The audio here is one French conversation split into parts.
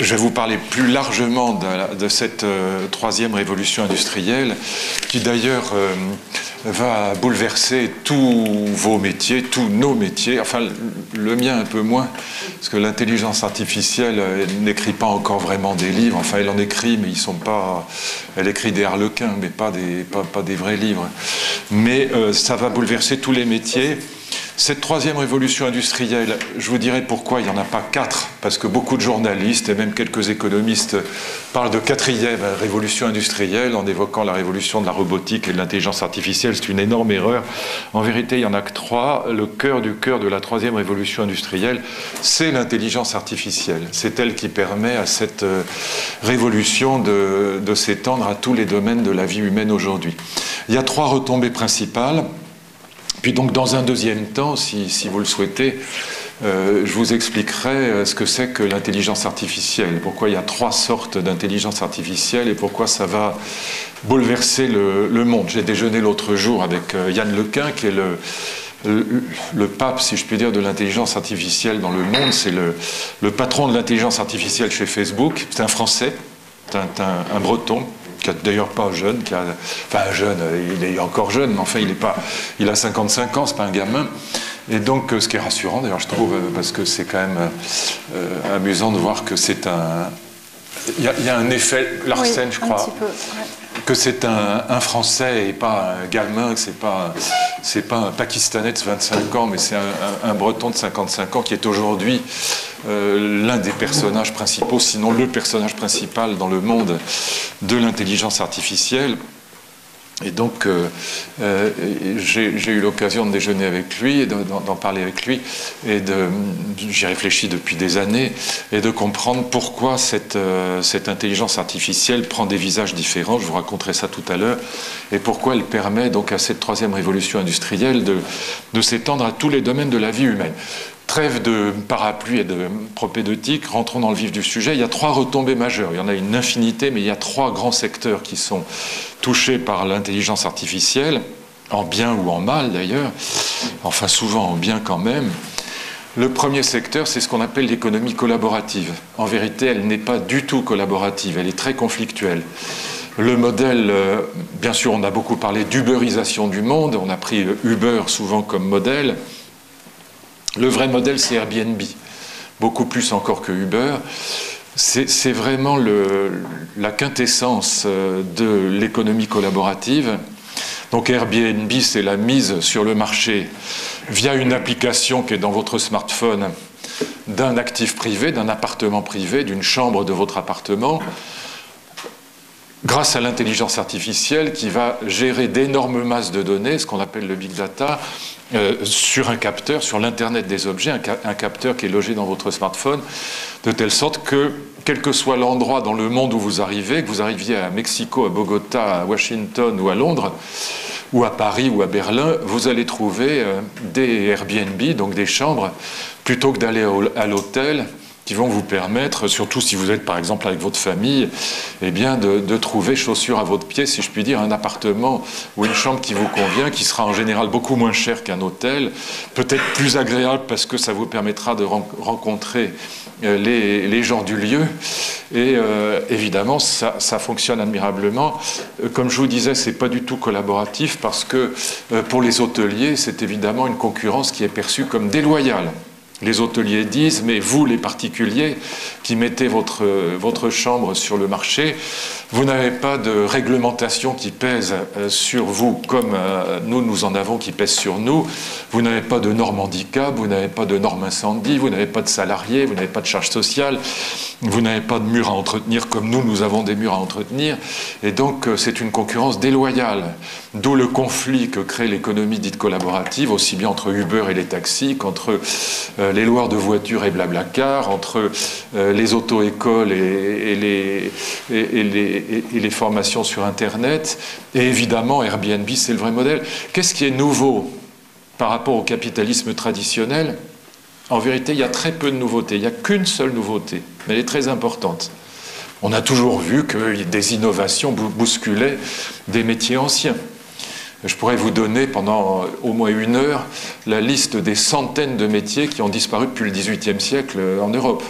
je vais vous parler plus largement de, cette euh, troisième révolution industrielle, qui d'ailleurs euh, va bouleverser tous vos métiers, tous nos métiers, enfin le mien un peu moins, parce que l'intelligence artificielle euh, n'écrit pas encore vraiment des livres, enfin elle en écrit, mais ils sont pas, elle écrit des harlequins, mais pas des, pas, des vrais livres. Mais ça va bouleverser tous les métiers. Cette troisième révolution industrielle, je vous dirai pourquoi il n'y en a pas quatre, parce que beaucoup de journalistes et même quelques économistes parlent de quatrième révolution industrielle en évoquant la révolution de la robotique et de l'intelligence artificielle. C'est une énorme erreur. En vérité, il n'y en a que trois. Le cœur du cœur de la troisième révolution industrielle, c'est l'intelligence artificielle. C'est elle qui permet à cette euh, révolution de, de s'étendre à tous les domaines de la vie humaine aujourd'hui. Il y a trois retombées principales. Puis donc dans un deuxième temps, si, vous le souhaitez, euh, je vous expliquerai euh, ce que c'est que l'intelligence artificielle, pourquoi il y a trois sortes d'intelligence artificielle et pourquoi ça va bouleverser le, monde. J'ai déjeuné l'autre jour avec euh, Yann Lequin, qui est le, le, pape, si je puis dire, de l'intelligence artificielle dans le monde. C'est le, patron de l'intelligence artificielle chez Facebook. C'est un Français, c'est un breton qui est d'ailleurs pas jeune, qui a, enfin jeune, il est encore jeune, mais enfin il est pas, il a 55 ans, c'est pas un gamin. Et donc, ce qui est rassurant, d'ailleurs, je trouve, parce que c'est quand même euh, amusant de voir que c'est un, il y, a un effet Larsen, je crois, que c'est un, Français et pas un Gamin, que c'est pas, c'est pas un Pakistanais de 25 ans, mais c'est un, Breton de 55 ans qui est aujourd'hui euh, l'un des personnages principaux, sinon le personnage principal dans le monde de l'intelligence artificielle. Et donc, euh, euh, j'ai eu l'occasion de déjeuner avec lui et d'en parler avec lui, et j'y réfléchis depuis des années, et de comprendre pourquoi cette, euh, cette, intelligence artificielle prend des visages différents, je vous raconterai ça tout à l'heure, et pourquoi elle permet donc à cette troisième révolution industrielle de s'étendre à tous les domaines de la vie humaine. Trêve de parapluie et de propédeutique, rentrons dans le vif du sujet. Il y a trois retombées majeures. Il y en a une infinité, mais il y a trois grands secteurs qui sont touchés par l'intelligence artificielle, en bien ou en mal d'ailleurs, enfin souvent en bien quand même. Le premier secteur, c'est ce qu'on appelle l'économie collaborative. En vérité, elle n'est pas du tout collaborative, elle est très conflictuelle. Le modèle, euh, bien sûr, on a beaucoup parlé d'uberisation du monde, on a pris Uber souvent comme modèle. Le vrai modèle, c'est Airbnb, beaucoup plus encore que Uber. C'est vraiment la quintessence euh, de l'économie collaborative. Donc Airbnb, c'est la mise sur le marché via une application qui est dans votre smartphone d'un actif privé, d'un appartement privé, d'une chambre de votre appartement, grâce à l'intelligence artificielle qui va gérer d'énormes masses de données, ce qu'on appelle le big data, euh, sur un capteur, sur l'Internet des objets, un, capteur qui est logé dans votre smartphone, de telle sorte que, quel que soit l'endroit dans le monde où vous arrivez, que vous arriviez à Mexico, à Bogota, à Washington ou à Londres, ou à Paris ou à Berlin, vous allez trouver euh, des Airbnb, donc des chambres, plutôt que d'aller à l'hôtel qui vont vous permettre, surtout si vous êtes par exemple avec votre famille, eh bien de, trouver chaussures à votre pied, si je puis dire, un appartement ou une chambre qui vous convient, qui sera en général beaucoup moins cher qu'un hôtel, peut-être plus agréable parce que ça vous permettra de rencontrer euh, les, gens du lieu. Et euh, évidemment, ça, fonctionne admirablement. Euh, comme je vous disais, c'est pas du tout collaboratif parce que pour les hôteliers, c'est évidemment une concurrence qui est perçue comme déloyale. Les hôteliers disent, mais vous, les particuliers, qui mettez votre, votre chambre sur le marché, vous n'avez pas de réglementation qui pèse euh, sur vous comme euh, nous, nous en avons qui pèsent sur nous. Vous n'avez pas de normes handicap, vous n'avez pas de normes incendie, vous n'avez pas de salariés, vous n'avez pas de charges sociales, vous n'avez pas de murs à entretenir comme nous, nous avons des murs à entretenir. Et donc, euh, c'est une concurrence déloyale. D'où le conflit que crée l'économie dite collaborative, aussi bien entre Uber et les taxis qu'entre les loueurs de voitures et Blablacar, entre les auto-écoles les, et les et, les formations sur Internet. Et évidemment, Airbnb, c'est le vrai modèle. Qu'est-ce qui est nouveau par rapport au capitalisme traditionnel? En vérité, il y a très peu de nouveautés. Il n'y a qu'une seule nouveauté, mais elle est très importante. On a toujours vu que des innovations bousculaient des métiers anciens. Je pourrais vous donner pendant au moins une heure la liste des centaines de métiers qui ont disparu depuis le XVIIIe siècle en Europe.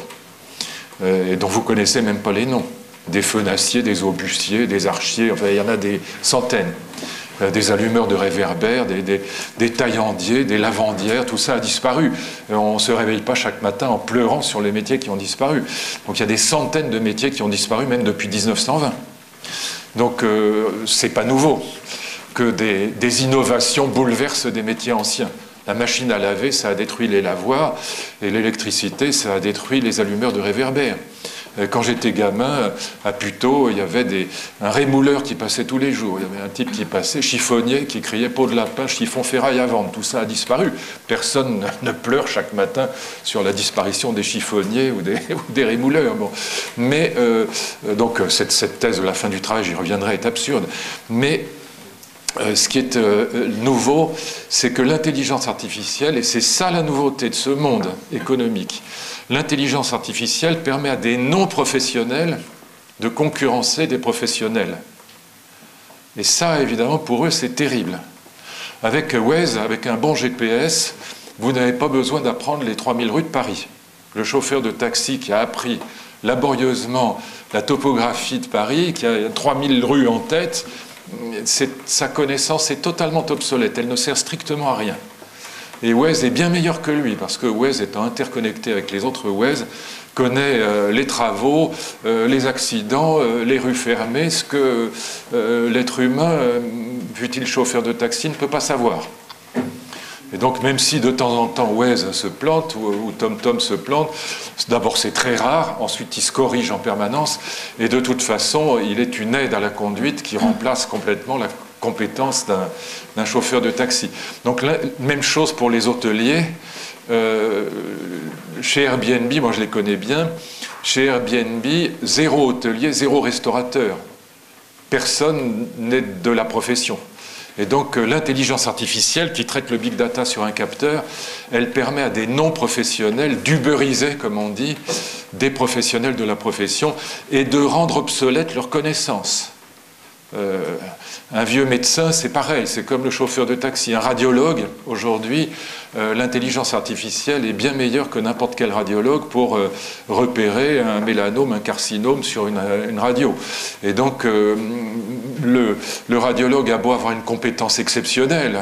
Et dont vous connaissez même pas les noms. Des feunaciers, des aubustiers, des archiers, enfin il y en a des centaines. Euh, des allumeurs de réverbères, des, taillandiers, des lavandières, tout ça a disparu. on ne se réveille pas chaque matin en pleurant sur les métiers qui ont disparu. Donc il y a des centaines de métiers qui ont disparu même depuis 1920. Donc euh, ce n'est pas nouveau que des, des innovations bouleversent des métiers anciens. La machine à laver, ça a détruit les lavoirs, et l'électricité, ça a détruit les allumeurs de réverbères. Euh, quand j'étais gamin, à Puteaux, il y avait des, un rémouleur qui passait tous les jours. Il y avait un type qui passait, chiffonnier, qui criait peau de lapin, chiffon ferraille à vendre. Tout ça a disparu. Personne ne pleure chaque matin sur la disparition des chiffonniers ou des, rémouleurs. Bon. Mais, euh, donc, cette, cette, thèse de la fin du travail, j'y reviendrai, est absurde. Mais euh, ce qui est nouveau, c'est que l'intelligence artificielle, et c'est ça la nouveauté de ce monde économique, l'intelligence artificielle permet à des non-professionnels de concurrencer des professionnels. Et ça, évidemment, pour eux, c'est terrible. Avec Waze, avec un bon GPS, vous n'avez pas besoin d'apprendre les 3000 rues de Paris. Le chauffeur de taxi qui a appris laborieusement la topographie de Paris, qui a 3000 rues en tête, sa connaissance est totalement obsolète. Elle ne sert strictement à rien. Et Waze est bien meilleur que lui, parce que Waze, étant interconnecté avec les autres Waze, connaît euh, les travaux, euh, les accidents, euh, les rues fermées, ce que l'être humain, fut-il chauffeur de taxi, ne peut pas savoir. Et donc, même si de temps en temps Waze se plante ou, TomTom se plante, d'abord c'est très rare, ensuite il se corrige en permanence, et de toute façon, il est une aide à la conduite qui remplace complètement la compétences d'un chauffeur de taxi. Donc même chose pour les hôteliers. Euh, chez Airbnb, moi je les connais bien, chez Airbnb, zéro hôtelier, zéro restaurateur. Personne n'est de la profession. Et donc euh, l'intelligence artificielle qui traite le big data sur un capteur, elle permet à des non-professionnels d'uberiser, comme on dit, des professionnels de la profession et de rendre obsolètes leurs connaissances. Euh, un vieux médecin, c'est pareil, c'est comme le chauffeur de taxi. Un radiologue, aujourd'hui, euh, l'intelligence artificielle est bien meilleure que n'importe quel radiologue pour euh, repérer un mélanome, un carcinome sur une, radio. Et donc, le, radiologue a beau avoir une compétence exceptionnelle,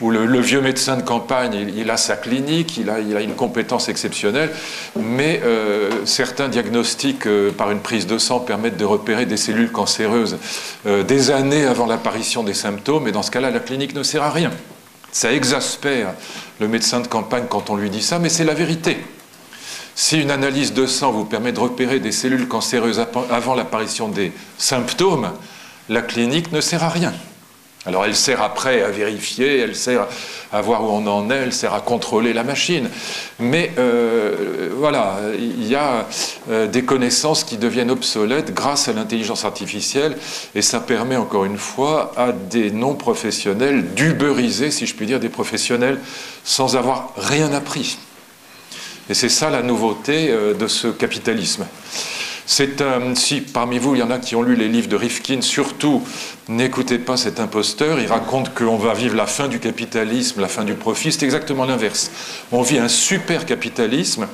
où le, vieux médecin de campagne, il, a sa clinique, il a, une compétence exceptionnelle, mais euh, certains diagnostics euh, par une prise de sang permettent de repérer des cellules cancéreuses euh, des années avant l'apparition des symptômes, et dans ce cas-là, la clinique ne sert à rien. Ça exaspère le médecin de campagne quand on lui dit ça, mais c'est la vérité. Si une analyse de sang vous permet de repérer des cellules cancéreuses avant l'apparition des symptômes, la clinique ne sert à rien. Alors elle sert après à vérifier, elle sert à voir où on en est, elle sert à contrôler la machine. Mais euh, voilà, il y a euh, des connaissances qui deviennent obsolètes grâce à l'intelligence artificielle et ça permet encore une fois à des non-professionnels d'uberiser, si je puis dire, des professionnels sans avoir rien appris. Et c'est ça la nouveauté euh, de ce capitalisme. C'est un, si parmi vous il y en a qui ont lu les livres de Rifkin, surtout n'écoutez pas cet imposteur. Il raconte qu'on va vivre la fin du capitalisme, la fin du profit. C'est exactement l'inverse. On vit un super capitalisme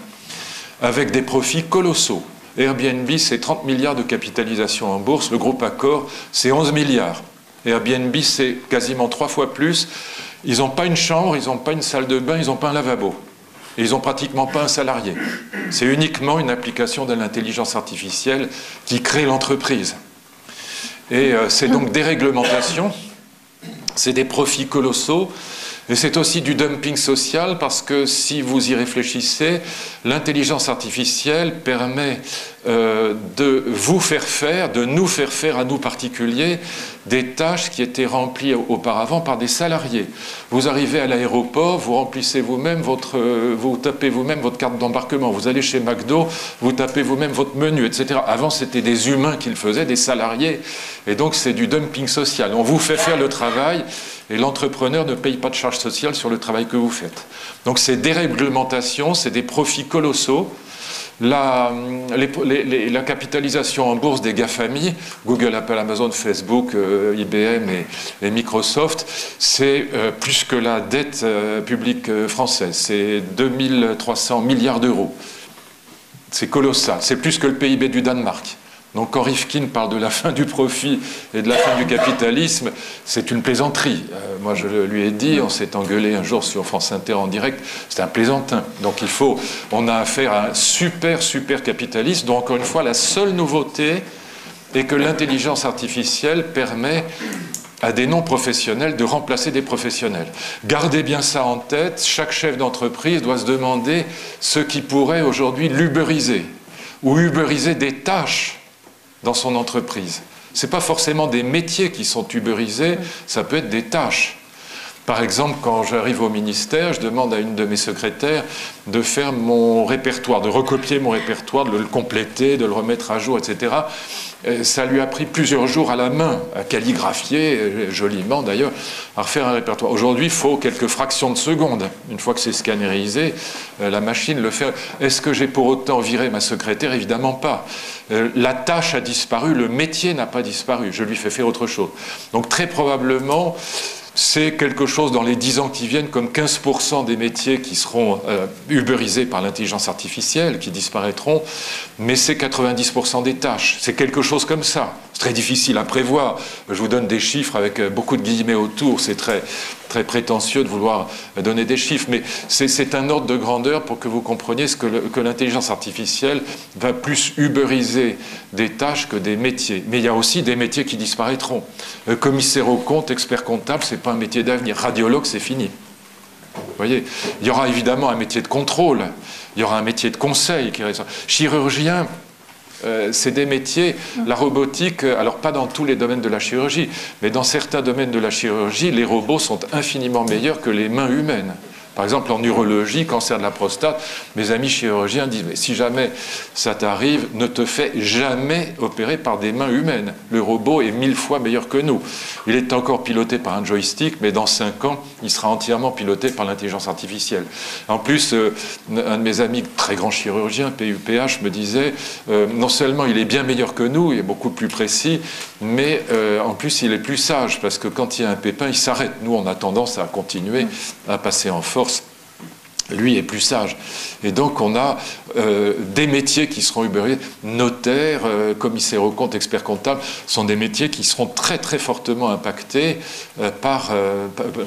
avec des profits colossaux. Airbnb, c'est 30 milliards de capitalisation en bourse. Le groupe Accor, c'est 11 milliards. Airbnb, c'est quasiment trois fois plus. Ils n'ont pas une chambre, ils n'ont pas une salle de bain, ils n'ont pas un lavabo ils n'ont pratiquement pas un salarié. C'est uniquement une application de l'intelligence artificielle qui crée l'entreprise. Et euh, c'est donc des réglementations, c'est des profits colossaux, et c'est aussi du dumping social parce que si vous y réfléchissez, l'intelligence artificielle permet euh, de vous faire faire, de nous faire faire à nous particuliers, des tâches qui étaient remplies auparavant par des salariés. Vous arrivez à l'aéroport, vous remplissez vous-même votre, euh, vous tapez vous-même votre carte d'embarquement. Vous allez chez McDo, vous tapez vous-même votre menu, etc. Avant, c'était des humains qui le faisaient, des salariés, et donc c'est du dumping social. On vous fait faire le travail et l'entrepreneur ne paye pas de charges sociales sur le travail que vous faites. Donc c'est des réglementations, c'est des profits colossaux la, capitalisation en bourse des GAFAMI, Google, Apple, Amazon, Facebook, euh, IBM et, Microsoft, c'est euh, plus que la dette euh, publique française. C'est 2300 milliards d'euros. C'est colossal. C'est plus que le PIB du Danemark. Donc quand Rifkin parle de la fin du profit et de la fin du capitalisme, c'est une plaisanterie. Euh, moi, je lui ai dit, on s'est engueulé un jour sur France Inter en direct, c'est un plaisantin. Donc il faut, on a affaire à un super, super capitaliste, dont encore une fois, la seule nouveauté est que l'intelligence artificielle permet à des non-professionnels de remplacer des professionnels. Gardez bien ça en tête, chaque chef d'entreprise doit se demander ce qui pourrait aujourd'hui l'uberiser, ou uberiser des tâches dans son entreprise. Ce n'est pas forcément des métiers qui sont uberisés, ça peut être des tâches. Par exemple, quand j'arrive au ministère, je demande à une de mes secrétaires de faire mon répertoire, de recopier mon répertoire, de le compléter, de le remettre à jour, etc. ça lui a pris plusieurs jours à la main, à calligraphier, joliment d'ailleurs, à refaire un répertoire. Aujourd'hui, il faut quelques fractions de secondes. Une fois que c'est scannérisé, euh, la machine le fait. Est-ce que j'ai pour autant viré ma secrétaire? Évidemment pas. Euh, la tâche a disparu, le métier n'a pas disparu. Je lui fais faire autre chose. Donc très probablement, c'est quelque chose dans les dix ans qui viennent, comme 15% des métiers qui seront euh, uberisés par l'intelligence artificielle, qui disparaîtront, mais c'est 90% des tâches. C'est quelque chose comme ça. C'est très difficile à prévoir. Je vous donne des chiffres avec euh, beaucoup de guillemets autour. C'est très, très prétentieux de vouloir donner des chiffres, mais c'est un ordre de grandeur pour que vous compreniez que, l'intelligence artificielle va plus uberiser des tâches que des métiers. Mais il y a aussi des métiers qui disparaîtront. Euh, commissaire au compte, expert comptable, c'est pas un métier d'avenir. Radiologue, c'est fini. Vous voyez, il y aura évidemment un métier de contrôle, il y aura un métier de conseil qui Chirurgien, euh, c'est des métiers, la robotique, euh, alors pas dans tous les domaines de la chirurgie, mais dans certains domaines de la chirurgie, les robots sont infiniment meilleurs que les mains humaines. Par exemple, en urologie, cancer de la prostate, mes amis chirurgiens disent mais si jamais ça t'arrive, ne te fais jamais opérer par des mains humaines. Le robot est mille fois meilleur que nous. Il est encore piloté par un joystick, mais dans cinq ans, il sera entièrement piloté par l'intelligence artificielle. En plus, euh, un de mes amis, très grand chirurgien, PUPH, me disait euh, non seulement il est bien meilleur que nous, il est beaucoup plus précis, mais euh, en plus il est plus sage parce que quand il y a un pépin, il s'arrête. Nous, on a tendance à continuer à passer en force lui est plus sage. Et donc on a euh, des métiers qui seront ubérisés, notaire, euh, commissaire au compte, expert comptable, sont des métiers qui seront très très fortement impactés euh, par,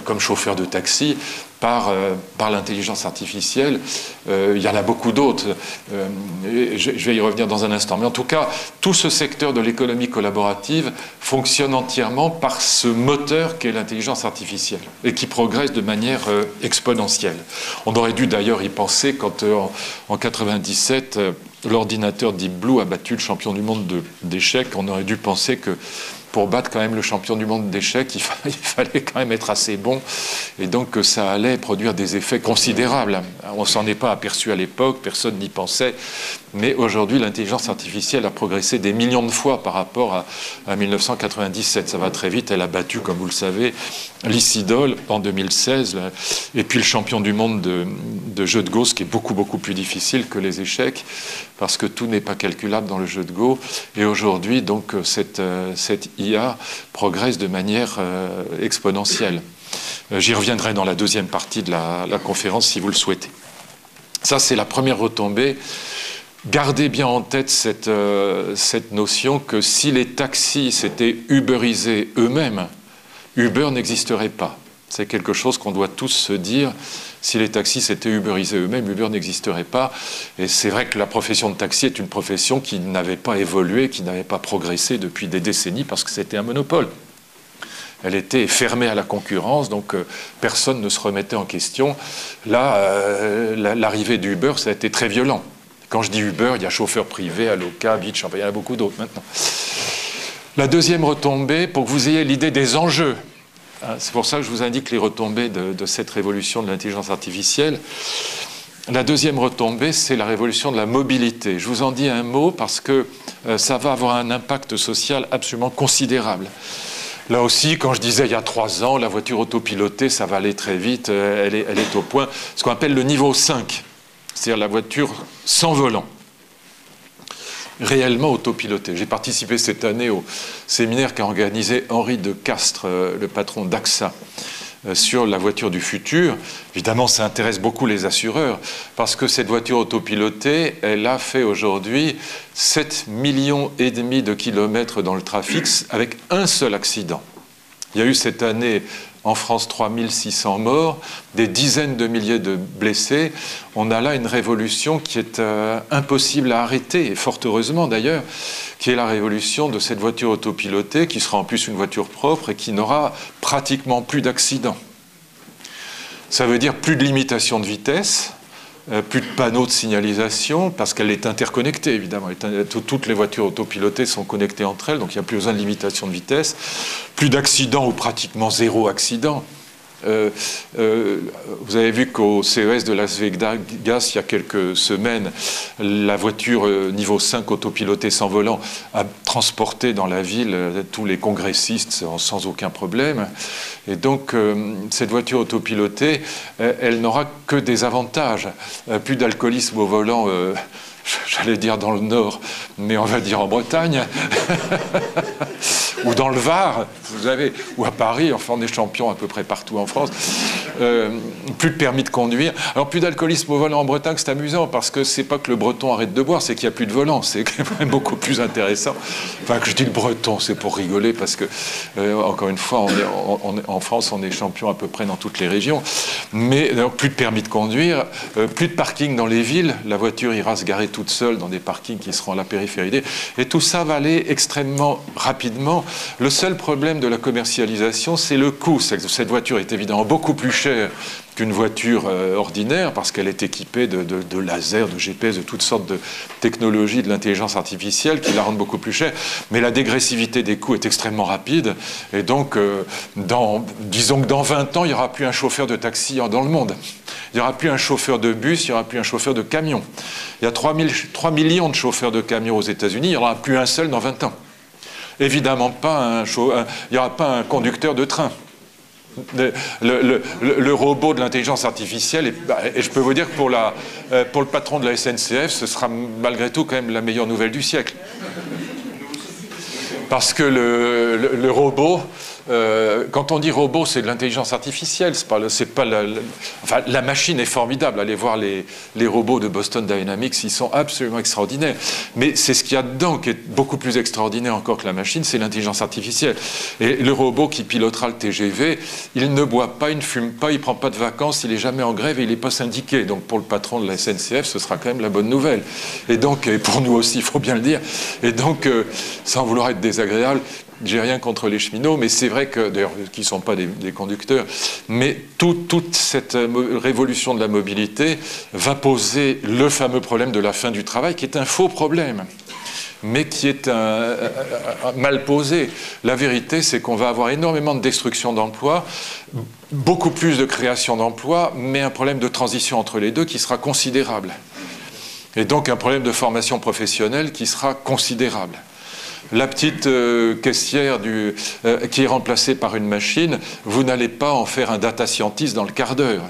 comme chauffeur de taxi, par, par l'intelligence artificielle. il y en a beaucoup d'autres. Je, je, vais y revenir dans un instant. Mais en tout cas, tout ce secteur de l'économie collaborative fonctionne entièrement par ce moteur qu'est l'intelligence artificielle et qui progresse de manière exponentielle. On aurait dû d'ailleurs y penser quand en, en 97, euh, l'ordinateur Deep Blue a battu le champion du monde d'échecs. On aurait dû penser que pour battre quand même le champion du monde d'échecs, il, fallait quand même être assez bon, et donc que ça allait produire des effets considérables. On s'en est pas aperçu à l'époque, personne n'y pensait, mais aujourd'hui l'intelligence artificielle a progressé des millions de fois par rapport à, à 1997. Ça va très vite, elle a battu, comme vous le savez, l'Icidol en 2016, et puis le champion du monde de, de jeu de Go, ce qui est beaucoup beaucoup plus difficile que les échecs, parce que tout n'est pas calculable dans le jeu de Go, et aujourd'hui donc cette, cette IA progresse de manière euh, exponentielle. Euh, j'y reviendrai dans la deuxième partie de la, conférence si vous le souhaitez. Ça, c'est la première retombée. Gardez bien en tête cette, euh, cette notion que si les taxis s'étaient uberisés eux-mêmes, Uber n'existerait pas. C'est quelque chose qu'on doit tous se dire. Si les taxis s'étaient uberisés eux-mêmes, Uber n'existerait pas. Et c'est vrai que la profession de taxi est une profession qui n'avait pas évolué, qui n'avait pas progressé depuis des décennies parce que c'était un monopole. Elle était fermée à la concurrence, donc euh, personne ne se remettait en question. Là, euh, l'arrivée d'Uber, ça a été très violent. Quand je dis Uber, il y a chauffeur privé, Aloca, Beach, il y en a beaucoup d'autres maintenant. La deuxième retombée, pour que vous ayez l'idée des enjeux c'est pour ça que je vous indique les retombées de, cette révolution de l'intelligence artificielle. La deuxième retombée, c'est la révolution de la mobilité. Je vous en dis un mot parce que euh, ça va avoir un impact social absolument considérable. Là aussi, quand je disais il y a trois ans, la voiture autopilotée, ça va aller très vite, euh, elle, est, elle est au point, ce qu'on appelle le niveau 5, c'est-à-dire la voiture sans volant réellement autopiloté. J'ai participé cette année au séminaire qu'a organisé Henri de Castres, euh, le patron d'AXA, euh, sur la voiture du futur. Évidemment, ça intéresse beaucoup les assureurs parce que cette voiture autopilotée, elle a fait aujourd'hui 7 millions et demi de kilomètres dans le trafic avec un seul accident. Il y a eu cette année en France 3600 morts, des dizaines de milliers de blessés. On a là une révolution qui est euh, impossible à arrêter, et fort heureusement d'ailleurs, qui est la révolution de cette voiture autopilotée, qui sera en plus une voiture propre et qui n'aura pratiquement plus d'accidents. Ça veut dire plus de limitation de vitesse, plus de panneaux de signalisation, parce qu'elle est interconnectée, évidemment. Toutes les voitures autopilotées sont connectées entre elles, donc il n'y a plus besoin de limitation de vitesse. Plus d'accidents ou pratiquement zéro accident. Euh, euh, vous avez vu qu'au CES de Las Vegas, il y a quelques semaines, la voiture euh, niveau 5 autopilotée sans volant a transporté dans la ville tous les congressistes sans, aucun problème. Et donc, cette voiture autopilotée, elle n'aura que des avantages. plus d'alcoolisme au volant j'allais dire dans le nord, mais on va dire en Bretagne, ou dans le Var, vous avez, ou à Paris, enfin on est champion à peu près partout en France. Euh, plus de permis de conduire. Alors plus d'alcoolisme au volant en Bretagne, c'est amusant parce que c'est pas que le breton arrête de boire, c'est qu'il n'y a plus de volant. C'est beaucoup plus intéressant. Enfin, que je dis le breton, c'est pour rigoler parce que, euh, encore une fois, en France, on est champion à peu près dans toutes les régions. Mais plus de permis de conduire, euh, plus de parking dans les villes. La voiture ira se garer toute seule dans des parkings qui seront à la périphérie. Et tout ça va aller extrêmement rapidement. Le seul problème de la commercialisation, c'est le coût. Cette voiture est évidemment beaucoup plus chère qu'une voiture euh, ordinaire parce qu'elle est équipée de, de, lasers, de GPS, de toutes sortes de technologies de l'intelligence artificielle qui la rendent beaucoup plus chère. Mais la dégressivité des coûts est extrêmement rapide et donc, euh, disons que dans 20 ans, il n'y aura plus un chauffeur de taxi dans le monde. Il n'y aura plus un chauffeur de bus, il n'y aura plus un chauffeur de camion. Il y a 3, 3 millions de chauffeurs de camions aux États-Unis, il n'y en aura plus un seul dans 20 ans. Évidemment pas un, il n'y aura pas un conducteur de train. Le, robot de l'intelligence artificielle, bah, et, je peux vous dire que pour, la, euh, pour le patron de la SNCF, ce sera malgré tout quand même la meilleure nouvelle du siècle. Parce que le, robot, euh, quand on dit robot, c'est de l'intelligence artificielle. Pas, la, machine est formidable. Allez voir les, robots de Boston Dynamics, ils sont absolument extraordinaires. Mais c'est ce qu'il y a dedans qui est beaucoup plus extraordinaire encore que la machine, c'est l'intelligence artificielle. Et le robot qui pilotera le TGV, il ne boit pas, il ne fume pas, il prend pas de vacances, il est jamais en grève et il n'est pas syndiqué. Donc pour le patron de la SNCF, ce sera quand même la bonne nouvelle. Et donc, et pour nous aussi, il faut bien le dire. Et donc, euh, sans vouloir être désagréable, j'ai rien contre les cheminots, mais c'est vrai que, d'ailleurs, qui ne sont pas des, conducteurs, mais toute cette euh, révolution de la mobilité va poser le fameux problème de la fin du travail, qui est un faux problème mais qui est mal posé. La vérité, c'est qu'on va avoir énormément de destruction d'emplois, beaucoup plus de création d'emplois, mais un problème de transition entre les deux qui sera considérable. Et donc un problème de formation professionnelle qui sera considérable la petite euh, caissière euh, qui est remplacée par une machine, vous n'allez pas en faire un data scientist dans le quart d'heure.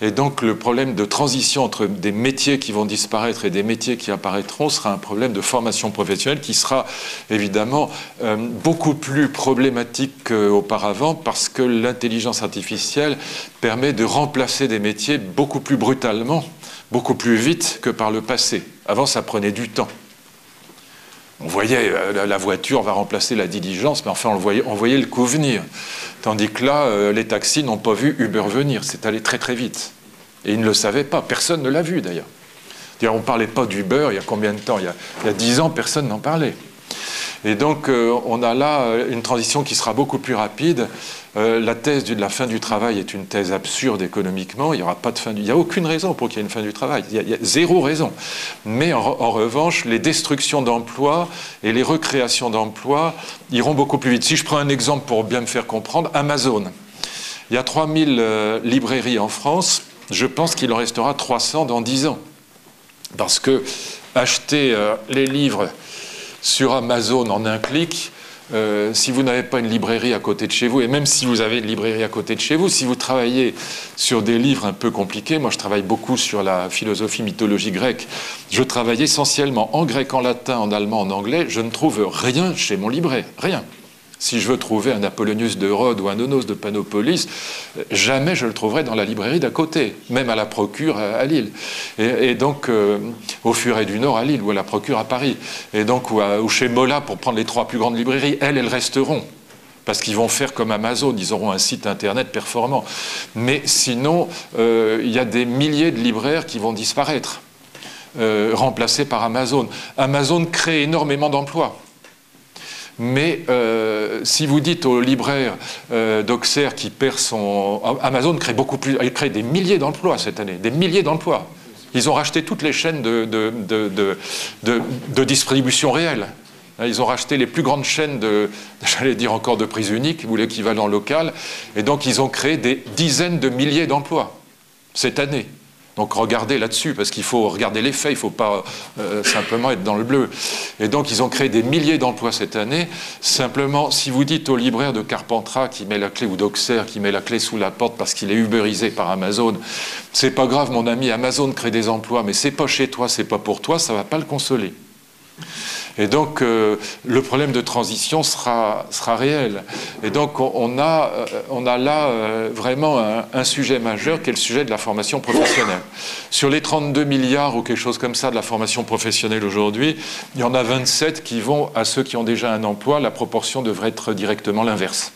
Et donc le problème de transition entre des métiers qui vont disparaître et des métiers qui apparaîtront sera un problème de formation professionnelle qui sera évidemment euh, beaucoup plus problématique qu'auparavant parce que l'intelligence artificielle permet de remplacer des métiers beaucoup plus brutalement, beaucoup plus vite que par le passé. Avant, ça prenait du temps. On voyait euh, la voiture va remplacer la diligence, mais enfin on voyait, on voyait le coup venir. Tandis que là, euh, les taxis n'ont pas vu Uber venir. C'est allé très très vite. Et ils ne le savaient pas. Personne ne l'a vu d'ailleurs. On ne parlait pas d'Uber il y a combien de temps? Il y a dix ans, personne n'en parlait. Et donc, euh, on a là euh, une transition qui sera beaucoup plus rapide. Euh, la thèse de la fin du travail est une thèse absurde économiquement. Il n'y aura pas de fin Il n'y a aucune raison pour qu'il y ait une fin du travail. Il y a, zéro raison. Mais en, revanche, les destructions d'emplois et les recréations d'emplois iront beaucoup plus vite. Si je prends un exemple pour bien me faire comprendre, Amazon. Il y a 3000 librairies en France. Je pense qu'il en restera 300 dans 10 ans. Parce que acheter les livres sur Amazon en un clic. Euh, si vous n'avez pas une librairie à côté de chez vous, et même si vous avez une librairie à côté de chez vous, si vous travaillez sur des livres un peu compliqués, moi je travaille beaucoup sur la philosophie mythologie grecque, je travaille essentiellement en grec, en latin, en allemand, en anglais, je ne trouve rien chez mon libraire, rien. Si je veux trouver un Apollonius de Rhodes ou un Onos de Panopolis, jamais je le trouverai dans la librairie d'à côté, même à la Procure à, Lille. Et, donc, euh, au Furet du Nord à Lille, ou à la Procure à Paris. Et donc, ou, chez Mola, pour prendre les trois plus grandes librairies, elles, elles resteront parce qu'ils vont faire comme Amazon, ils auront un site internet performant. Mais sinon, euh, il y a des milliers de libraires qui vont disparaître, euh, remplacés par Amazon. Amazon crée énormément d'emplois. Mais euh, si vous dites aux libraires euh, d'Auxerre qui perd son... Amazon crée beaucoup plus... Il crée des milliers d'emplois cette année, des milliers d'emplois. Ils ont racheté toutes les chaînes de, de, distribution réelle. Ils ont racheté les plus grandes chaînes de, j'allais dire encore de prise unique, ou l'équivalent local, et donc ils ont créé des dizaines de milliers d'emplois cette année. Donc regardez là-dessus, parce qu'il faut regarder les faits, il ne faut pas euh, simplement être dans le bleu. Et donc ils ont créé des milliers d'emplois cette année. Simplement, si vous dites au libraire de Carpentras qui met la clé, ou d'Auxerre qui met la clé sous la porte parce qu'il est uberisé par Amazon, c'est pas grave mon ami, Amazon crée des emplois, mais c'est pas chez toi, c'est pas pour toi, ça va pas le consoler. Et donc, euh, le problème de transition sera, sera réel. Et donc, on a, euh, on a là euh, vraiment un, sujet majeur qui est le sujet de la formation professionnelle. Sur les 32 milliards ou quelque chose comme ça de la formation professionnelle aujourd'hui, il y en a 27 qui vont à ceux qui ont déjà un emploi. La proportion devrait être directement l'inverse.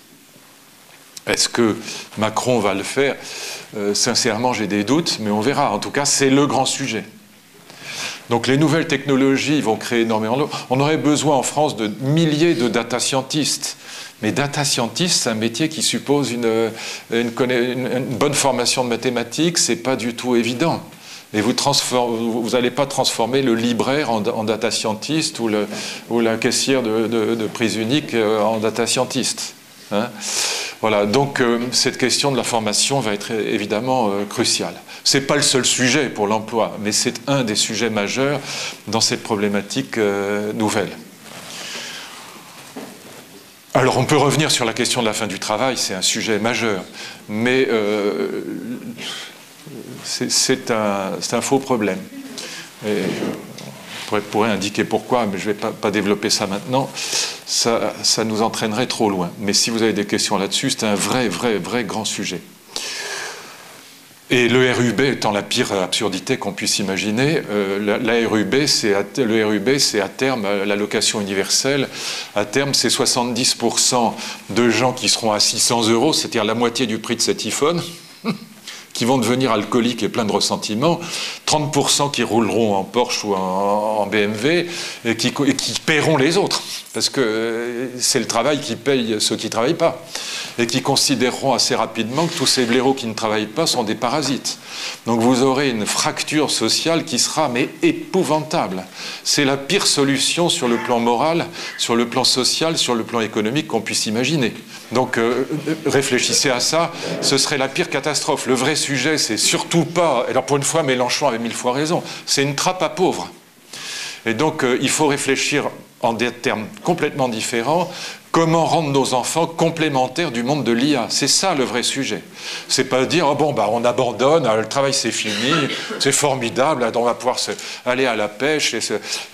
Est-ce que Macron va le faire? Sincèrement, j'ai des doutes, mais on verra. En tout cas, c'est le grand sujet. Donc les nouvelles technologies vont créer énormément de... On aurait besoin en France de milliers de data scientists. Mais data scientist, c'est un métier qui suppose une, bonne formation de mathématiques, c'est pas du tout évident. Et vous n'allez pas transformer le libraire en, data scientist ou, la caissière de, prise unique euh, en data scientist. Hein. voilà, donc euh, cette question de la formation va être évidemment euh, cruciale. Ce n'est pas le seul sujet pour l'emploi, mais c'est un des sujets majeurs dans cette problématique euh, nouvelle. Alors on peut revenir sur la question de la fin du travail, c'est un sujet majeur, mais euh, c'est un, faux problème. on pourrait, indiquer pourquoi, mais je ne vais pas, développer ça maintenant. Ça nous entraînerait trop loin. Mais si vous avez des questions là-dessus, c'est un vrai, vrai, vrai grand sujet. Et le RUB étant la pire absurdité qu'on puisse imaginer, euh, le RUB, c'est à terme euh, l'allocation universelle. À terme, c'est 70% de gens qui seront à 600 euros, c'est-à-dire la moitié du prix de cet iPhone, qui vont devenir alcooliques et pleins de ressentiments. 30% qui rouleront en Porsche ou en, BMW et qui, paieront les autres, parce que euh, c'est le travail qui paye ceux qui ne travaillent pas et qui considéreront assez rapidement que tous ces blaireaux qui ne travaillent pas sont des parasites. Donc vous aurez une fracture sociale qui sera mais épouvantable. C'est la pire solution sur le plan moral, sur le plan social, sur le plan économique qu'on puisse imaginer. Donc euh, réfléchissez à ça, ce serait la pire catastrophe. Le vrai sujet, c'est surtout pas, alors pour une fois Mélenchon avait mille fois raison, c'est une trappe à pauvres. Et donc euh, il faut réfléchir en des termes complètement différents Comment rendre nos enfants complémentaires du monde de l'IA C'est ça le vrai sujet. C'est pas dire oh bon bah on abandonne, le travail c'est fini, c'est formidable, on va pouvoir aller à la pêche et,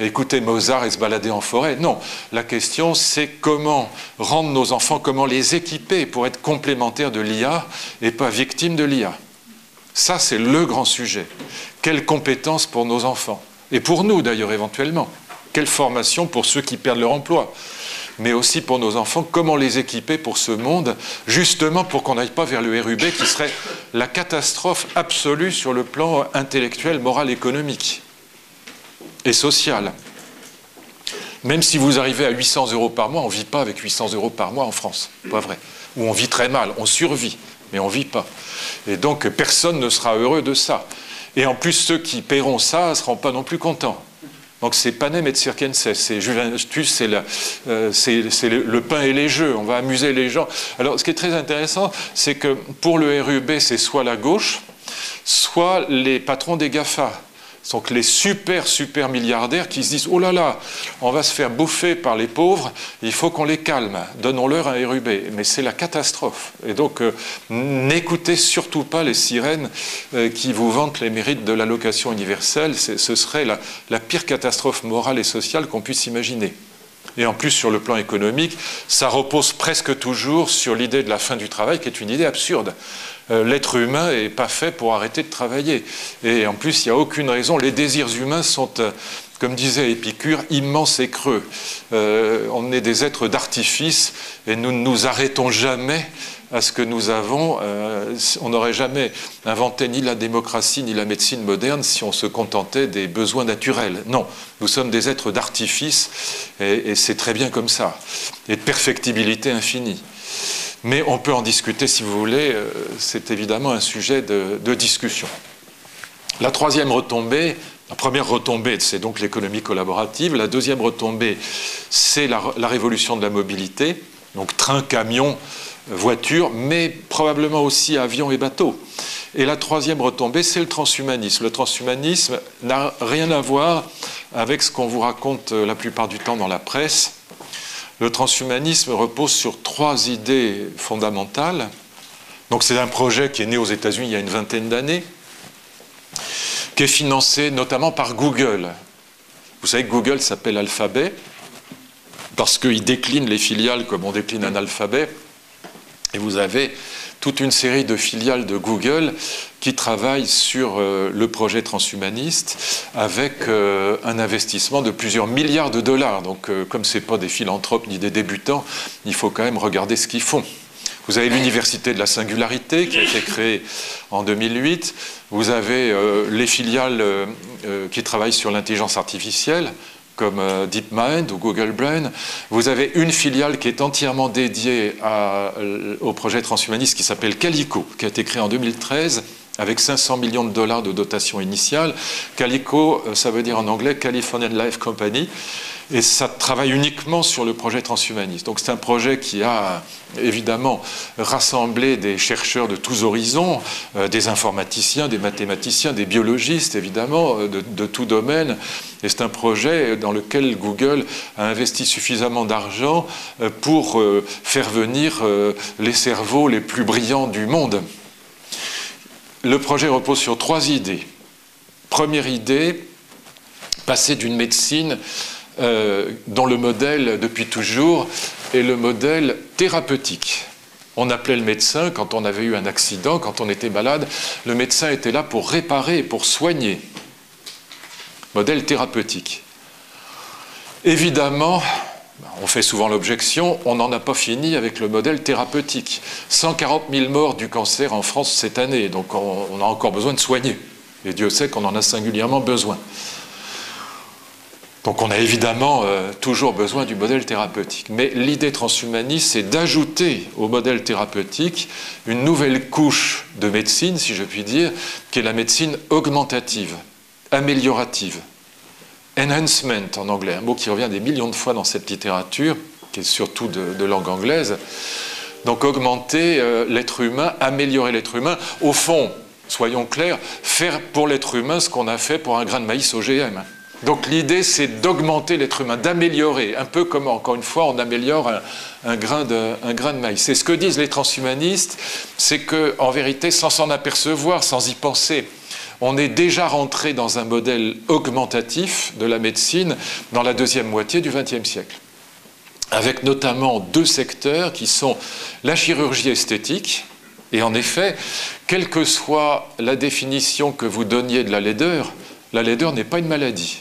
écouter Mozart et se balader en forêt. Non, la question c'est comment rendre nos enfants, comment les équiper pour être complémentaires de l'IA et pas victimes de l'IA. Ça c'est le grand sujet. Quelles compétences pour nos enfants et pour nous d'ailleurs éventuellement. Quelle formation pour ceux qui perdent leur emploi mais aussi pour nos enfants, comment les équiper pour ce monde, justement pour qu'on n'aille pas vers le RUB qui serait la catastrophe absolue sur le plan intellectuel, moral, économique et social. Même si vous arrivez à 800 euros par mois, on ne vit pas avec 800 euros par mois en France, pas vrai. Ou on vit très mal, on survit, mais on ne vit pas. Et donc personne ne sera heureux de ça. Et en plus, ceux qui paieront ça ne seront pas non plus contents. Donc c'est Panem et Circenses, c'est Juventus, c'est le, euh, le, pain et les jeux, on va amuser les gens. Alors ce qui est très intéressant, c'est que pour le RUB, c'est soit la gauche, soit les patrons des GAFA. Donc les super, super milliardaires qui se disent Oh là là, on va se faire bouffer par les pauvres, il faut qu'on les calme, donnons-leur un RUB. Mais c'est la catastrophe. Et donc euh, n'écoutez surtout pas les sirènes euh, qui vous vantent les mérites de l'allocation universelle. Ce serait la, la pire catastrophe morale et sociale qu'on puisse imaginer. Et en plus, sur le plan économique, ça repose presque toujours sur l'idée de la fin du travail, qui est une idée absurde. Euh, l'être humain n'est pas fait pour arrêter de travailler. Et en plus, il n'y a aucune raison. Les désirs humains sont, euh, comme disait Épicure, immenses et creux. Euh, on est des êtres d'artifice et nous ne nous arrêtons jamais à ce que nous avons. on n'aurait jamais inventé ni la démocratie ni la médecine moderne si on se contentait des besoins naturels. Non, nous sommes des êtres d'artifice et c'est très bien comme ça, et de perfectibilité infinie. Mais on peut en discuter si vous voulez, euh, c'est évidemment un sujet de, discussion. La troisième retombée, la première retombée, c'est donc l'économie collaborative. La deuxième retombée, c'est la, révolution de la mobilité, donc train, camion, voiture, mais probablement aussi avion et bateau. Et la troisième retombée, c'est le transhumanisme. Le transhumanisme n'a rien à voir avec ce qu'on vous raconte euh, la plupart du temps dans la presse, le transhumanisme repose sur trois idées fondamentales. Donc c'est un projet qui est né aux États-Unis il y a une vingtaine d'années, qui est financé notamment par Google. Vous savez que Google s'appelle Alphabet parce qu'il décline les filiales comme on décline un alphabet. Et vous avez toute une série de filiales de Google qui travaillent sur euh, le projet transhumaniste avec euh, un investissement de plusieurs milliards de dollars. Donc, euh, comme ce pas des philanthropes ni des débutants, il faut quand même regarder ce qu'ils font. Vous avez l'Université de la Singularité qui a été créée en 2008. Vous avez les filiales qui travaillent sur l'intelligence artificielle comme euh, DeepMind ou Google Brain. Vous avez une filiale qui est entièrement dédiée euh, au projet transhumaniste qui s'appelle Calico, qui a été créé en 2013 avec 500 millions de dollars de dotation initiale. Calico, euh, ça veut dire en anglais Californian Life Company et ça travaille uniquement sur le projet transhumaniste. Donc c'est un projet qui a évidemment rassemblé des chercheurs de tous horizons, euh, des informaticiens, des mathématiciens, des biologistes évidemment, euh, de, de tout domaine. Et c'est un projet dans lequel Google a investi suffisamment d'argent euh, pour faire venir les cerveaux les plus brillants du monde. Le projet repose sur trois idées. Première idée, passer d'une médecine euh, dont le modèle, depuis toujours, est le modèle thérapeutique. On appelait le médecin quand on avait eu un accident, quand on était malade. Le médecin était là pour réparer, pour soigner. Modèle thérapeutique. Évidemment, on fait souvent l'objection, on n'en a pas fini avec le modèle thérapeutique. 140 000 morts du cancer en France cette année, donc on, a encore besoin de soigner. Et Dieu sait qu'on en a singulièrement besoin. Donc on a évidemment euh, toujours besoin du modèle thérapeutique. Mais l'idée transhumaniste, c'est d'ajouter au modèle thérapeutique une nouvelle couche de médecine, si je puis dire, qui est la médecine augmentative, améliorative. Enhancement en anglais, un mot qui revient des millions de fois dans cette littérature, qui est surtout de, langue anglaise. Donc augmenter euh, l'être humain, améliorer l'être humain. Au fond, soyons clairs, faire pour l'être humain ce qu'on a fait pour un grain de maïs OGM. Donc l'idée, c'est d'augmenter l'être humain, d'améliorer, un peu comme, encore une fois, on améliore un, grain, de, de, maïs. C'est ce que disent les transhumanistes, c'est qu'en vérité, sans s'en apercevoir, sans y penser, on est déjà rentré dans un modèle augmentatif de la médecine dans la deuxième moitié du XXe siècle, avec notamment deux secteurs qui sont la chirurgie esthétique, et en effet, quelle que soit la définition que vous donniez de la laideur, la laideur n'est pas une maladie.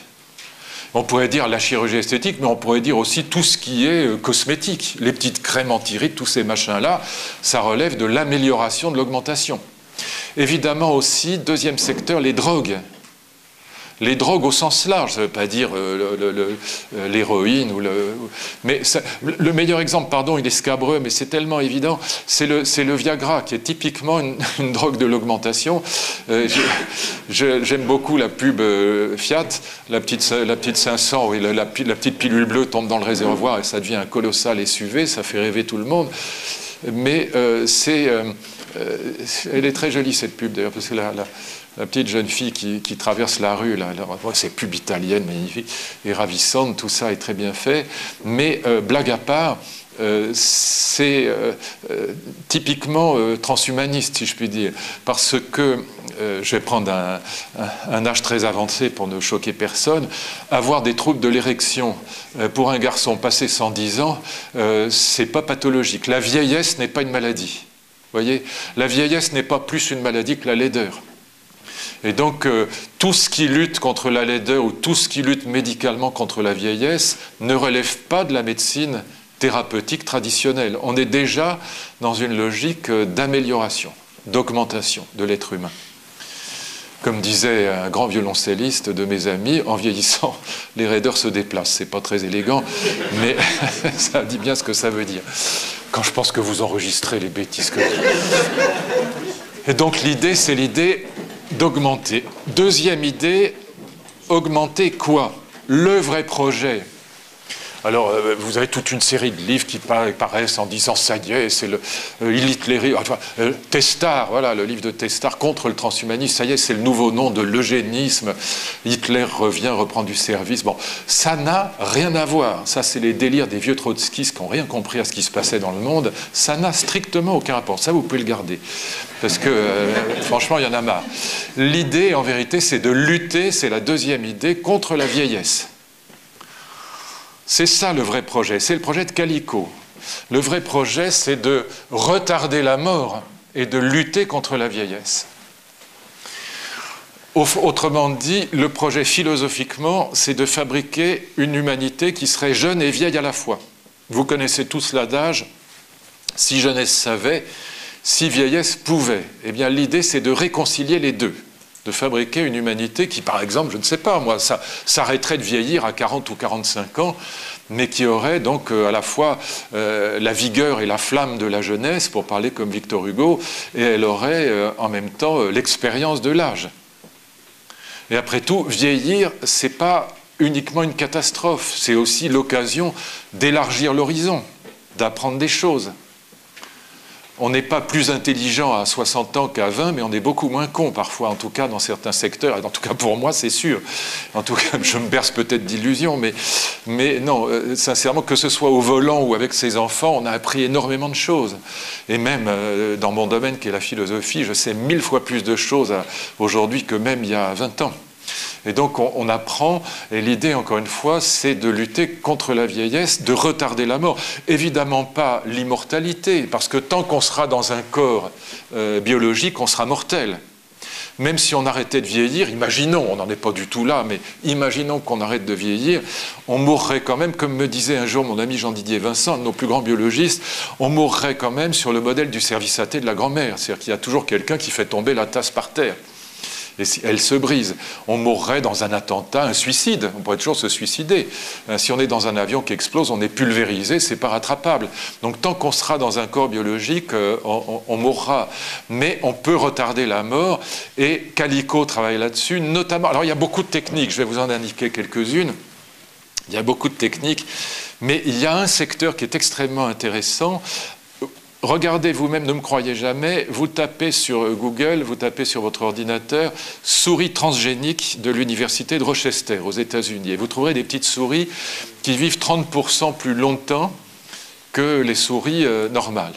On pourrait dire la chirurgie esthétique, mais on pourrait dire aussi tout ce qui est euh, cosmétique. Les petites crèmes anti-rides, tous ces machins-là, ça relève de l'amélioration de l'augmentation. Évidemment aussi, deuxième secteur, les drogues les drogues au sens large, ça ne veut pas dire euh, euh, l'héroïne le. Mais le meilleur exemple, pardon, il est scabreux, mais c'est tellement évident, c'est le, Viagra, qui est typiquement une, drogue de l'augmentation. Euh, j'aime beaucoup la pub Fiat, la petite, la petite 500, où la, la, petite pilule bleue tombe dans le réservoir et ça devient un colossal SUV, ça fait rêver tout le monde. Mais c'est. elle est très jolie cette pub d'ailleurs, parce que la, la petite jeune fille qui, traverse la rue, là, c'est pub italienne magnifique et ravissante, tout ça est très bien fait. Mais euh, blague à part, euh, c'est euh, typiquement transhumaniste, si je puis dire, parce que, je vais prendre un, âge très avancé pour ne choquer personne, avoir des troubles de l'érection pour un garçon passé 110 ans, c'est pas pathologique. La vieillesse n'est pas une maladie. Voyez, la vieillesse n'est pas plus une maladie que la laideur. Et donc, tout ce qui lutte contre la laideur ou tout ce qui lutte médicalement contre la vieillesse ne relève pas de la médecine thérapeutique traditionnelle. On est déjà dans une logique d'amélioration, d'augmentation de l'être humain. Comme disait un grand violoncelliste de mes amis, en vieillissant, les raideurs se déplacent. C'est pas très élégant, mais ça dit bien ce que ça veut dire. Quand je pense que vous enregistrez les bêtises que Et donc l'idée, c'est l'idée d'augmenter. Deuxième idée, augmenter quoi? Le vrai projet alors, euh, vous avez toute une série de livres qui paraissent en disant ça y est, c'est le euh, enfin, euh, Testar, voilà, le livre de Testar contre le transhumanisme, ça y est, c'est le nouveau nom de l'eugénisme. Hitler revient, reprend du service. Bon, ça n'a rien à voir. Ça, c'est les délires des vieux trotskistes qui n'ont rien compris à ce qui se passait dans le monde. Ça n'a strictement aucun rapport. Ça, vous pouvez le garder. Parce que, franchement, il y en a marre. L'idée, en vérité, c'est de lutter, c'est la deuxième idée, contre la vieillesse. C'est ça le vrai projet, c'est le projet de Calico. Le vrai projet, c'est de retarder la mort et de lutter contre la vieillesse. Autrement dit, le projet philosophiquement, c'est de fabriquer une humanité qui serait jeune et vieille à la fois. Vous connaissez tous l'adage, si jeunesse savait, si vieillesse pouvait. Eh bien, l'idée, c'est de réconcilier les deux de fabriquer une humanité qui, par exemple, je ne sais pas, moi, ça s'arrêterait de vieillir à 40 ou 45 ans, mais qui aurait donc euh, à la fois euh, la vigueur et la flamme de la jeunesse, pour parler comme Victor Hugo, et elle aurait euh, en même temps l'expérience de l'âge. Et après tout, vieillir, c'est pas uniquement une catastrophe, c'est aussi l'occasion d'élargir l'horizon, d'apprendre des choses on n'est pas plus intelligent à 60 ans qu'à 20, mais on est beaucoup moins con parfois, en tout cas dans certains secteurs, en tout cas pour moi c'est sûr. En tout cas, je me berce peut-être d'illusions, mais, non, euh, sincèrement, que ce soit au volant ou avec ses enfants, on a appris énormément de choses. Et même euh, dans mon domaine qui est la philosophie, je sais mille fois plus de choses aujourd'hui que même il y a 20 ans. Et donc on, apprend, et l'idée, encore une fois, c'est de lutter contre la vieillesse, de retarder la mort. Évidemment pas l'immortalité, parce que tant qu'on sera dans un corps euh, biologique, on sera mortel. Même si on arrêtait de vieillir, imaginons, on n'en est pas du tout là, mais imaginons qu'on arrête de vieillir, on mourrait quand même, comme me disait un jour mon ami Jean-Didier Vincent, nos plus grands biologistes, on mourrait quand même sur le modèle du service à thé de la grand-mère. C'est-à-dire qu'il y a toujours quelqu'un qui fait tomber la tasse par terre et elle se brise. On mourrait dans un attentat, un suicide. On pourrait toujours se suicider. Euh, si on est dans un avion qui explose, on est pulvérisé, c'est pas rattrapable. Donc tant qu'on sera dans un corps biologique, euh, on, mourra. Mais on peut retarder la mort. Et Calico travaille là-dessus, notamment. Alors il y a beaucoup de techniques. Je vais vous en indiquer quelques-unes. Il y a beaucoup de techniques, mais il y a un secteur qui est extrêmement intéressant Regardez vous-même, ne me croyez jamais, vous tapez sur Google, vous tapez sur votre ordinateur souris transgéniques de l'université de Rochester aux États-Unis et vous trouverez des petites souris qui vivent 30% plus longtemps que les souris euh, normales.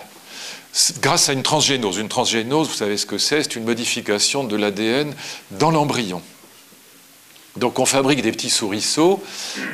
Grâce à une transgénose. Une transgénose, vous savez ce que c'est C'est une modification de l'ADN dans l'embryon. Donc on fabrique des petits souriceaux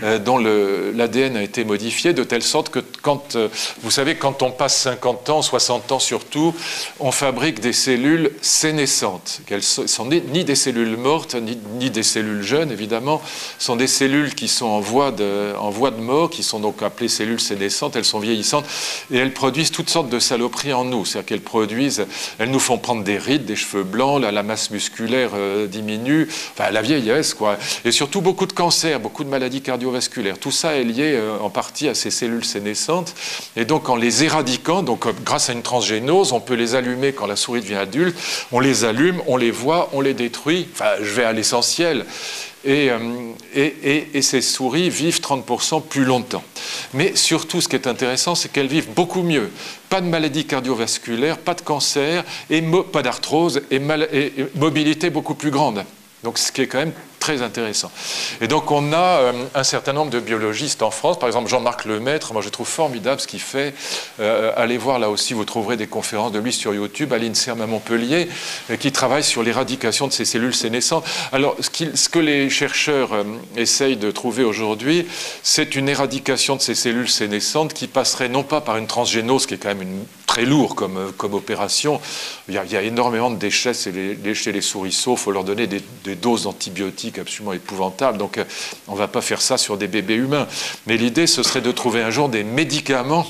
euh, dont l'ADN a été modifié de telle sorte que quand, euh, vous savez, quand on passe 50 ans, 60 ans surtout, on fabrique des cellules sénescentes. Elles sont ni des cellules mortes, ni, des cellules jeunes, évidemment, sont des cellules qui sont en voie, de, en voie de mort, qui sont donc appelées cellules sénescentes, elles sont vieillissantes, et elles produisent toutes sortes de saloperies en nous. C'est-à-dire qu'elles produisent, elles nous font prendre des rides, des cheveux blancs, la, masse musculaire euh, diminue, enfin la vieillesse, quoi et surtout beaucoup de cancers, beaucoup de maladies cardiovasculaires. Tout ça est lié euh, en partie à ces cellules sénescentes. Et donc en les éradiquant, donc euh, grâce à une transgénose, on peut les allumer quand la souris devient adulte, on les allume, on les voit, on les détruit. Enfin, je vais à l'essentiel. Et, euh, et, et, ces souris vivent 30% plus longtemps. Mais surtout, ce qui est intéressant, c'est qu'elles vivent beaucoup mieux. Pas de maladies cardiovasculaires, pas de cancer, et pas d'arthrose, et, et mobilité beaucoup plus grande. Donc ce qui est quand même très intéressant. Et donc on a euh, un certain nombre de biologistes en France, par exemple Jean-Marc Lemaître, moi je trouve formidable ce qu'il fait. Euh, allez voir là aussi, vous trouverez des conférences de lui sur YouTube, à l'INSERM à Montpellier, euh, qui travaille sur l'éradication de ces cellules sénescentes. Alors ce, que les chercheurs essayent de trouver aujourd'hui, c'est une éradication de ces cellules sénescentes qui passerait non pas par une transgénose, qui est quand même une, très lourd comme, opération, il y, a, énormément de déchets chez les, chez il faut leur donner des, des doses d'antibiotiques absolument épouvantables. Donc euh, on ne va pas faire ça sur des bébés humains. Mais l'idée, ce serait de trouver un jour des médicaments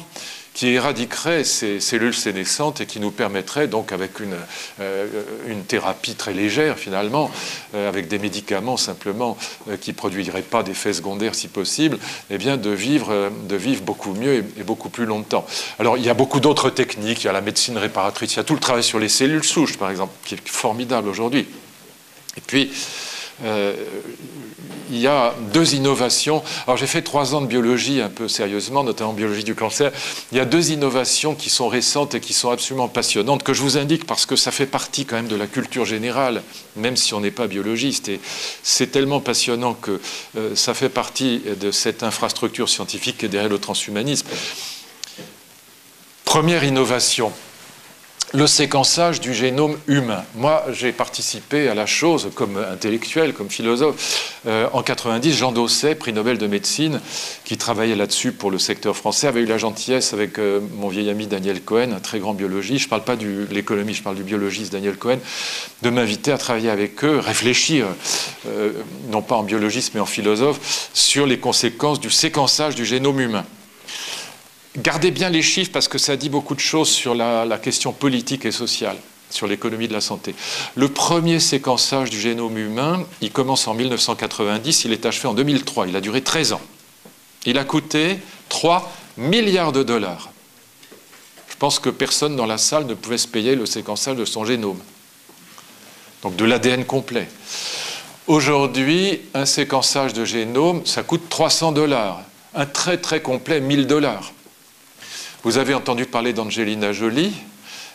qui éradiquerait ces cellules sénescentes et qui nous permettrait donc avec une, euh, une thérapie très légère finalement, euh, avec des médicaments simplement qui ne produiraient pas d'effets secondaires si possible, eh bien de vivre, de vivre beaucoup mieux et, beaucoup plus longtemps. Alors il y a beaucoup d'autres techniques, il y a la médecine réparatrice, il y a tout le travail sur les cellules souches par exemple, qui est formidable aujourd'hui. Et puis, euh, il y a deux innovations. Alors j'ai fait trois ans de biologie un peu sérieusement, notamment biologie du cancer. Il y a deux innovations qui sont récentes et qui sont absolument passionnantes, que je vous indique parce que ça fait partie quand même de la culture générale, même si on n'est pas biologiste. Et c'est tellement passionnant que euh, ça fait partie de cette infrastructure scientifique qui est derrière le transhumanisme. Première innovation, le séquençage du génome humain. Moi, j'ai participé à la chose comme intellectuel, comme philosophe. Euh, en 90, Jean Dosset, prix Nobel de médecine, qui travaillait là-dessus pour le secteur français, avait eu la gentillesse avec euh, mon vieil ami Daniel Cohen, un très grand biologiste, je ne parle pas de l'économie, je parle du biologiste Daniel Cohen, de m'inviter à travailler avec eux, réfléchir, euh, non pas en biologiste mais en philosophe, sur les conséquences du séquençage du génome humain. Gardez bien les chiffres parce que ça dit beaucoup de choses sur la, question politique et sociale, sur l'économie de la santé. Le premier séquençage du génome humain, il commence en 1990, il est achevé en 2003, il a duré 13 ans. Il a coûté 3 milliards de dollars. Je pense que personne dans la salle ne pouvait se payer le séquençage de son génome. Donc de l'ADN complet. Aujourd'hui, un séquençage de génome, ça coûte 300 dollars. Un très très complet, 1000 dollars. Vous avez entendu parler d'Angelina Jolie.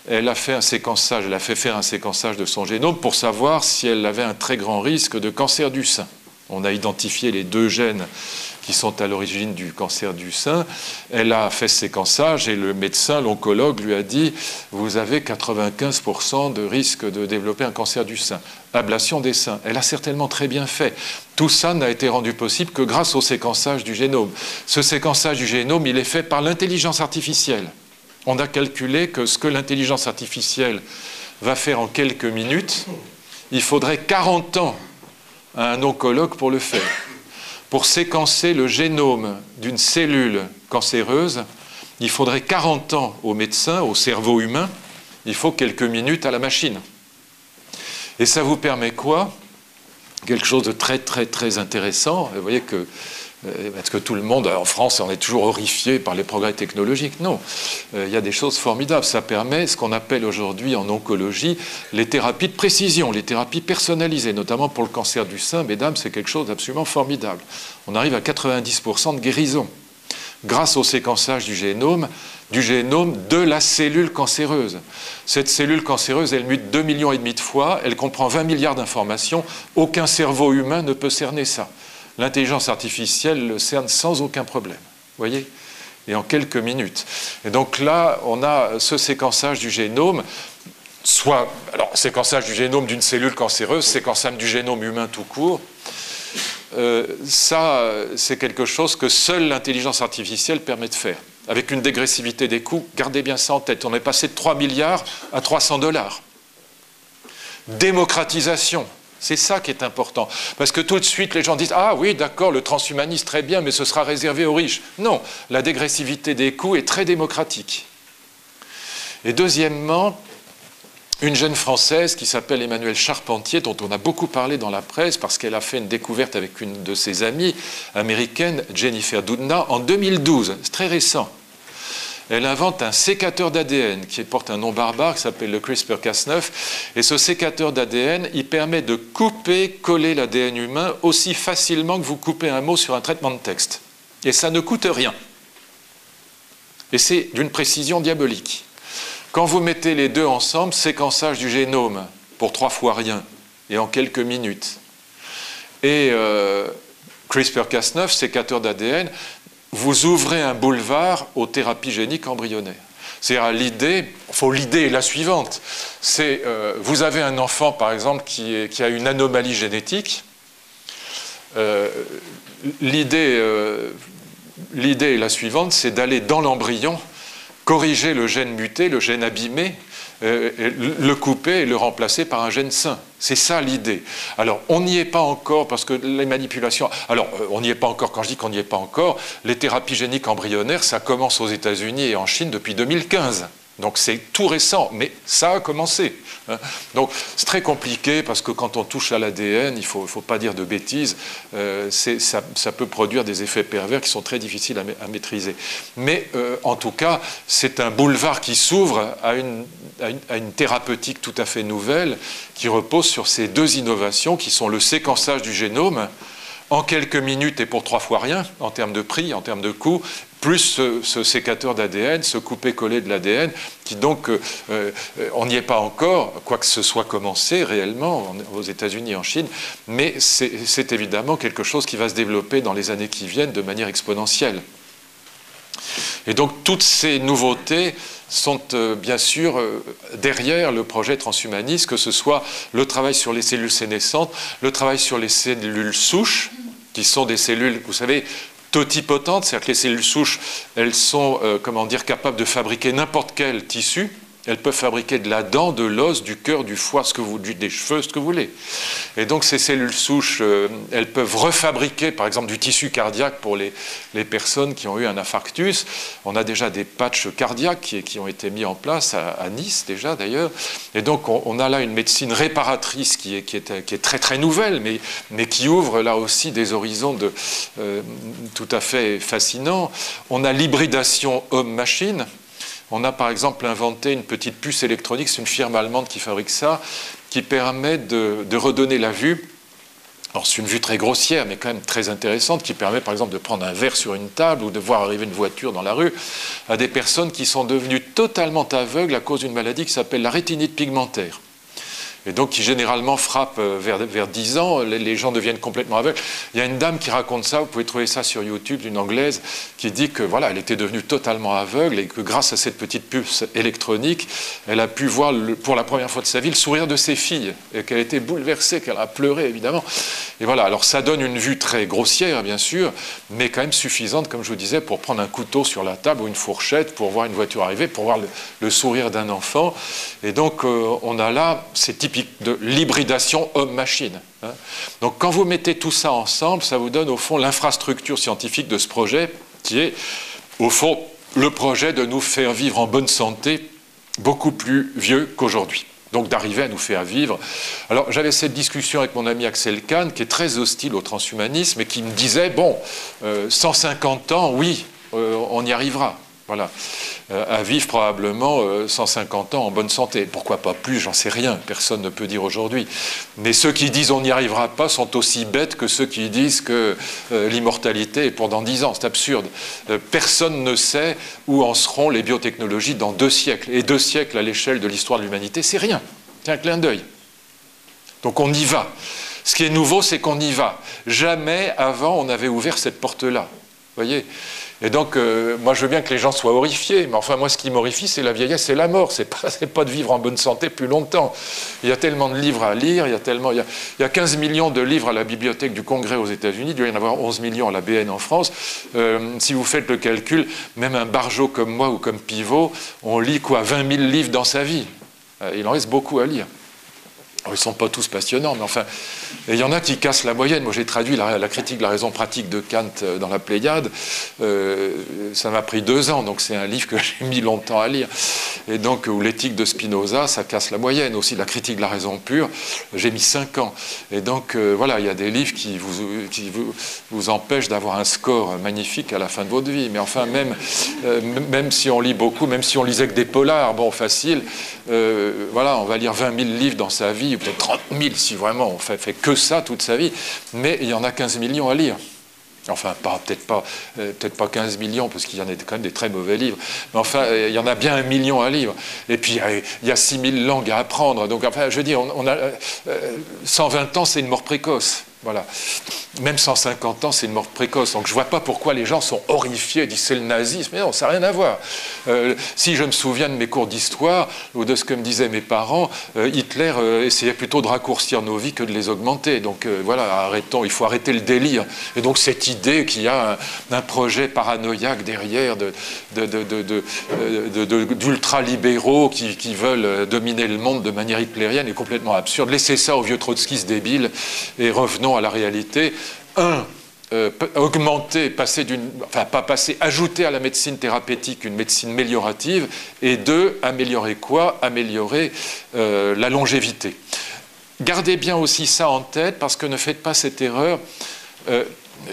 Elle a fait un séquençage, elle a fait faire un séquençage de son génome pour savoir si elle avait un très grand risque de cancer du sein. On a identifié les deux gènes qui sont à l'origine du cancer du sein. Elle a fait ce séquençage et le médecin, l'oncologue, lui a dit Vous avez 95% de risque de développer un cancer du sein. Ablation des seins. Elle a certainement très bien fait. Tout ça n'a été rendu possible que grâce au séquençage du génome. Ce séquençage du génome, il est fait par l'intelligence artificielle. On a calculé que ce que l'intelligence artificielle va faire en quelques minutes, il faudrait 40 ans à un oncologue pour le faire pour séquencer le génome d'une cellule cancéreuse, il faudrait 40 ans au médecin, au cerveau humain, il faut quelques minutes à la machine. Et ça vous permet quoi? Quelque chose de très très très intéressant. Vous voyez que euh, est-ce que tout le monde, en France, on est toujours horrifié par les progrès technologiques? Non. Euh, il y a des choses formidables. Ça permet ce qu'on appelle aujourd'hui en oncologie les thérapies de précision, les thérapies personnalisées, notamment pour le cancer du sein. Mesdames, c'est quelque chose d'absolument formidable. On arrive à 90% de guérison grâce au séquençage du génome, du génome de la cellule cancéreuse. Cette cellule cancéreuse, elle mute 2,5 millions et demi de fois, elle comprend 20 milliards d'informations. Aucun cerveau humain ne peut cerner ça l'intelligence artificielle le cerne sans aucun problème. voyez Et en quelques minutes. Et donc là, on a ce séquençage du génome, soit, alors, séquençage du génome d'une cellule cancéreuse, séquençage du génome humain tout court. Euh, ça, c'est quelque chose que seule l'intelligence artificielle permet de faire. Avec une dégressivité des coûts, gardez bien ça en tête. On est passé de 3 milliards à 300 dollars. Démocratisation. C'est ça qui est important. Parce que tout de suite, les gens disent Ah oui, d'accord, le transhumanisme, très bien, mais ce sera réservé aux riches. Non, la dégressivité des coûts est très démocratique. Et deuxièmement, une jeune Française qui s'appelle Emmanuelle Charpentier, dont on a beaucoup parlé dans la presse parce qu'elle a fait une découverte avec une de ses amies américaines, Jennifer Doudna, en 2012. C'est très récent elle invente un sécateur d'ADN qui porte un nom barbare qui s'appelle le CRISPR-Cas9. Et ce sécateur d'ADN, il permet de couper, coller l'ADN humain aussi facilement que vous coupez un mot sur un traitement de texte. Et ça ne coûte rien. Et c'est d'une précision diabolique. Quand vous mettez les deux ensemble, séquençage du génome pour trois fois rien et en quelques minutes, et CRISPR-Cas9, sécateur d'ADN, vous ouvrez un boulevard aux thérapies géniques embryonnaires. C'est-à-dire l'idée, l'idée est la suivante, c'est euh, vous avez un enfant par exemple qui, a une anomalie génétique. Euh, euh, l'idée est la suivante, c'est d'aller dans l'embryon corriger le gène muté, le gène abîmé, le couper et le remplacer par un gène sain. C'est ça l'idée. Alors, on n'y est pas encore parce que les manipulations. Alors, euh, on n'y est pas encore. Quand je dis qu'on n'y est pas encore, les thérapies géniques embryonnaires, ça commence aux États-Unis et en Chine depuis 2015. Donc c'est tout récent, mais ça a commencé. Hein. Donc c'est très compliqué parce que quand on touche à l'ADN, il ne faut, pas dire de bêtises, euh, ça, peut produire des effets pervers qui sont très difficiles à, maîtriser. Mais euh, en tout cas, c'est un boulevard qui s'ouvre à une, à une thérapeutique tout à fait nouvelle qui repose sur ces deux innovations qui sont le séquençage du génome en quelques minutes et pour trois fois rien en termes de prix, en termes de coût, plus ce, sécateur d'ADN, ce coupé-collé de l'ADN, qui donc, euh, euh, on n'y est pas encore, quoique ce soit commencé réellement aux États-Unis et en Chine, mais c'est évidemment quelque chose qui va se développer dans les années qui viennent de manière exponentielle. Et donc toutes ces nouveautés sont euh, bien sûr derrière le projet transhumaniste, que ce soit le travail sur les cellules sénescentes, le travail sur les cellules souches, qui sont des cellules, vous savez, totipotentes, c'est-à-dire que les cellules souches, elles sont euh, comment dire, capables de fabriquer n'importe quel tissu. Elles peuvent fabriquer de la dent, de l'os, du cœur, du foie, des cheveux, ce que vous voulez. Et donc ces cellules souches, euh, elles peuvent refabriquer, par exemple, du tissu cardiaque pour les, les, personnes qui ont eu un infarctus. On a déjà des patchs cardiaques qui, qui ont été mis en place à, Nice déjà d'ailleurs. Et donc on, a là une médecine réparatrice qui est, qui est, qui est, très très nouvelle, mais, mais qui ouvre là aussi des horizons de, euh, tout à fait fascinants. On a l'hybridation homme-machine. On a par exemple inventé une petite puce électronique, c'est une firme allemande qui fabrique ça, qui permet de, redonner la vue. Alors c'est une vue très grossière, mais quand même très intéressante, qui permet par exemple de prendre un verre sur une table ou de voir arriver une voiture dans la rue à des personnes qui sont devenues totalement aveugles à cause d'une maladie qui s'appelle la rétinite pigmentaire et donc qui généralement frappe euh, vers, vers 10 ans, les, gens deviennent complètement aveugles. Il y a une dame qui raconte ça, vous pouvez trouver ça sur YouTube, une anglaise, qui dit que voilà, elle était devenue totalement aveugle et que grâce à cette petite puce électronique, elle a pu voir pour la première fois de sa vie le sourire de ses filles et qu'elle était bouleversée, qu'elle a pleuré évidemment. Et voilà, alors ça donne une vue très grossière bien sûr, mais quand même suffisante, comme je vous disais, pour prendre un couteau sur la table ou une fourchette, pour voir une voiture arriver, pour voir le, sourire d'un enfant. Et donc euh, on a là ces typiques de l'hybridation homme-machine. Hein. Donc quand vous mettez tout ça ensemble, ça vous donne au fond l'infrastructure scientifique de ce projet qui est au fond le projet de nous faire vivre en bonne santé beaucoup plus vieux qu'aujourd'hui. Donc d'arriver à nous faire vivre. Alors j'avais cette discussion avec mon ami Axel Kahn, qui est très hostile au transhumanisme, et qui me disait, bon, 150 euh, ans, oui, euh, on y arrivera. Voilà. Euh, à vivre probablement 150 euh, ans en bonne santé. Pourquoi pas plus J'en sais rien. Personne ne peut dire aujourd'hui. Mais ceux qui disent on n'y arrivera pas sont aussi bêtes que ceux qui disent que euh, l'immortalité est pour dans 10 ans. C'est absurde. personne ne sait où en seront les biotechnologies dans deux siècles. Et deux siècles à l'échelle de l'histoire de l'humanité, c'est rien. C'est un clin d'œil. Donc on y va. Ce qui est nouveau, c'est qu'on y va. Jamais avant on avait ouvert cette porte-là. Voyez? Et donc, euh, moi, je veux bien que les gens soient horrifiés, mais enfin, moi, ce qui m'horrifie, c'est la vieillesse et la mort. C'est pas, pas de vivre en bonne santé plus longtemps. Il y a tellement de livres à lire, il y a tellement, il y a, 15 millions de livres à la bibliothèque du Congrès aux États-Unis, il doit y en avoir 11 millions à la BN en France. Euh, si vous faites le calcul, même un barjot comme moi ou comme Pivot, on lit quoi 20 000 livres dans sa vie. Euh, il en reste beaucoup à lire. Ils ne sont pas tous passionnants, mais enfin, il y en a qui cassent la moyenne. Moi, j'ai traduit la, critique de la raison pratique de Kant euh, dans la Pléiade. Euh, ça m'a pris deux ans, donc c'est un livre que j'ai mis longtemps à lire. Et donc, ou l'éthique de Spinoza, ça casse la moyenne. Aussi, la critique de la raison pure, j'ai mis cinq ans. Et donc, euh, voilà, il y a des livres qui vous, qui vous, vous empêchent d'avoir un score magnifique à la fin de votre vie. Mais enfin, même, même si on lit beaucoup, même si on lisait que des polars, bon, facile, voilà, on va lire 20 000 livres dans sa vie, ou peut-être 30 000 si vraiment on fait, fait que ça toute sa vie, mais il y en a 15 millions à lire. Enfin, peut-être pas, euh, peut pas 15 millions, parce qu'il y en a quand même des très mauvais livres. Mais enfin, euh, il y en a bien un million à lire. Et puis, il y a 6000 langues à apprendre. Donc, enfin, je veux dire, on, a, 120 euh, ans, c'est une mort précoce. Voilà. Même 150 ans, c'est une mort précoce. Donc je ne vois pas pourquoi les gens sont horrifiés, disent c'est le nazisme. Mais non, ça n'a rien à voir. Euh, si je me souviens de mes cours d'histoire ou de ce que me disaient mes parents, euh, Hitler euh, essayait plutôt de raccourcir nos vies que de les augmenter. Donc voilà, arrêtons, il faut arrêter le délire. Et donc cette idée qu'il y a un, projet paranoïaque derrière d'ultra-libéraux qui, qui, veulent dominer le monde de manière hitlérienne est complètement absurde. Laissez ça aux vieux trotskistes débiles et revenons à la réalité. Un, euh, augmenter, passer d'une, enfin pas passer, ajouter à la médecine thérapeutique une médecine améliorative, et deux, améliorer quoi? Améliorer euh, la longévité. Gardez bien aussi ça en tête parce que ne faites pas cette erreur. Euh,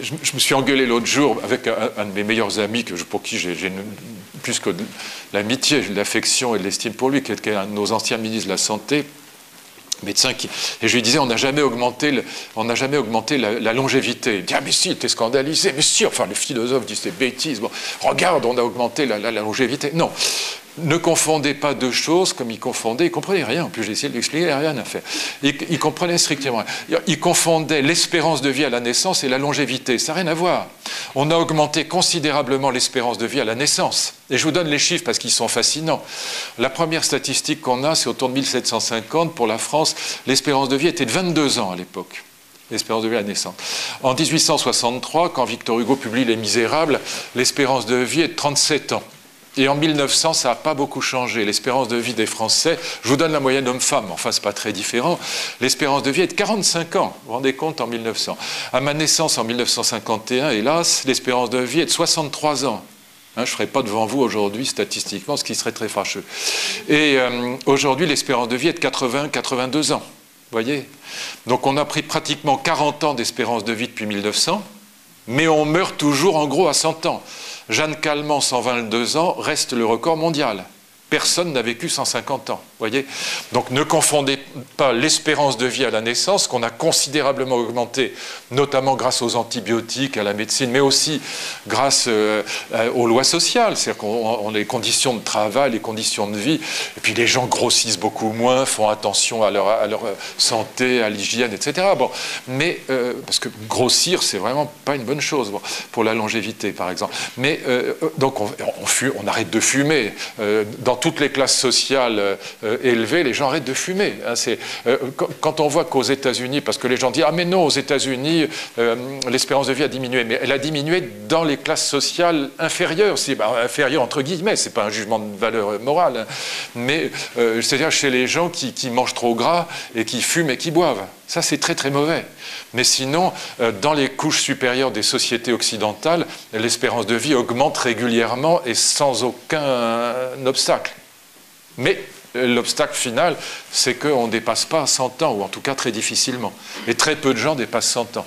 je, me suis engueulé l'autre jour avec un, de mes meilleurs amis pour qui j'ai plus que l'amitié, l'affection et l'estime pour lui, qui est un de nos anciens ministres de la Santé médecin qui... Et je lui disais, on n'a jamais augmenté, on n'a jamais augmenté la, longévité. Il dit, ah mais si, t'es scandalisé. Mais si, enfin le philosophe dit, c'est bêtise. Bon, regarde, on a augmenté la, longévité. Non, ne confondez pas deux choses comme il confondait. Il comprenait rien. En plus, j'ai essayé de l'expliquer, il n'y a rien à faire. Il, il, comprenait strictement rien. Il confondait l'espérance de vie à la naissance et la longévité. Ça n'a rien à voir. On a augmenté considérablement l'espérance de vie à la naissance. Et je vous donne les chiffres parce qu'ils sont fascinants. La première statistique qu'on a, c'est autour de 1750. Pour la France, l'espérance de vie était de 22 ans à l'époque l'espérance de vie à la naissance. En 1863, quand Victor Hugo publie Les Misérables, l'espérance de vie est de 37 ans. Et en 1900, ça n'a pas beaucoup changé. L'espérance de vie des Français, je vous donne la moyenne homme-femme, enfin, ce n'est pas très différent. L'espérance de vie est de 45 ans, vous vous rendez compte, en 1900. À ma naissance, en 1951, hélas, l'espérance de vie est de 63 ans. Hein, je ne ferai pas devant vous aujourd'hui statistiquement, ce qui serait très fâcheux. Et euh, aujourd'hui, l'espérance de vie est de 80-82 ans. Voyez Donc on a pris pratiquement 40 ans d'espérance de vie depuis 1900, mais on meurt toujours en gros à 100 ans. Jeanne Calment, 122 ans, reste le record mondial. Personne n'a vécu 150 ans. Voyez Donc ne confondez pas l'espérance de vie à la naissance, qu'on a considérablement augmenté, notamment grâce aux antibiotiques, à la médecine, mais aussi grâce euh, euh, aux lois sociales, c'est-à-dire qu'on les conditions de travail, les conditions de vie, et puis les gens grossissent beaucoup moins, font attention à leur, leur santé, à l'hygiène, etc. Bon, mais euh, parce que grossir, c'est vraiment pas une bonne chose pour la longévité, par exemple. Mais donc on, on, arrête de fumer. dans toutes les classes sociales euh, élevées, les gens arrêtent de fumer. Hein. Euh, quand on voit qu'aux États-Unis, parce que les gens disent Ah, mais non, aux États-Unis, euh, l'espérance de vie a diminué. Mais elle a diminué dans les classes sociales inférieures. C'est bah, entre guillemets, c'est pas un jugement de valeur morale. Hein. Mais c'est-à-dire chez les gens qui, qui mangent trop gras et qui fument et qui boivent. Ça, c'est très très mauvais. Mais sinon, dans les couches supérieures des sociétés occidentales, l'espérance de vie augmente régulièrement et sans aucun obstacle. Mais l'obstacle final, c'est qu'on ne dépasse pas 100 ans, ou en tout cas très difficilement. Et très peu de gens dépassent 100 ans.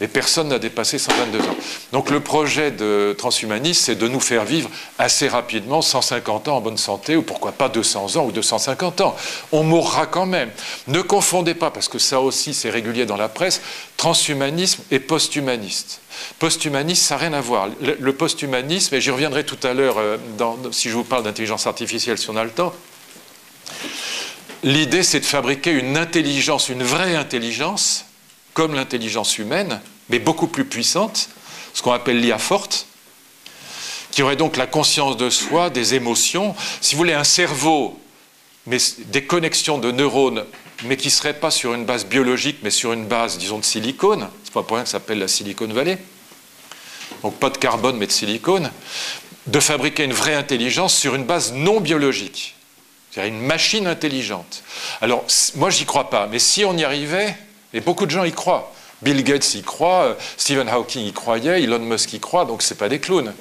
Et personne n'a dépassé 122 ans. Donc le projet de transhumanisme, c'est de nous faire vivre assez rapidement 150 ans en bonne santé, ou pourquoi pas 200 ans ou 250 ans. On mourra quand même. Ne confondez pas, parce que ça aussi c'est régulier dans la presse, transhumanisme et posthumaniste. Posthumanisme, ça n'a rien à voir. Le, posthumanisme, et j'y reviendrai tout à l'heure euh, si je vous parle d'intelligence artificielle si on a le temps, L'idée, c'est de fabriquer une intelligence, une vraie intelligence, comme l'intelligence humaine, mais beaucoup plus puissante, ce qu'on appelle l'IA forte, qui aurait donc la conscience de soi, des émotions. Si vous voulez, un cerveau, mais des connexions de neurones, mais qui ne seraient pas sur une base biologique, mais sur une base, disons, de silicone. C'est pas pour rien que ça s'appelle la Silicon Valley. Donc pas de carbone, mais de silicone. De fabriquer une vraie intelligence sur une base non biologique cest une machine intelligente. Alors, moi, j'y crois pas, mais si on y arrivait, et beaucoup de gens y croient, Bill Gates y croit, euh, Stephen Hawking y croyait, Elon Musk y croit, donc ce n'est pas des clowns.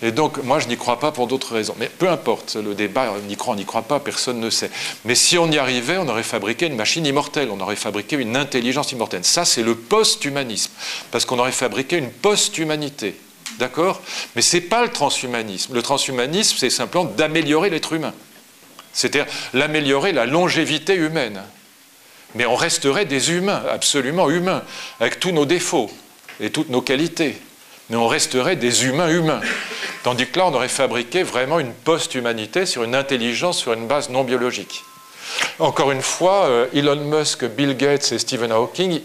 Et donc, moi, je n'y crois pas pour d'autres raisons. Mais peu importe, le débat, on y croit, on n'y croit pas, personne ne sait. Mais si on y arrivait, on aurait fabriqué une machine immortelle, on aurait fabriqué une intelligence immortelle. Ça, c'est le post-humanisme, parce qu'on aurait fabriqué une post-humanité. D'accord? Mais ce n'est pas le transhumanisme. Le transhumanisme, c'est simplement d'améliorer l'être humain c'est-à-dire l'améliorer la longévité humaine. Mais on resterait des humains, absolument humains, avec tous nos défauts et toutes nos qualités. Mais on resterait des humains humains. Tandis que là, on aurait fabriqué vraiment une post-humanité sur une intelligence, sur une base non biologique. Encore une fois, euh, Elon Musk, Bill Gates et Stephen Hawking,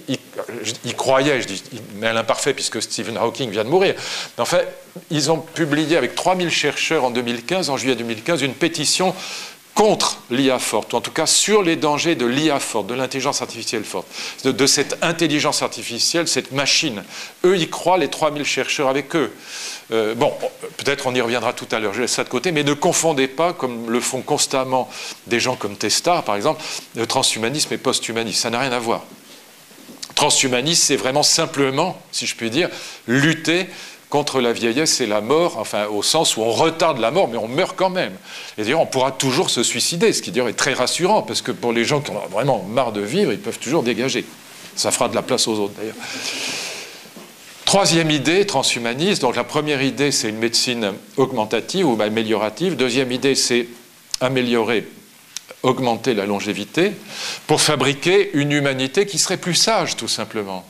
ils croyaient, je dis, mais à l'imparfait puisque Stephen Hawking vient de mourir. Mais en fait, ils ont publié avec 3000 chercheurs en 2015, en juillet 2015, une pétition contre l'IA forte, ou en tout cas sur les dangers de l'IA forte, de l'intelligence artificielle forte, de, cette intelligence artificielle, cette machine. Eux, y croient, les 3000 chercheurs avec eux. Euh, bon, peut-être on y reviendra tout à l'heure, je laisse ça de côté, mais ne confondez pas, comme le font constamment des gens comme Testar, par exemple, transhumanisme et posthumanisme. Ça n'a rien à voir. Transhumanisme, c'est vraiment simplement, si je puis dire, lutter contre la vieillesse et la mort, enfin au sens où on retarde la mort, mais on meurt quand même. Et d'ailleurs, on pourra toujours se suicider, ce qui d'ailleurs est très rassurant, parce que pour les gens qui ont vraiment marre de vivre, ils peuvent toujours dégager. Ça fera de la place aux autres d'ailleurs. Troisième idée, transhumaniste. Donc la première idée, c'est une médecine augmentative ou améliorative. Deuxième idée, c'est améliorer, augmenter la longévité pour fabriquer une humanité qui serait plus sage, tout simplement.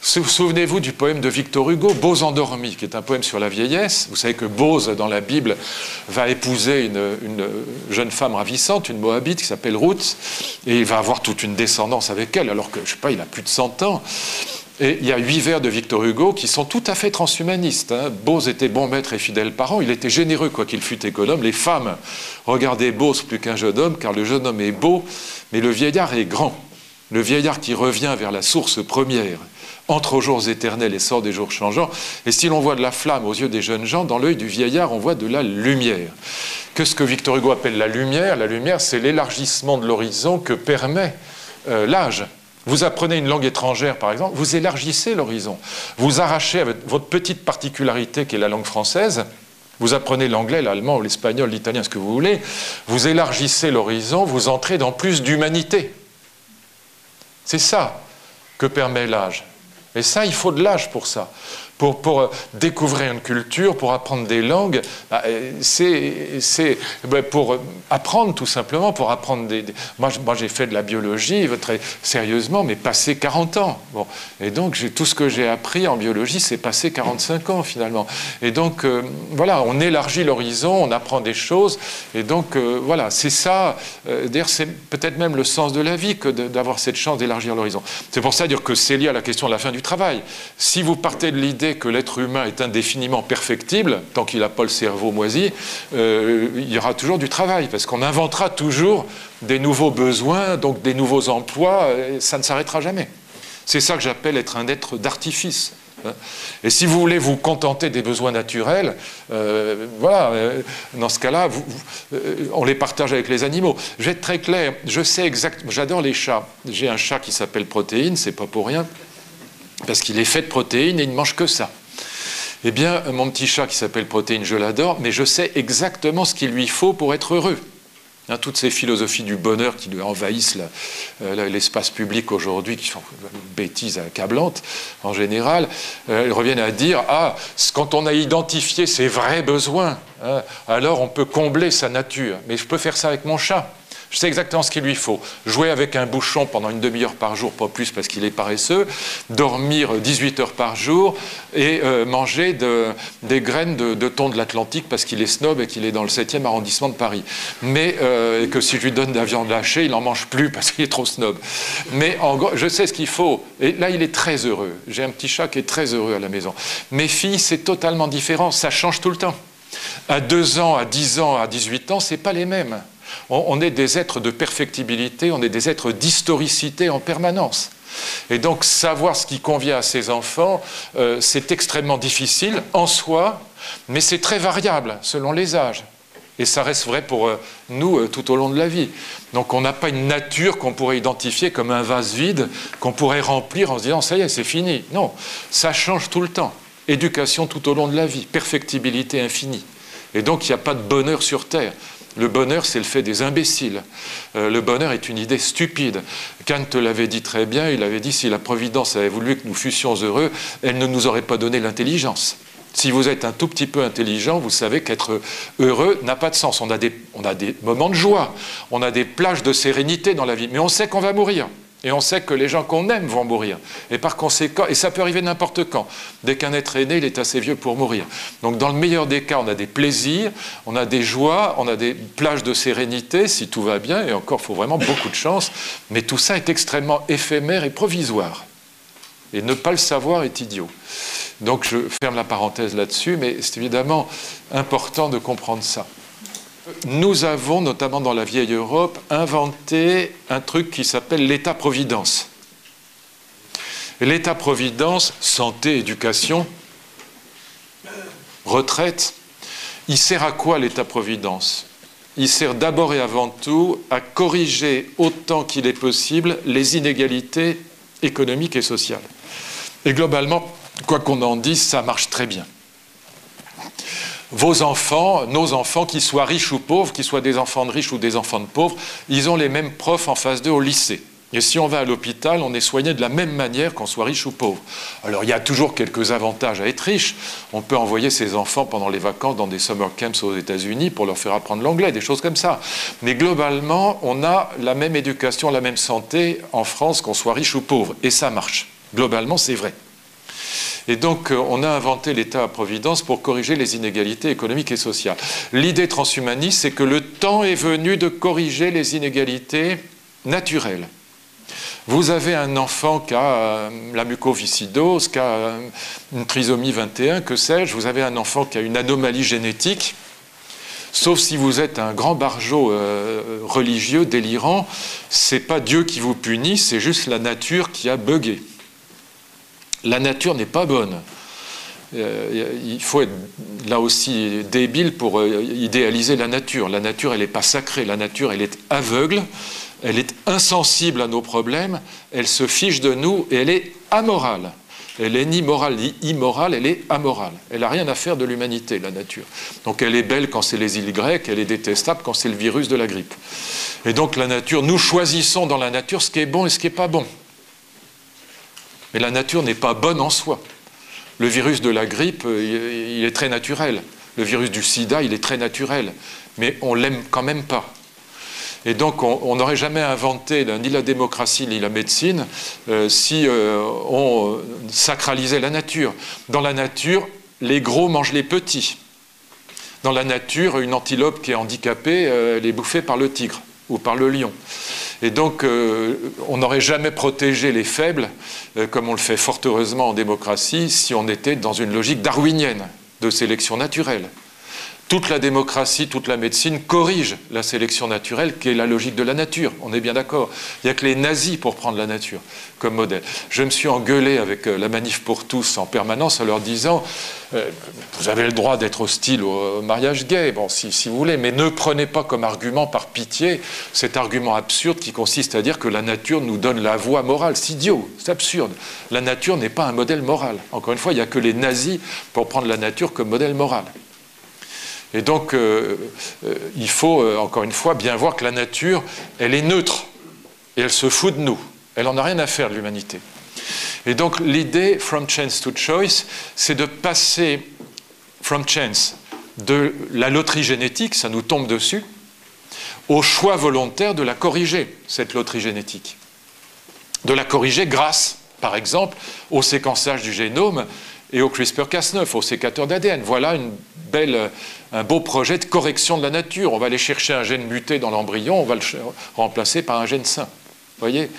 Souvenez-vous du poème de Victor Hugo, Beaux endormis, qui est un poème sur la vieillesse. Vous savez que Bose, dans la Bible, va épouser une, jeune femme ravissante, une Moabite qui s'appelle Ruth, et il va avoir toute une descendance avec elle, alors que, je sais pas, il a plus de 100 ans. Et il y a huit vers de Victor Hugo qui sont tout à fait transhumanistes. Hein. Bose était bon maître et fidèle parent, il était généreux quoi qu'il fût économe. Les femmes regardaient Bose plus qu'un jeune homme, car le jeune homme est beau, mais le vieillard est grand. Le vieillard qui revient vers la source première entre aux jours éternels et sort des jours changeants. Et si l'on voit de la flamme aux yeux des jeunes gens, dans l'œil du vieillard, on voit de la lumière. Que ce que Victor Hugo appelle la lumière, la lumière, c'est l'élargissement de l'horizon que permet euh, l'âge. Vous apprenez une langue étrangère, par exemple, vous élargissez l'horizon. Vous arrachez votre petite particularité qui est la langue française, vous apprenez l'anglais, l'allemand, l'espagnol, l'italien, ce que vous voulez, vous élargissez l'horizon, vous entrez dans plus d'humanité. C'est ça que permet l'âge. Et ça, il faut de l'âge pour ça. Pour, euh, découvrir une culture, pour apprendre des langues, bah, euh, c'est bah, pour euh, apprendre tout simplement, pour apprendre des... Moi, moi j'ai fait de la biologie très sérieusement, mais passé 40 ans. Bon. Et donc tout ce que j'ai appris en biologie, c'est passé 45 ans finalement. Et donc voilà, on élargit l'horizon, on apprend des choses. Et donc voilà, c'est ça. D'ailleurs, c'est peut-être même le sens de la vie que d'avoir cette chance d'élargir l'horizon. C'est pour ça dire que c'est lié à la question de la fin du travail. Si vous partez de l'idée que l'être humain est indéfiniment perfectible, tant qu'il n'a pas le cerveau moisi, euh, il y aura toujours du travail, parce qu'on inventera toujours des nouveaux besoins, donc des nouveaux emplois, et ça ne s'arrêtera jamais. C'est ça que j'appelle être un être d'artifice. Hein. Et si vous voulez vous contenter des besoins naturels, euh, voilà, euh, dans ce cas-là, on les partage avec les animaux. Je vais être très clair, je sais exactement, j'adore les chats. J'ai un chat qui s'appelle Protéine, c'est pas pour rien parce qu'il est fait de protéines et il ne mange que ça. Eh bien, mon petit chat qui s'appelle Protéine, je l'adore, mais je sais exactement ce qu'il lui faut pour être heureux. Hein, toutes ces philosophies du bonheur qui envahissent euh, l'espace public aujourd'hui, qui sont bêtises accablantes en général, euh, elles reviennent à dire Ah, quand on a identifié ses vrais besoins, hein, alors on peut combler sa nature. Mais je peux faire ça avec mon chat. Je sais exactement ce qu'il lui faut. Jouer avec un bouchon pendant une demi-heure par jour, pas plus parce qu'il est paresseux, dormir 18 heures par jour et euh, manger des graines de, thon de l'Atlantique parce qu'il est snob et qu'il est dans le 7e arrondissement de Paris. Mais euh, que si je lui donne de la viande lâchée, il n'en mange plus parce qu'il est trop snob. Mais je sais ce qu'il faut. Et là, il est très heureux. J'ai un petit chat qui est très heureux à la maison. Mes filles, c'est totalement différent. Ça change tout le temps. À 2 ans, à 10 ans, à 18 ans, c'est pas les mêmes. On, est des êtres de perfectibilité, on est des êtres d'historicité en permanence. Et donc savoir ce qui convient à ces enfants, euh, c'est extrêmement difficile en soi, mais c'est très variable selon les âges. Et ça reste vrai pour euh, nous euh, tout au long de la vie. Donc on n'a pas une nature qu'on pourrait identifier comme un vase vide, qu'on pourrait remplir en se disant ça y est, c'est fini. Non, ça change tout le temps. Éducation tout au long de la vie, perfectibilité infinie. Et donc il n'y a pas de bonheur sur Terre. Le bonheur, c'est le fait des imbéciles. Euh, le bonheur est une idée stupide. Kant l'avait dit très bien, il avait dit si la Providence avait voulu que nous fussions heureux, elle ne nous aurait pas donné l'intelligence. Si vous êtes un tout petit peu intelligent, vous savez qu'être heureux n'a pas de sens. On a, des, on a des moments de joie, on a des plages de sérénité dans la vie, mais on sait qu'on va mourir. Et on sait que les gens qu'on aime vont mourir. Et par conséquent, et ça peut arriver n'importe quand. Dès qu'un être est né, il est assez vieux pour mourir. Donc dans le meilleur des cas, on a des plaisirs, on a des joies, on a des plages de sérénité, si tout va bien, et encore, il faut vraiment beaucoup de chance. Mais tout ça est extrêmement éphémère et provisoire. Et ne pas le savoir est idiot. Donc je ferme la parenthèse là-dessus, mais c'est évidemment important de comprendre ça. Nous avons, notamment dans la vieille Europe, inventé un truc qui s'appelle l'État-providence. L'État-providence, santé, éducation, retraite, il sert à quoi l'État-providence? Il sert d'abord et avant tout à corriger autant qu'il est possible les inégalités économiques et sociales. Et globalement, quoi qu'on en dise, ça marche très bien. Vos enfants, nos enfants, qu'ils soient riches ou pauvres, qu'ils soient des enfants de riches ou des enfants de pauvres, ils ont les mêmes profs en face d'eux au lycée. Et si on va à l'hôpital, on est soigné de la même manière qu'on soit riche ou pauvre. Alors il y a toujours quelques avantages à être riche. On peut envoyer ses enfants pendant les vacances dans des summer camps aux États-Unis pour leur faire apprendre l'anglais, des choses comme ça. Mais globalement, on a la même éducation, la même santé en France qu'on soit riche ou pauvre. Et ça marche. Globalement, c'est vrai. Et donc, euh, on a inventé l'État-providence pour corriger les inégalités économiques et sociales. L'idée transhumaniste, c'est que le temps est venu de corriger les inégalités naturelles. Vous avez un enfant qui a euh, la mucoviscidose, qui a euh, une trisomie 21, que sais-je, vous avez un enfant qui a une anomalie génétique, sauf si vous êtes un grand euh, religieux, délirant, c'est pas Dieu qui vous punit, c'est juste la nature qui a bugué. La nature n'est pas bonne. il faut être là aussi débile pour idéaliser la nature. La nature, elle n'est pas sacrée, la nature, elle est aveugle elle est insensible à nos problèmes, elle se fiche de nous et elle est amorale. Elle est ni morale ni immorale, elle est amorale. Elle n'a rien à faire de l'humanité, la nature. Donc elle est belle quand c'est les îles grecques, elle est détestable quand c'est le virus de la grippe. Et donc la nature, nous choisissons dans la nature ce qui est bon et ce qui n'est pas bon. Mais la nature n'est pas bonne en soi. Le virus de la grippe, il est très naturel. Le virus du sida, il est très naturel. Mais on l'aime quand même pas. Et donc, on n'aurait jamais inventé ni la démocratie ni la médecine euh, si euh, on sacralisait la nature. Dans la nature, les gros mangent les petits. Dans la nature, une antilope qui est handicapée, euh, elle est bouffée par le tigre ou par le lion. Et donc, on n'aurait jamais protégé les faibles, comme on le fait fort heureusement en démocratie, si on était dans une logique darwinienne de sélection naturelle toute la démocratie, toute la médecine corrige la sélection naturelle, qui est la logique de la nature. On est bien d'accord. Il n'y a que les nazis pour prendre la nature comme modèle. Je me suis engueulé avec euh, la manif pour tous en permanence en leur disant euh, Vous avez le droit d'être hostile au mariage gay, bon, si, si, vous voulez, mais ne prenez pas comme argument, par pitié, cet argument absurde qui consiste à dire que la nature nous donne la voie morale. C'est idiot, c'est absurde. La nature n'est pas un modèle moral. Encore une fois, il n'y a que les nazis pour prendre la nature comme modèle moral. Et donc, euh, euh, il faut, euh, encore une fois, bien voir que la nature, elle est neutre. Et elle se fout de nous. Elle n'en a rien à faire de l'humanité. Et donc, l'idée, from chance to choice, c'est de passer, from chance, de la loterie génétique, ça nous tombe dessus, au choix volontaire de la corriger, cette loterie génétique. De la corriger grâce, par exemple, au séquençage du génome et au CRISPR-Cas9, au sécateur d'ADN. Voilà une belle, un beau projet de correction de la nature. On va aller chercher un gène muté dans l'embryon, on va le remplacer par un gène sain. Voyez?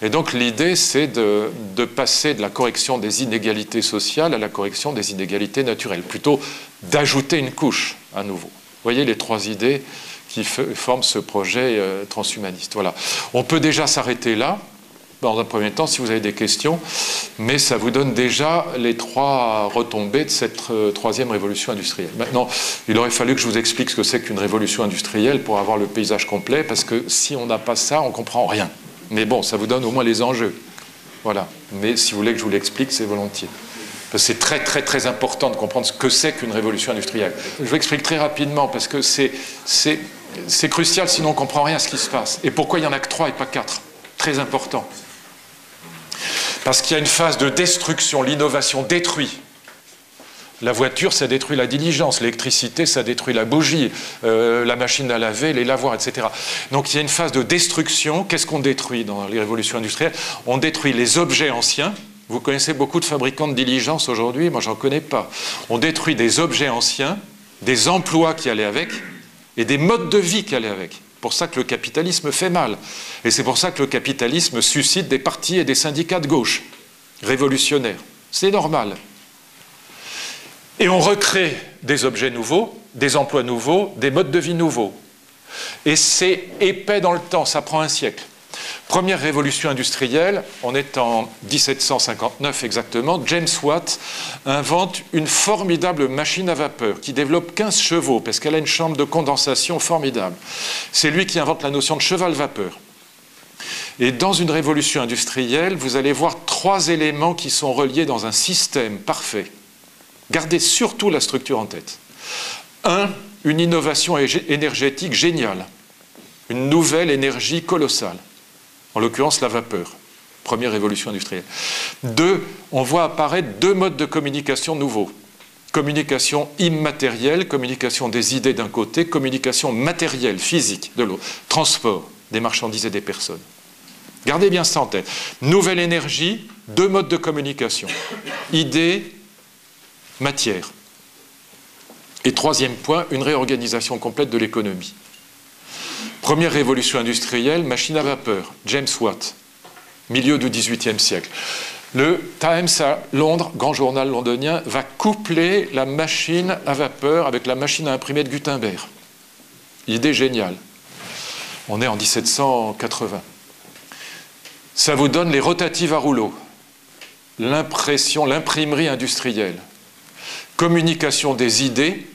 Et donc l'idée, c'est de, passer de la correction des inégalités sociales à la correction des inégalités naturelles, plutôt d'ajouter une couche à nouveau. Voyez les trois idées qui forment ce projet euh, transhumaniste. Voilà. On peut déjà s'arrêter là dans un premier temps si vous avez des questions, mais ça vous donne déjà les trois retombées de cette euh, troisième révolution industrielle. Maintenant, il aurait fallu que je vous explique ce que c'est qu'une révolution industrielle pour avoir le paysage complet, parce que si on n'a pas ça, on ne comprend rien. Mais bon, ça vous donne au moins les enjeux. Voilà. Mais si vous voulez que je vous l'explique, c'est volontiers. C'est très très très important de comprendre ce que c'est qu'une révolution industrielle. Je vous explique très rapidement parce que c'est crucial, sinon on ne comprend rien ce qui se passe. Et pourquoi il n'y en a que trois et pas quatre? Très important. Parce qu'il y a une phase de destruction, l'innovation détruit. La voiture, ça détruit la diligence, l'électricité, ça détruit la bougie, euh, la machine à laver, les lavoirs, etc. Donc il y a une phase de destruction. Qu'est-ce qu'on détruit dans les révolutions industrielles? On détruit les objets anciens. Vous connaissez beaucoup de fabricants de diligence aujourd'hui, moi j'en connais pas. On détruit des objets anciens, des emplois qui allaient avec et des modes de vie qui allaient avec pour ça que le capitalisme fait mal. Et c'est pour ça que le capitalisme suscite des partis et des syndicats de gauche. révolutionnaire. C'est normal. Et on recrée des objets nouveaux, des emplois nouveaux, des modes de vie nouveaux. Et c'est épais dans le temps, ça prend un siècle. Première révolution industrielle, on est en 1759 exactement, James Watt invente une formidable machine à vapeur qui développe 15 chevaux parce qu'elle a une chambre de condensation formidable. C'est lui qui invente la notion de cheval-vapeur. Et dans une révolution industrielle, vous allez voir trois éléments qui sont reliés dans un système parfait. Gardez surtout la structure en tête. Un, une innovation énergétique géniale, une nouvelle énergie colossale en l'occurrence la vapeur, première révolution industrielle. Deux, on voit apparaître deux modes de communication nouveaux. Communication immatérielle, communication des idées d'un côté, communication matérielle, physique de l'autre, transport des marchandises et des personnes. Gardez bien ça en tête. Nouvelle énergie, deux modes de communication. Idées, matière. Et troisième point, une réorganisation complète de l'économie. Première révolution industrielle, machine à vapeur, James Watt, milieu du XVIIIe siècle. Le Times à Londres, grand journal londonien, va coupler la machine à vapeur avec la machine à imprimer de Gutenberg. Idée géniale. On est en 1780. Ça vous donne les rotatives à rouleau, l'impression, l'imprimerie industrielle, communication des idées,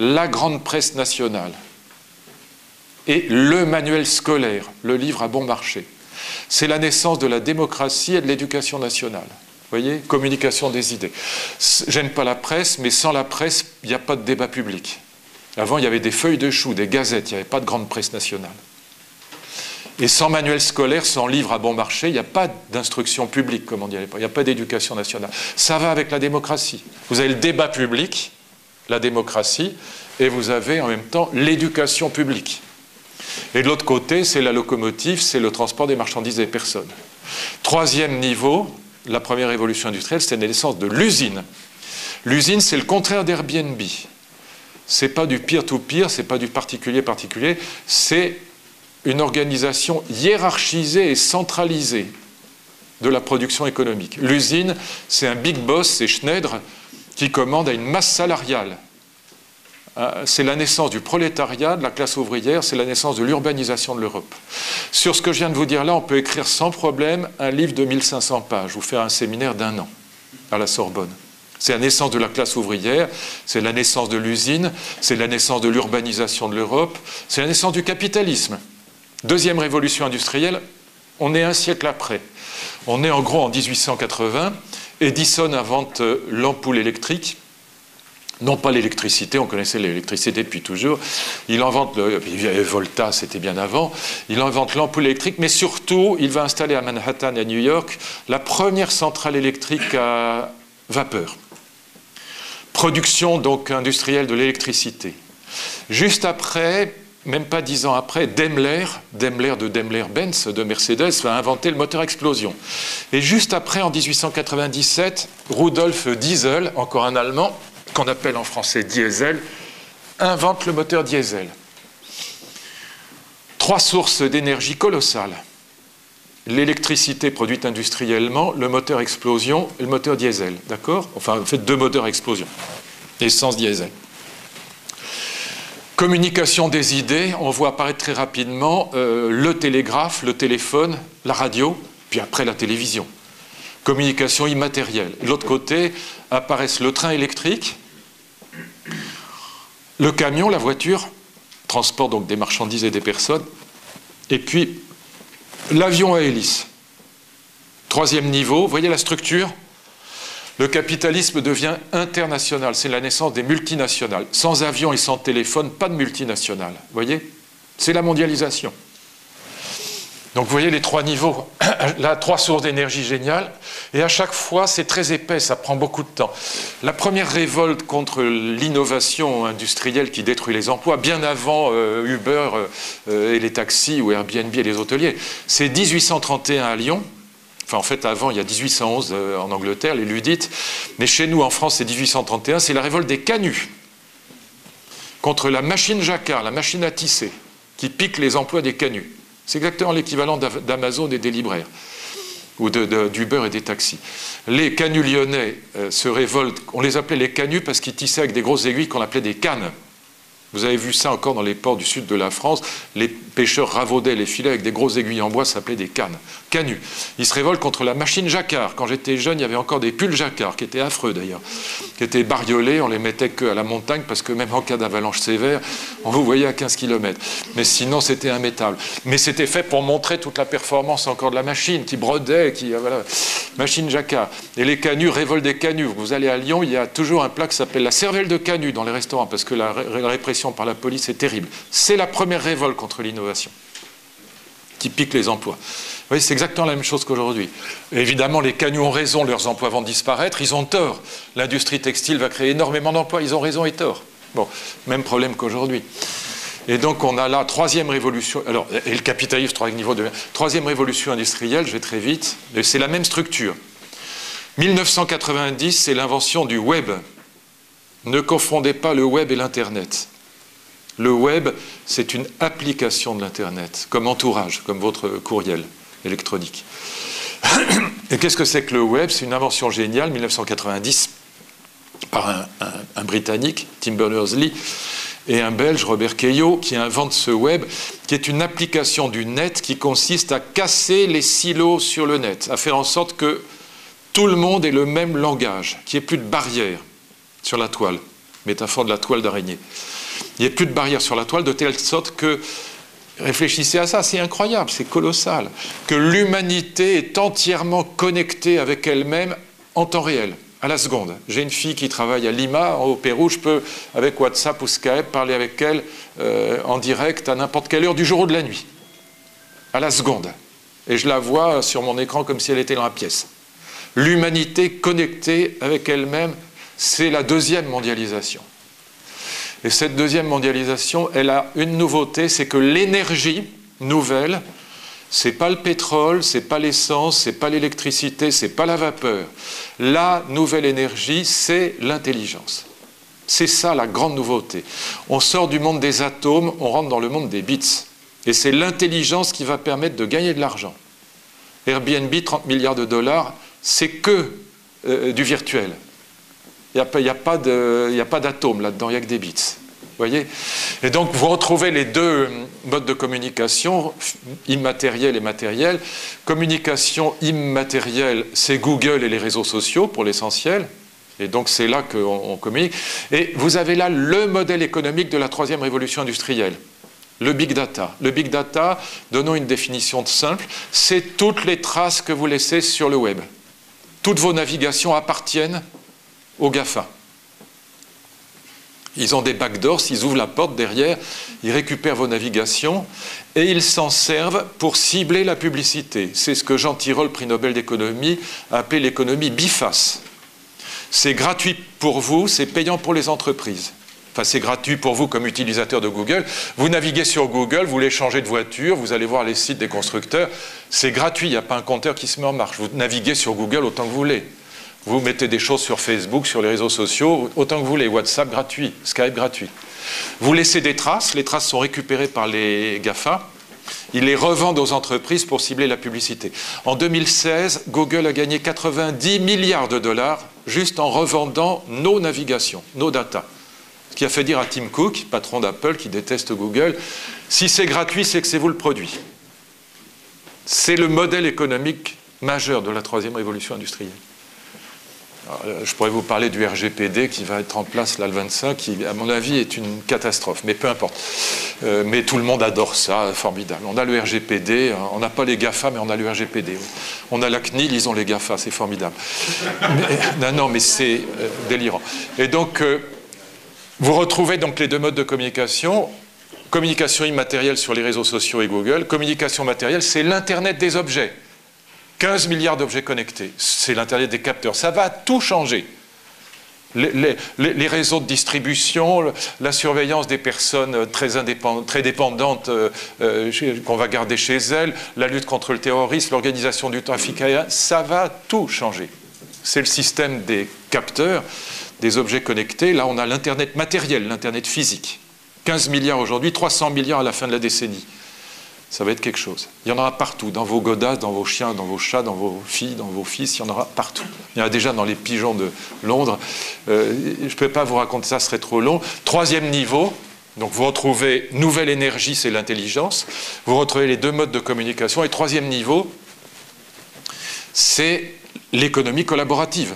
la grande presse nationale et le manuel scolaire, le livre à bon marché. C'est la naissance de la démocratie et de l'éducation nationale. Voyez Communication des idées. J'aime pas la presse, mais sans la presse, il n'y a pas de débat public. Avant, il y avait des feuilles de chou, des gazettes, il n'y avait pas de grande presse nationale. Et sans manuel scolaire, sans livre à bon marché, il n'y a pas d'instruction publique, comme on dit à l'époque. Il n'y a pas d'éducation nationale. Ça va avec la démocratie. Vous avez le débat public, la démocratie, et vous avez en même temps l'éducation publique. Et de l'autre côté, c'est la locomotive, c'est le transport des marchandises et des personnes. Troisième niveau, la première révolution industrielle, c'est la naissance de l'usine. L'usine, c'est le contraire d'Airbnb. C'est pas du peer-to-peer, c'est pas du particulier-particulier, c'est une organisation hiérarchisée et centralisée de la production économique. L'usine, c'est un big boss, c'est Schneider, qui commande à une masse salariale. Euh, c'est la naissance du prolétariat, de la classe ouvrière, c'est la naissance de l'urbanisation de l'Europe. Sur ce que je viens de vous dire là, on peut écrire sans problème un livre de 1500 pages ou faire un séminaire d'un an à la Sorbonne. C'est la naissance de la classe ouvrière, c'est la naissance de l'usine, c'est la naissance de l'urbanisation de l'Europe, c'est la naissance du capitalisme. Deuxième révolution industrielle, on est un siècle après. On est en gros en 1880. Edison invente euh, l'ampoule électrique non pas l'électricité, on connaissait l'électricité depuis toujours, il invente, le, Volta c'était bien avant, il invente l'ampoule électrique, mais surtout il va installer à Manhattan et à New York la première centrale électrique à vapeur. Production donc industrielle de l'électricité. Juste après, même pas dix ans après, Daimler, Daimler de Daimler-Benz, de Mercedes, va inventer le moteur explosion. Et juste après, en 1897, Rudolf Diesel, encore un Allemand, qu'on appelle en français diesel, invente le moteur diesel. Trois sources d'énergie colossales. L'électricité produite industriellement, le moteur explosion et le moteur diesel. D'accord? Enfin, en fait, deux moteurs explosion. Essence diesel. Communication des idées, on voit apparaître très rapidement euh, le télégraphe, le téléphone, la radio, puis après la télévision. Communication immatérielle. De l'autre côté apparaissent le train électrique, le camion, la voiture, transport donc des marchandises et des personnes. Et puis l'avion à hélice. Troisième niveau, voyez la structure? Le capitalisme devient international. C'est la naissance des multinationales. Sans avion et sans téléphone, pas de multinationales. Voyez? C'est la mondialisation. Donc vous voyez les trois niveaux, là trois sources d'énergie géniales, et à chaque fois c'est très épais, ça prend beaucoup de temps. La première révolte contre l'innovation industrielle qui détruit les emplois, bien avant euh, Uber euh, et les taxis ou Airbnb et les hôteliers, c'est 1831 à Lyon. Enfin, en fait, avant, il y a 1811 euh, en Angleterre, les Ludites. Mais chez nous, en France, c'est 1831. C'est la révolte des canuts contre la machine jacquard, la machine à tisser, qui pique les emplois des canuts. C'est exactement l'équivalent d'Amazon et des libraires. ou d'Uber et des taxis. Les canus lyonnais euh, se révoltent, on les appelait les canus parce qu'ils tissaient avec des grosses aiguilles qu'on appelait des cannes. Vous avez vu ça encore dans les ports du sud de la France. Les pêcheurs ravaudaient les filets avec des grosses aiguilles en bois, ça s'appelait des cannes. Canus. Ils se révoltent contre la machine jacquard. Quand j'étais jeune, il y avait encore des pulls jacquard, qui étaient affreux d'ailleurs, qui étaient bariolés. On les mettait qu'à la montagne parce que même en cas d'avalanche sévère, on vous voyait à 15 km. Mais sinon, c'était immétable. Mais c'était fait pour montrer toute la performance encore de la machine, qui brodait, qui. Euh, voilà. Machine jacquard. Et les canus révoltent des canus. Vous allez à Lyon, il y a toujours un plat qui s'appelle la cervelle de canus dans les restaurants parce que la répression par la police est terrible. C'est la première révolte contre l'innovation qui pique les emplois. Vous voyez, c'est exactement la même chose qu'aujourd'hui. Évidemment, les canuts ont raison, leurs emplois vont disparaître, ils ont tort. L'industrie textile va créer énormément d'emplois, ils ont raison et tort. Bon, même problème qu'aujourd'hui. Et donc on a la troisième révolution, alors, et le capitalisme, troisième niveau de... Troisième révolution industrielle, je vais très vite, c'est la même structure. 1990, c'est l'invention du web. Ne confondez pas le web et l'Internet. Le web, c'est une application de l'Internet, comme entourage, comme votre courriel électronique. Et qu'est-ce que c'est que le web? C'est une invention géniale, 1990, par un, Britannique, Tim Berners-Lee, et un Belge, Robert Caillot, qui invente ce web, qui est une application du net qui consiste à casser les silos sur le net, à faire en sorte que tout le monde ait le même langage, qu'il n'y ait plus de barrières sur la toile, métaphore de la toile d'araignée. Il n'y a plus de barrière sur la toile, de telle sorte que, réfléchissez à ça, c'est incroyable, c'est colossal, que l'humanité est entièrement connectée avec elle-même en temps réel, à la seconde. J'ai une fille qui travaille à Lima, au Pérou, je peux, avec WhatsApp ou Skype, parler avec elle euh, en direct à n'importe quelle heure du jour ou de la nuit, à la seconde. Et je la vois sur mon écran comme si elle était dans la pièce. L'humanité connectée avec elle-même, c'est la deuxième mondialisation. Et cette deuxième mondialisation, elle a une nouveauté, c'est que l'énergie nouvelle, c'est pas le pétrole, c'est pas l'essence, c'est pas l'électricité, c'est pas la vapeur. La nouvelle énergie, c'est l'intelligence. C'est ça la grande nouveauté. On sort du monde des atomes, on rentre dans le monde des bits. Et c'est l'intelligence qui va permettre de gagner de l'argent. Airbnb, 30 milliards de dollars, c'est que euh, du virtuel. Il n'y a, pas d'atome là-dedans, il n'y a que des bits. Voyez? Et donc vous retrouvez les deux modes de communication, immatériel et matériel. Communication immatérielle, c'est Google et les réseaux sociaux pour l'essentiel. Et donc c'est là qu'on communique. Et vous avez là le modèle économique de la troisième révolution industrielle. Le big data. Le big data, donnons une définition simple, c'est toutes les traces que vous laissez sur le web. Toutes vos navigations appartiennent aux GAFA. Ils ont des backdoors, s'ils ouvrent la porte derrière, ils récupèrent vos navigations et ils s'en servent pour cibler la publicité. C'est ce que Jean Tirole, prix Nobel d'économie, a appelé l'économie biface. C'est gratuit pour vous, c'est payant pour les entreprises. Enfin, c'est gratuit pour vous comme utilisateur de Google. Vous naviguez sur Google, vous voulez changer de voiture, vous allez voir les sites des constructeurs. C'est gratuit, il n'y a pas un compteur qui se met en marche. Vous naviguez sur Google autant que vous voulez. Vous mettez des choses sur Facebook, sur les réseaux sociaux, autant que vous voulez. WhatsApp gratuit, Skype gratuit. Vous laissez des traces, les traces sont récupérées par les GAFA. Ils les revendent aux entreprises pour cibler la publicité. En 2016, Google a gagné 90 milliards de dollars juste en revendant nos navigations, nos data. Ce qui a fait dire à Tim Cook, patron d'Apple qui déteste Google, si c'est gratuit, c'est que c'est vous le produit. C'est le modèle économique majeur de la troisième révolution industrielle. Euh, je pourrais vous parler du RGPD qui va être en place là le 25, qui, à mon avis, est une catastrophe, mais peu importe. Euh, mais tout le monde adore ça, formidable. On a le RGPD, hein, on n'a pas les GAFA, mais on a le RGPD. On a la CNIL, ils ont les GAFA, c'est formidable. non, non, mais c'est euh, délirant. Et donc, vous retrouvez donc les deux modes de communication. Communication immatérielle sur les réseaux sociaux et Google. Communication matérielle, c'est l'Internet des objets. 15 milliards d'objets connectés, c'est l'Internet des capteurs, ça va tout changer. Les, réseaux de distribution, la surveillance des personnes très, très dépendantes euh, euh, qu'on va garder chez elles, la lutte contre le terrorisme, l'organisation du trafic aérien, ça va tout changer. C'est le système des capteurs, des objets connectés. Là, on a l'Internet matériel, l'Internet physique. 15 milliards aujourd'hui, 300 milliards à la fin de la décennie. Ça va être quelque chose. Il y en aura partout, dans vos godasses, dans vos chiens, dans vos chats, dans vos filles, dans vos fils, il y en aura partout. Il y en a déjà dans les pigeons de Londres. Euh, je ne peux pas vous raconter ça, ce serait trop long. Troisième niveau, donc vous retrouvez nouvelle énergie, c'est l'intelligence. Vous retrouvez les deux modes de communication. Et troisième niveau, c'est l'économie collaborative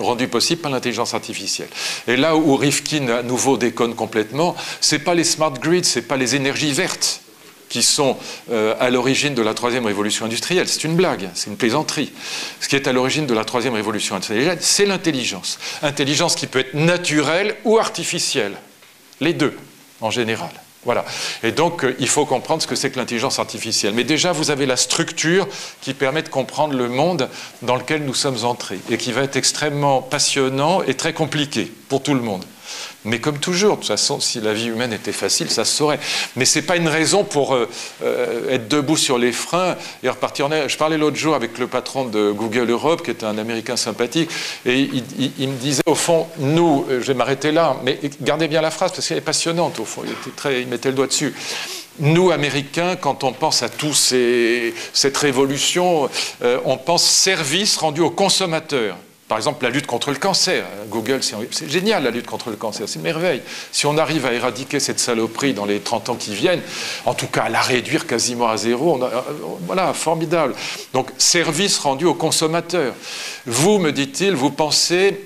rendue possible par l'intelligence artificielle. Et là où Rifkin à nouveau déconne complètement, c'est pas les smart grids, c'est pas les énergies vertes qui sont euh, à l'origine de la troisième révolution industrielle. C'est une blague, c'est une plaisanterie. Ce qui est à l'origine de la troisième révolution industrielle, c'est l'intelligence. Intelligence qui peut être naturelle ou artificielle. Les deux, en général. Voilà. Et donc, euh, il faut comprendre ce que c'est que l'intelligence artificielle. Mais déjà, vous avez la structure qui permet de comprendre le monde dans lequel nous sommes entrés et qui va être extrêmement passionnant et très compliqué pour tout le monde. Mais comme toujours, de toute façon, si la vie humaine était facile, ça se saurait. Mais ce n'est pas une raison pour euh, euh, être debout sur les freins et repartir en. Je parlais l'autre jour avec le patron de Google Europe, qui est un Américain sympathique, et il, me disait, au fond, nous, euh, je vais m'arrêter là, mais gardez bien la phrase, parce qu'elle est passionnante, au fond, il, était mettait le doigt dessus. Nous, Américains, quand on pense à toute cette révolution, on pense service rendu aux consommateurs. Par exemple, la lutte contre le cancer. Google, c'est génial la lutte contre le cancer, c'est une merveille. Si on arrive à éradiquer cette saloperie dans les 30 ans qui viennent, en tout cas à la réduire quasiment à zéro, euh, voilà, formidable. Donc, service rendu aux consommateurs. Vous, me dit-il, vous pensez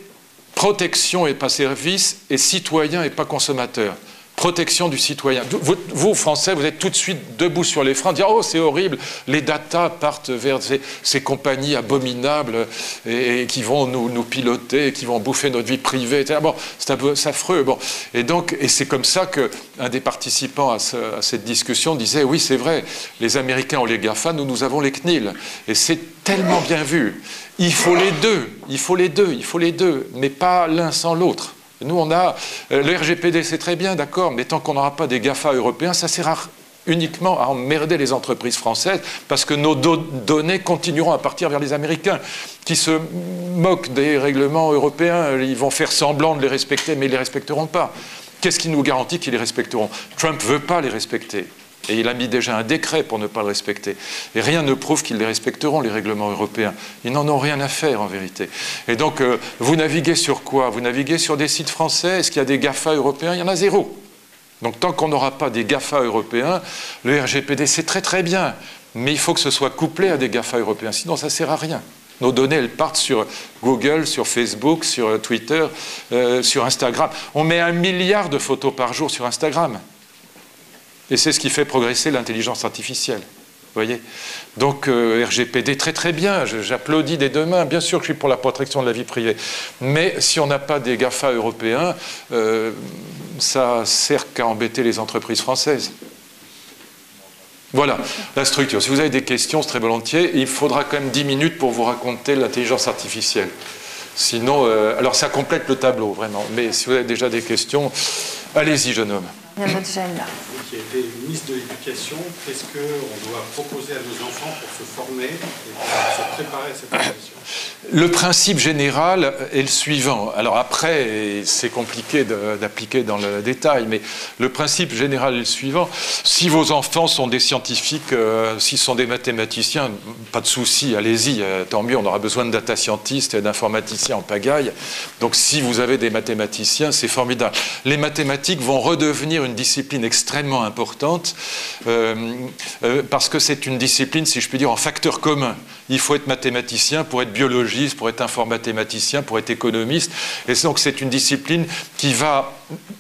protection et pas service, et citoyen et pas consommateur protection du citoyen. Vous, Français, vous êtes tout de suite debout sur les freins, dire Oh, c'est horrible, les datas partent vers ces, compagnies abominables et, qui vont nous, piloter, qui vont bouffer notre vie privée. Bon, c'est un peu affreux. Bon. Et donc, et c'est comme ça qu'un des participants à, cette discussion disait Oui, c'est vrai, les Américains ont les GAFA, nous, nous avons les CNIL. Et c'est tellement bien vu. Il faut les deux, il faut les deux, il faut les deux, mais pas l'un sans l'autre. Nous, on a euh, le RGPD, c'est très bien, d'accord, mais tant qu'on n'aura pas des GAFA européens, ça sert uniquement à emmerder les entreprises françaises parce que nos données continueront à partir vers les Américains qui se moquent des règlements européens. Ils vont faire semblant de les respecter, mais ils ne les respecteront pas. Qu'est-ce qui nous garantit qu'ils les respecteront? Trump ne veut pas les respecter. Et il a mis déjà un décret pour ne pas le respecter. Et rien ne prouve qu'ils les respecteront, les règlements européens. Ils n'en ont rien à faire, en vérité. Et donc, euh, vous naviguez sur quoi? Vous naviguez sur des sites français? Est-ce qu'il y a des GAFA européens? Il y en a zéro. Donc, tant qu'on n'aura pas des GAFA européens, le RGPD, c'est très très bien. Mais il faut que ce soit couplé à des GAFA européens. Sinon, ça ne sert à rien. Nos données, elles partent sur Google, sur Facebook, sur euh, Twitter, euh, sur Instagram. On met un milliard de photos par jour sur Instagram. Et c'est ce qui fait progresser l'intelligence artificielle. Voyez Donc euh, RGPD, très très bien, j'applaudis des deux mains. Bien sûr que je suis pour la protection de la vie privée. Mais si on n'a pas des GAFA européens, euh, ça sert qu'à embêter les entreprises françaises. Voilà la structure. Si vous avez des questions, c'est très volontiers. Il faudra quand même 10 minutes pour vous raconter l'intelligence artificielle. Sinon, euh, alors ça complète le tableau, vraiment. Mais si vous avez déjà des questions, allez-y, jeune homme. Il y a votre là qui a été ministre de l'Éducation, qu'est-ce qu'on doit proposer à nos enfants pour se former et pour se préparer à cette éducation? Le principe général est le suivant. Alors après, c'est compliqué d'appliquer dans le détail, mais le principe général est le suivant. Si vos enfants sont des scientifiques, euh, s'ils sont des mathématiciens, pas de souci, allez-y, euh, tant mieux, on aura besoin de data scientists et d'informaticiens en pagaille. Donc si vous avez des mathématiciens, c'est formidable. Les mathématiques vont redevenir une discipline extrêmement importante euh, euh, parce que c'est une discipline, si je puis dire, en facteur commun. Il faut être mathématicien pour être biologiste, pour être informathématicien, pour être économiste. Et donc c'est une discipline qui va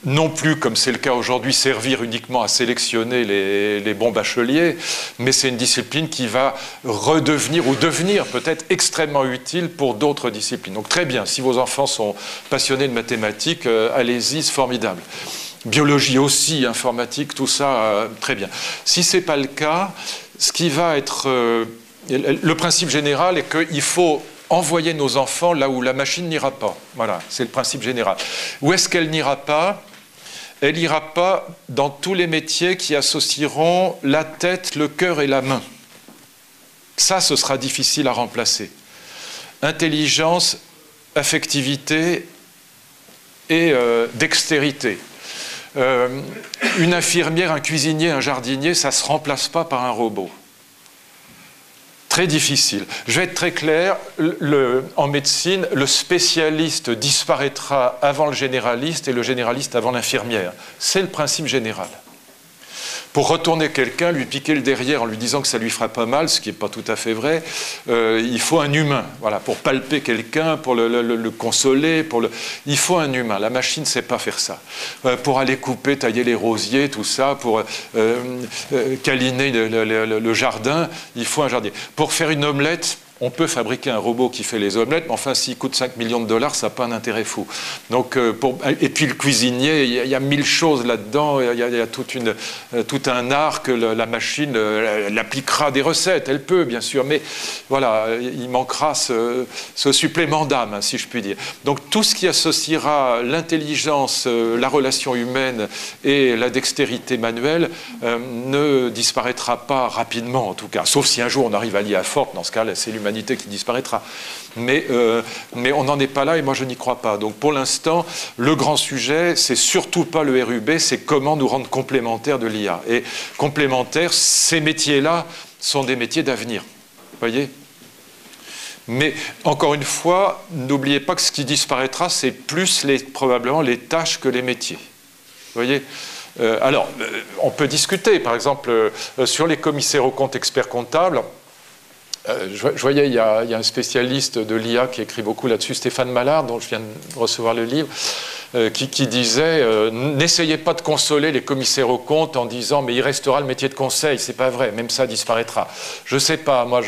non plus, comme c'est le cas aujourd'hui, servir uniquement à sélectionner les, les bons bacheliers, mais c'est une discipline qui va redevenir ou devenir peut-être extrêmement utile pour d'autres disciplines. Donc très bien, si vos enfants sont passionnés de mathématiques, euh, allez-y, c'est formidable biologie aussi, informatique, tout ça, euh, très bien. Si ce n'est pas le cas, ce qui va être... Euh, le principe général est qu'il faut envoyer nos enfants là où la machine n'ira pas. Voilà, c'est le principe général. Où est-ce qu'elle n'ira pas? Elle n'ira pas dans tous les métiers qui associeront la tête, le cœur et la main. Ça, ce sera difficile à remplacer. Intelligence, affectivité et euh, dextérité. Euh, une infirmière, un cuisinier, un jardinier, ça ne se remplace pas par un robot. Très difficile. Je vais être très clair, en médecine, le spécialiste disparaîtra avant le généraliste et le généraliste avant l'infirmière. C'est le principe général pour retourner quelqu'un, lui piquer le derrière en lui disant que ça lui fera pas mal, ce qui n'est pas tout à fait vrai, euh, il faut un humain. Voilà, pour palper quelqu'un, pour le, consoler, pour le... il faut un humain. La machine ne sait pas faire ça. Euh, pour aller couper, tailler les rosiers, tout ça, pour euh, câliner le, jardin, il faut un jardin. Pour faire une omelette, on peut fabriquer un robot qui fait les omelettes, mais enfin, s'il coûte 5 millions de dollars, ça n'a pas un intérêt fou. Donc, euh, et puis le cuisinier, il y, a, mille choses là-dedans, il y, a, euh, tout un art que la machine euh, appliquera des recettes. Elle peut, bien sûr, mais voilà, il manquera ce, supplément d'âme, si je puis dire. Donc, tout ce qui associera l'intelligence, la relation humaine et la dextérité manuelle ne disparaîtra pas rapidement, en tout cas. Sauf si un jour on arrive à lier à forte, dans ce cas-là, c'est l'humanité qui disparaîtra. Mais, euh, mais on n'en est pas là et moi je n'y crois pas. Donc pour l'instant, le grand sujet, c'est surtout pas le RUB, c'est comment nous rendre complémentaires de l'IA. Et complémentaires, ces métiers-là sont des métiers d'avenir. Voyez? Mais encore une fois, n'oubliez pas que ce qui disparaîtra, c'est plus probablement les tâches que les métiers. Vous voyez? Euh, Alors, euh, on peut discuter, par exemple, sur les commissaires aux comptes experts comptables. Euh, je, voyais, il y, a, un spécialiste de l'IA qui écrit beaucoup là-dessus, Stéphane Mallard, dont je viens de recevoir le livre, euh, qui, disait euh, N'essayez pas de consoler les commissaires aux comptes en disant Mais il restera le métier de conseil. C'est pas vrai, même ça disparaîtra. Je sais pas, moi,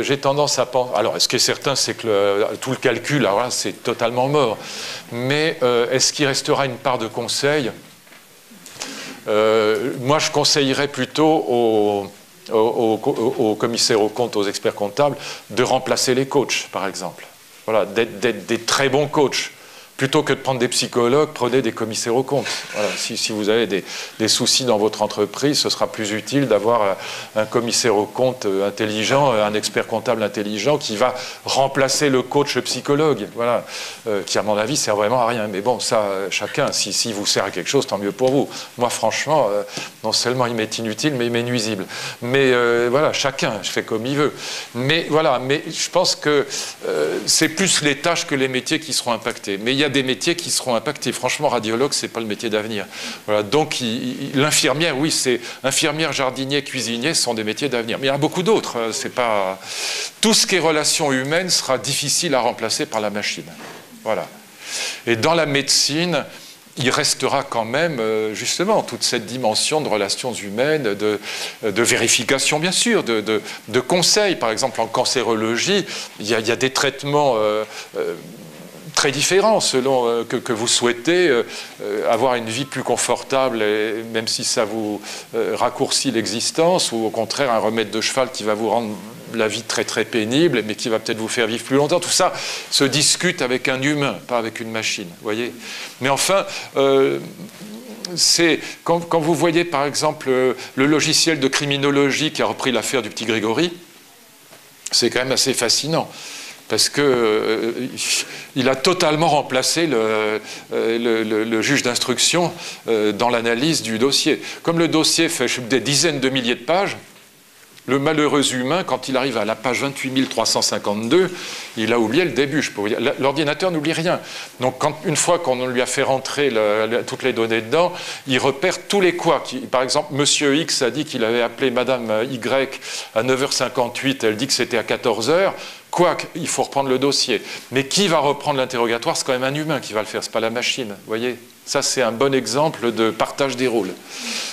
j'ai tendance à penser. Alors, ce qui est certain, c'est que tout le calcul, alors là, c'est totalement mort. Mais est-ce qu'il restera une part de conseil? Moi, je conseillerais plutôt aux aux, commissaires aux comptes, aux experts comptables, de remplacer les coachs, par exemple. Voilà, d'être des très bons coachs plutôt que de prendre des psychologues, prenez des commissaires aux comptes. Si, vous avez des, soucis dans votre entreprise, ce sera plus utile d'avoir euh, un commissaire aux comptes euh, intelligent, euh, un expert comptable intelligent qui va remplacer le coach psychologue, voilà, qui à mon avis sert vraiment à rien. Mais bon, ça, chacun, si, si vous sert à quelque chose, tant mieux pour vous. Moi, franchement, non seulement il m'est inutile, mais il m'est nuisible. Mais voilà, chacun, je fais comme il veut. Mais voilà, mais je pense que c'est plus les tâches que les métiers qui seront impactés. Mais il y a des métiers qui seront impactés. Franchement, radiologue, c'est pas le métier d'avenir. Voilà. Donc, l'infirmière, oui, c'est infirmière, jardinier, cuisinier, sont des métiers d'avenir. Mais il y en a beaucoup d'autres. Euh, c'est pas tout ce qui est relation humaine sera difficile à remplacer par la machine. Voilà. Et dans la médecine, il restera quand même euh, justement toute cette dimension de relations humaines, de, vérification bien sûr, de, conseils. Par exemple, en cancérologie, il y a, des traitements euh, très différents selon euh, que, vous souhaitez euh, euh, avoir une vie plus confortable, même si ça vous raccourcit l'existence, ou au contraire un remède de cheval qui va vous rendre la vie très très pénible, mais qui va peut-être vous faire vivre plus longtemps. Tout ça se discute avec un humain, pas avec une machine. Voyez. Mais enfin. c'est quand, quand, vous voyez par exemple le logiciel de criminologie qui a repris l'affaire du petit Grégory, c'est quand même assez fascinant parce qu'il euh, a totalement remplacé le, euh, juge d'instruction euh, dans l'analyse du dossier. Comme le dossier fait des dizaines de milliers de pages, le malheureux humain, quand il arrive à la page 28 352, il a oublié le début. L'ordinateur n'oublie rien. Donc, une fois qu'on lui a fait rentrer toutes les données dedans, il repère tous les quoi. par exemple, Monsieur X a dit qu'il avait appelé Madame Y à 9h58, elle dit que c'était à 14h. Quoique, il faut reprendre le dossier. Mais qui va reprendre l'interrogatoire C'est quand même un humain qui va le faire, ce n'est pas la machine. voyez Ça, c'est un bon exemple de partage des rôles.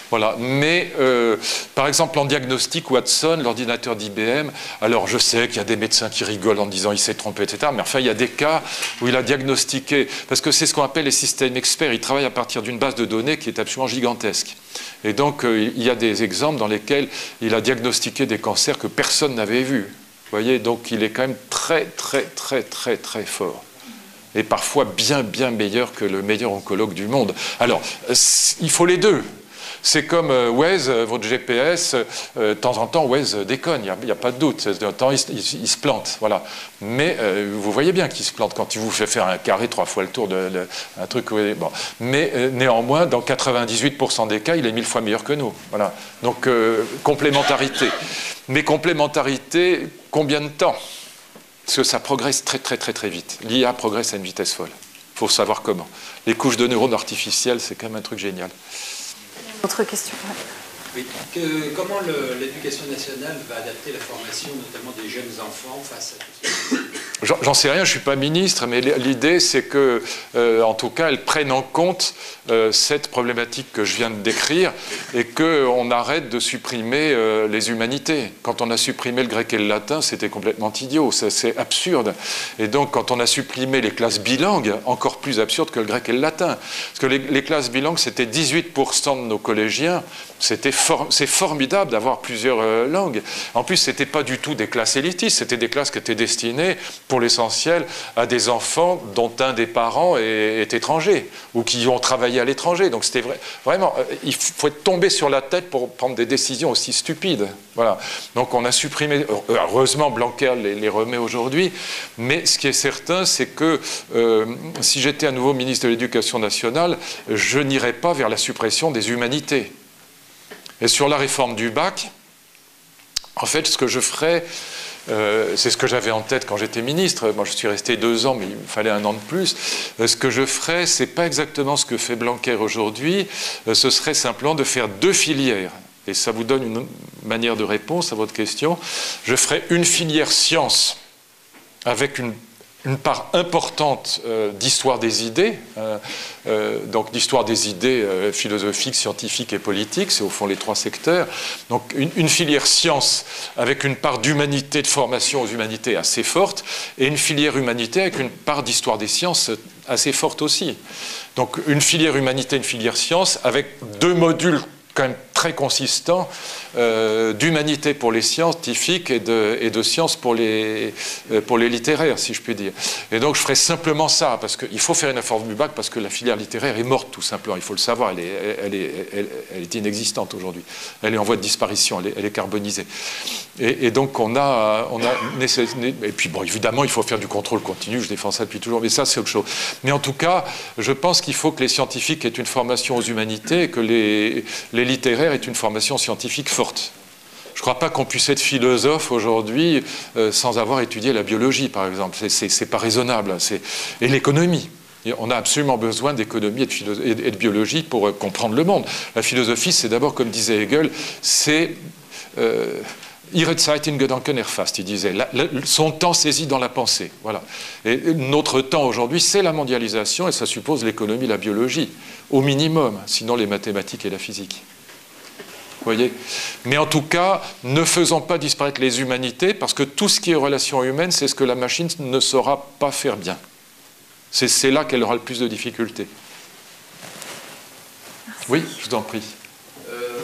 Voilà. Mais, euh, par exemple, en diagnostic, Watson, l'ordinateur d'IBM, alors je sais qu'il y a des médecins qui rigolent en disant il s'est trompé, etc. Mais enfin, il y a des cas où il a diagnostiqué, parce que c'est ce qu'on appelle les systèmes experts. Il travaille à partir d'une base de données qui est absolument gigantesque. Et donc, euh, il y a des exemples dans lesquels il a diagnostiqué des cancers que personne n'avait vus voyez, donc il est quand même très, très, très, très, très fort. Et parfois bien, bien meilleur que le meilleur oncologue du monde. Alors, il faut les deux. C'est comme euh, Waze, euh, votre GPS, de temps en temps, Waze déconne, il n'y a, pas de doute. De temps, il, se plante, voilà. Mais vous voyez bien qu'il se plante quand il vous fait faire un carré trois fois le tour de, un truc. Bon. Mais néanmoins, dans 98% des cas, il est mille fois meilleur que nous. Voilà. Donc complémentarité. Mais complémentarité, combien de temps? Parce que ça progresse très très très très vite. L'IA progresse à une vitesse folle. Il faut savoir comment. Les couches de neurones artificiels, c'est quand même un truc génial. Question comment l'éducation nationale va adapter la formation, notamment des jeunes enfants, face à tout J'en sais rien, je ne suis pas ministre, mais l'idée c'est que, euh, en tout cas, elles prennent en compte euh, cette problématique que je viens de décrire et qu'on arrête de supprimer euh, les humanités. Quand on a supprimé le grec et le latin, c'était complètement idiot, c'est absurde. Et donc, quand on a supprimé les classes bilingues, encore plus absurde que le grec et le latin. Parce que les, classes bilingues, c'était 18% de nos collégiens c'est formidable d'avoir plusieurs langues. En plus, ce n'était pas du tout des classes élitistes, c'était des classes qui étaient destinées, pour l'essentiel, à des enfants dont un des parents est, étranger ou qui ont travaillé à l'étranger. Donc c'était vraiment, euh, il faut être tombé sur la tête pour prendre des décisions aussi stupides. Voilà. Donc on a supprimé, heureusement Blanquer les, remet aujourd'hui, mais ce qui est certain, c'est que euh, si j'étais à nouveau ministre de l'Éducation nationale, je n'irais pas vers la suppression des humanités. Et sur la réforme du bac, en fait, ce que je ferais, euh, c'est ce que j'avais en tête quand j'étais ministre. Moi, je suis resté deux ans, mais il me fallait un an de plus. Euh, ce que je ferais, c'est pas exactement ce que fait Blanquer aujourd'hui. Euh, ce serait simplement de faire deux filières. Et ça vous donne une manière de réponse à votre question. Je ferais une filière science avec une une part importante euh, d'histoire des idées, euh, euh, donc d'histoire des idées philosophiques, scientifiques et politiques, c'est au fond les trois secteurs. Donc une, filière science avec une part d'humanité, de formation aux humanités assez forte, et une filière humanité avec une part d'histoire des sciences assez forte aussi. Donc une filière humanité, une filière science avec deux modules quand même très consistant euh, d'humanité pour les scientifiques et de, sciences pour les, euh, pour les littéraires, si je puis dire. Et donc je ferai simplement ça, parce qu'il faut faire une réforme du bac, parce que la filière littéraire est morte, tout simplement. Il faut le savoir, elle est, inexistante aujourd'hui. Elle est en voie de disparition, elle est, carbonisée. Et, donc on a, et puis bon, évidemment, il faut faire du contrôle continu, je défends ça depuis toujours, mais ça c'est autre chose. Mais en tout cas, je pense qu'il faut que les scientifiques aient une formation aux humanités et que les, les littéraire est une formation scientifique forte. Je ne crois pas qu'on puisse être philosophe aujourd'hui euh, sans avoir étudié la biologie, par exemple. Ce n'est pas raisonnable. Et l'économie. On a absolument besoin d'économie et, de biologie pour euh, comprendre le monde. La philosophie, c'est d'abord, comme disait Hegel, c'est euh, Ihre Zeit in Gedanken erfasst, il disait. son temps saisi dans la pensée. Voilà. Notre temps aujourd'hui, c'est la mondialisation et ça suppose l'économie, la biologie, au minimum, sinon les mathématiques et la physique voyez Mais en tout cas, ne faisons pas disparaître les humanités, parce que tout ce qui est relation humaine, c'est ce que la machine ne saura pas faire bien. C'est là qu'elle aura le plus de difficultés. Oui, je vous en prie. Euh,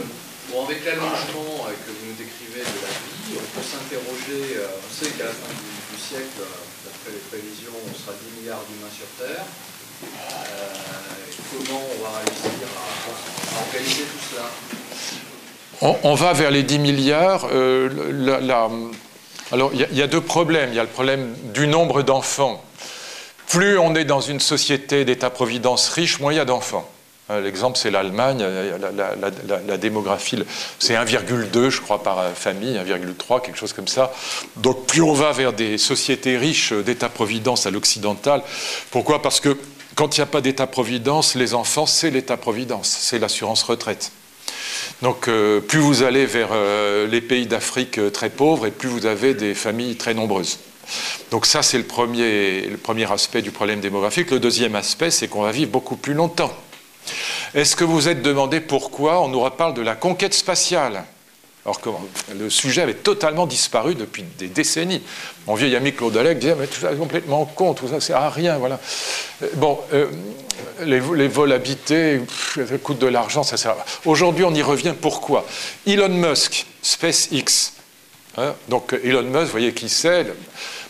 bon, avec l'allongement que vous nous décrivez de la vie, on peut s'interroger, euh, on sait qu'à la fin du, siècle, d'après les prévisions, on sera 10 milliards d'humains sur Terre. Euh, comment on va réussir à organiser tout cela? On, va vers les 10 milliards. Euh, alors, il y, a deux problèmes. Il y a le problème du nombre d'enfants. Plus on est dans une société d'État-providence riche, moins il y a d'enfants. Euh, l'exemple, c'est l'Allemagne. La, démographie, c'est 1,2, je crois, par famille, 1,3, quelque chose comme ça. Donc, plus on va vers des sociétés riches d'État-providence à l'occidental. Pourquoi? Parce que quand il n'y a pas d'État-providence, les enfants, c'est l'État-providence, c'est l'assurance retraite. Donc euh, plus vous allez vers euh, les pays d'Afrique euh, très pauvres et plus vous avez des familles très nombreuses. Donc ça, c'est le premier, le premier aspect du problème démographique. Le deuxième aspect, c'est qu'on va vivre beaucoup plus longtemps. Est-ce que vous êtes demandé pourquoi on nous reparle de la conquête spatiale? Alors que le sujet avait totalement disparu depuis des décennies. Mon vieil ami Claude Alec disait Mais tout ça est complètement con, tout ça sert à rien. Voilà. Euh, bon, euh, les, vols habités, ça coûte de l'argent, ça sert Aujourd'hui, on y revient. Pourquoi? Elon Musk, SpaceX. Hein, donc Elon Musk, vous voyez qui c'est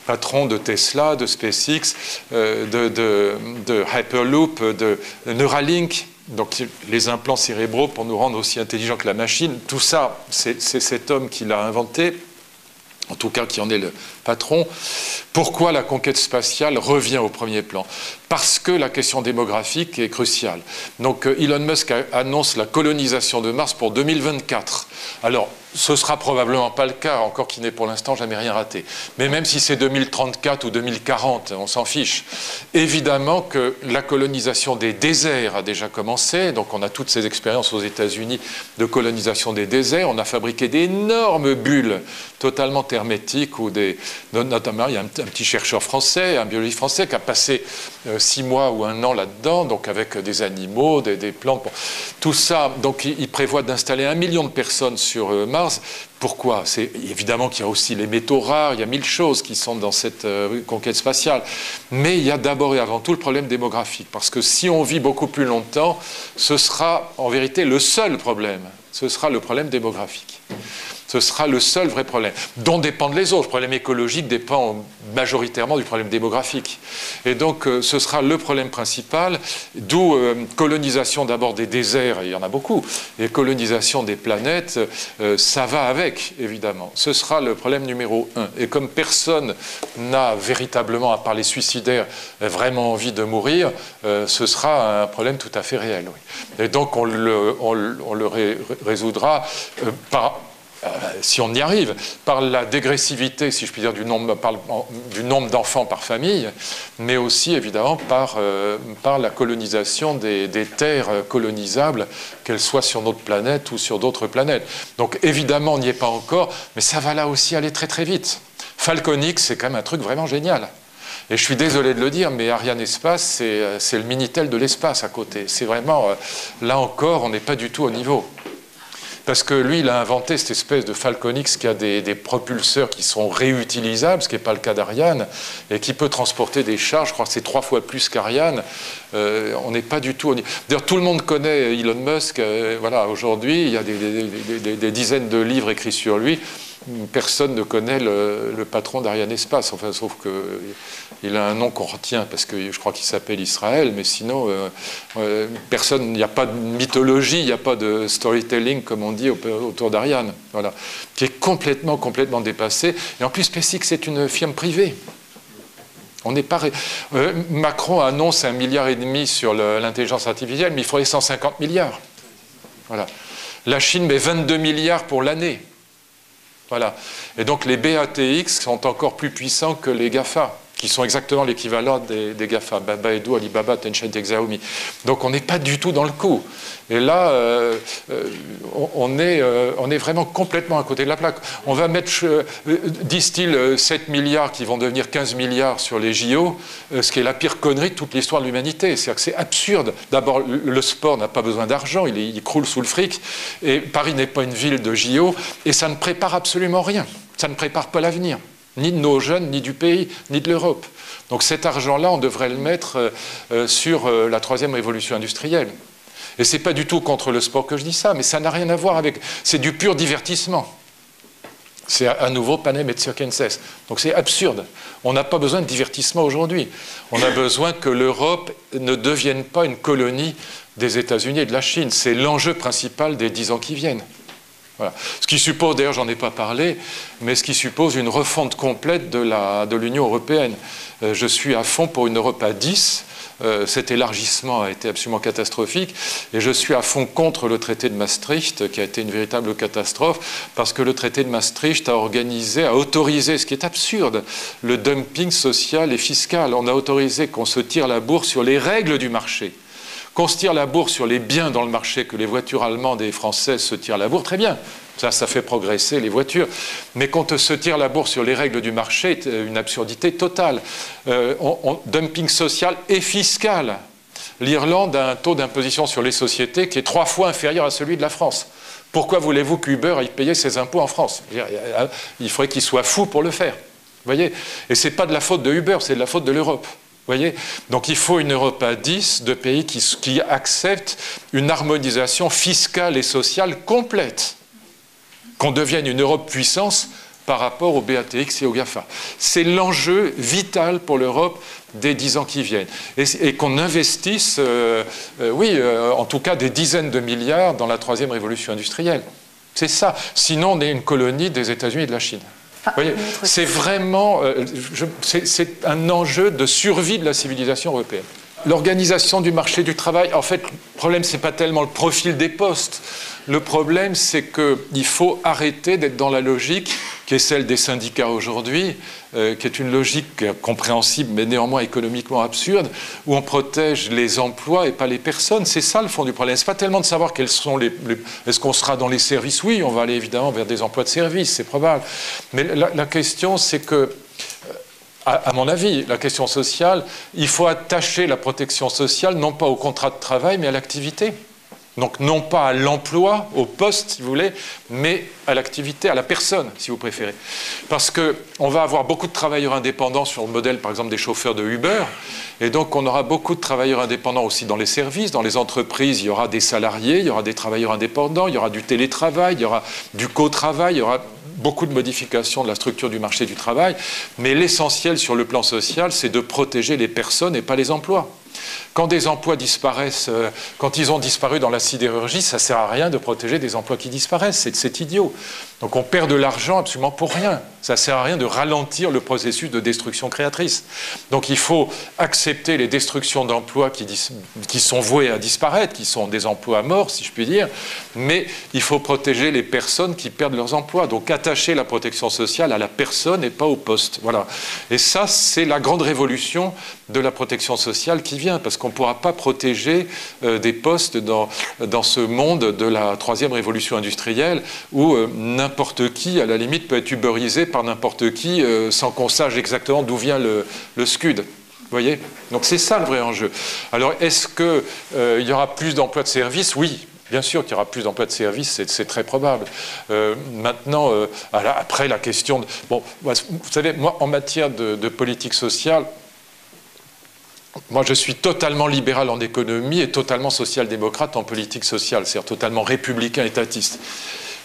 patron de Tesla, de SpaceX, euh, de, Hyperloop, de Neuralink, donc les implants cérébraux pour nous rendre aussi intelligents que la machine, tout ça, c'est cet homme qui l'a inventé, en tout cas qui en est le patron. Pourquoi la conquête spatiale revient au premier plan? Parce que la question démographique est cruciale. Donc euh, Elon Musk annonce la colonisation de Mars pour 2024. Alors, ce sera probablement pas le cas, encore qu'il n'ait pour l'instant jamais rien raté. Mais même si c'est 2034 ou 2040, on s'en fiche. Évidemment que la colonisation des déserts a déjà commencé. Donc on a toutes ces expériences aux États-Unis de colonisation des déserts. On a fabriqué d'énormes bulles totalement hermétiques ou des, notamment il y a un, petit chercheur français, un biologiste français qui a passé euh, six mois ou un an là-dedans, donc avec des animaux, des, plantes. Tout ça, donc il, prévoit d'installer un million de personnes sur euh, Mars pourquoi? C'est évidemment qu'il y a aussi les métaux rares, il y a mille choses qui sont dans cette euh, conquête spatiale. Mais il y a d'abord et avant tout le problème démographique. Parce que si on vit beaucoup plus longtemps, ce sera en vérité le seul problème. Ce sera le problème démographique. Ce sera le seul vrai problème, dont dépendent les autres. Le problème écologique dépend majoritairement du problème démographique. Et donc, euh, ce sera le problème principal, d'où euh, colonisation d'abord des déserts, il y en a beaucoup, et colonisation des planètes, euh, ça va avec, évidemment. Ce sera le problème numéro un. Et comme personne n'a véritablement, à part les suicidaires, vraiment envie de mourir, ce sera un problème tout à fait réel. Et donc, on, le résoudra par euh, si on y arrive, par la dégressivité, si je puis dire, du nombre, d'enfants par famille, mais aussi évidemment par, euh, la colonisation des, terres colonisables, qu'elles soient sur notre planète ou sur d'autres planètes. Donc évidemment, on n'y est pas encore, mais ça va là aussi aller très très vite. Falconix, c'est quand même un truc vraiment génial. Et je suis désolé de le dire, mais Ariane Espace, c'est euh, le Minitel de l'espace à côté. C'est vraiment, là encore, on n'est pas du tout au niveau. Parce que lui, il a inventé cette espèce de Falconix qui a des, propulseurs qui sont réutilisables, ce qui n'est pas le cas d'Ariane, et qui peut transporter des charges. Je crois que c'est trois fois plus qu'Ariane. Euh, on n'est pas du tout. D'ailleurs, tout le monde connaît Elon Musk. Euh, voilà, aujourd'hui, il y a des, dizaines de livres écrits sur lui personne ne connaît le, patron d'Ariane Espace, enfin, sauf qu'il a un nom qu'on retient, parce que je crois qu'il s'appelle Israël, mais sinon, euh, euh, personne, il n'y a pas de mythologie, il n'y a pas de storytelling, comme on dit, autour d'Ariane, voilà, qui est complètement, complètement dépassé. Et en plus, SpaceX, c'est une firme privée. On n'est pas. Euh, Macron annonce un milliard et demi sur l'intelligence artificielle, mais il faudrait 150 milliards. Voilà. La Chine met 22 milliards pour l'année. Et donc les BATX sont encore plus puissants que les GAFA, qui sont exactement l'équivalent des, GAFA, Baba Edu, Alibaba, Tencent et Xiaomi. Donc on n'est pas du tout dans le coup. Et là, euh, euh, on, est, euh, on est vraiment complètement à côté de la plaque. On va mettre, disent-ils, 7 milliards qui vont devenir 15 milliards sur les JO, ce qui est la pire connerie de toute l'histoire de l'humanité. C'est-à-dire que c'est absurde. D'abord, le sport n'a pas besoin d'argent, il, il, croule sous le fric. Et Paris n'est pas une ville de JO, et ça ne prépare absolument rien. Ça ne prépare pas l'avenir, ni de nos jeunes, ni du pays, ni de l'Europe. Donc cet argent-là, on devrait le mettre sur la troisième révolution industrielle. Et c'est pas du tout contre le sport que je dis ça, mais ça n'a rien à voir avec. C'est du pur divertissement. C'est à nouveau panem et circenses. Donc c'est absurde. On n'a pas besoin de divertissement aujourd'hui. On a besoin que l'Europe ne devienne pas une colonie des États-Unis et de la Chine. C'est l'enjeu principal des dix ans qui viennent. Ce qui suppose, d'ailleurs, j'en ai pas parlé, mais ce qui suppose une refonte complète de l'Union européenne. Euh, je suis à fond pour une Europe à 10 euh, cet élargissement a été absolument catastrophique. Et je suis à fond contre le traité de Maastricht, qui a été une véritable catastrophe, parce que le traité de Maastricht a organisé, a autorisé, ce qui est absurde, le dumping social et fiscal. On a autorisé qu'on se tire la bourse sur les règles du marché. Qu'on se tire la bourse sur les biens dans le marché, que les voitures allemandes et françaises se tirent la bourse, très bien. Ça, ça fait progresser les voitures. Mais quand se tire la bourse sur les règles du marché, une absurdité totale. Euh, dumping social et fiscal. L'Irlande a un taux d'imposition sur les sociétés qui est trois fois inférieur à celui de la France. Pourquoi voulez-vous qu'Uber aille payer ses impôts en France? Il faudrait qu'il soit fou pour le faire. Voyez? Et ce n'est pas de la faute de Uber, c'est de la faute de l'Europe. Voyez? Donc il faut une Europe à 10 de pays qui, qui acceptent une harmonisation fiscale et sociale complète qu'on devienne une Europe puissance par rapport au BATX et au GAFA. C'est l'enjeu vital pour l'Europe des dix ans qui viennent. Et, qu'on investisse, euh, euh, oui, euh, en tout cas des dizaines de milliards dans la troisième révolution industrielle. C'est ça. Sinon, on est une colonie des États-Unis et de la Chine. C'est vraiment c'est un enjeu de survie de la civilisation européenne. L'organisation du marché du travail, en fait, le problème, ce n'est pas tellement le profil des postes. Le problème, c'est qu'il faut arrêter d'être dans la logique qui est celle des syndicats aujourd'hui, euh, qui est une logique compréhensible mais néanmoins économiquement absurde, où on protège les emplois et pas les personnes. C'est ça le fond du problème. Ce n'est pas tellement de savoir quels sont les. Est-ce qu'on sera dans les services? Oui, on va aller évidemment vers des emplois de services, c'est probable. Mais la, question, c'est que à, mon avis, la question sociale, il faut attacher la protection sociale non pas au contrat de travail, mais à l'activité. Donc non pas à l'emploi, au poste, si vous voulez, mais à l'activité, à la personne, si vous préférez. Parce qu'on va avoir beaucoup de travailleurs indépendants sur le modèle, par exemple, des chauffeurs de Uber, et donc on aura beaucoup de travailleurs indépendants aussi dans les services, dans les entreprises, il y aura des salariés, il y aura des travailleurs indépendants, il y aura du télétravail, il y aura du co-travail, il y aura beaucoup de modifications de la structure du marché du travail, mais l'essentiel sur le plan social, c'est de protéger les personnes et pas les emplois. Quand des emplois disparaissent, euh, quand ils ont disparu dans la sidérurgie, ça ne sert à rien de protéger des emplois qui disparaissent. C'est idiot. Donc on perd de l'argent absolument pour rien. Ça ne sert à rien de ralentir le processus de destruction créatrice. Donc il faut accepter les destructions d'emplois qui, sont voués à disparaître, qui sont des emplois morts, si je puis dire, mais il faut protéger les personnes qui perdent leurs emplois. Donc attacher la protection sociale à la personne et pas au poste. Voilà. Et ça, c'est la grande révolution de la protection sociale qui vient, parce qu'on ne pourra pas protéger euh, des postes dans, dans ce monde de la troisième révolution industrielle où euh, n'importe qui, à la limite, peut être uberisé par n'importe qui euh, sans qu'on sache exactement d'où vient le, le scud. Voyez? Donc c'est ça le vrai enjeu. Alors est-ce qu'il y aura plus d'emplois de service? Oui, Bien sûr qu'il y aura plus d'emplois de service, c'est très probable. maintenant, après la question. De, bon, vous savez, moi, en matière de politique sociale, moi, je suis totalement libéral en économie et totalement social-démocrate en politique sociale, c'est-à-dire totalement républicain étatiste.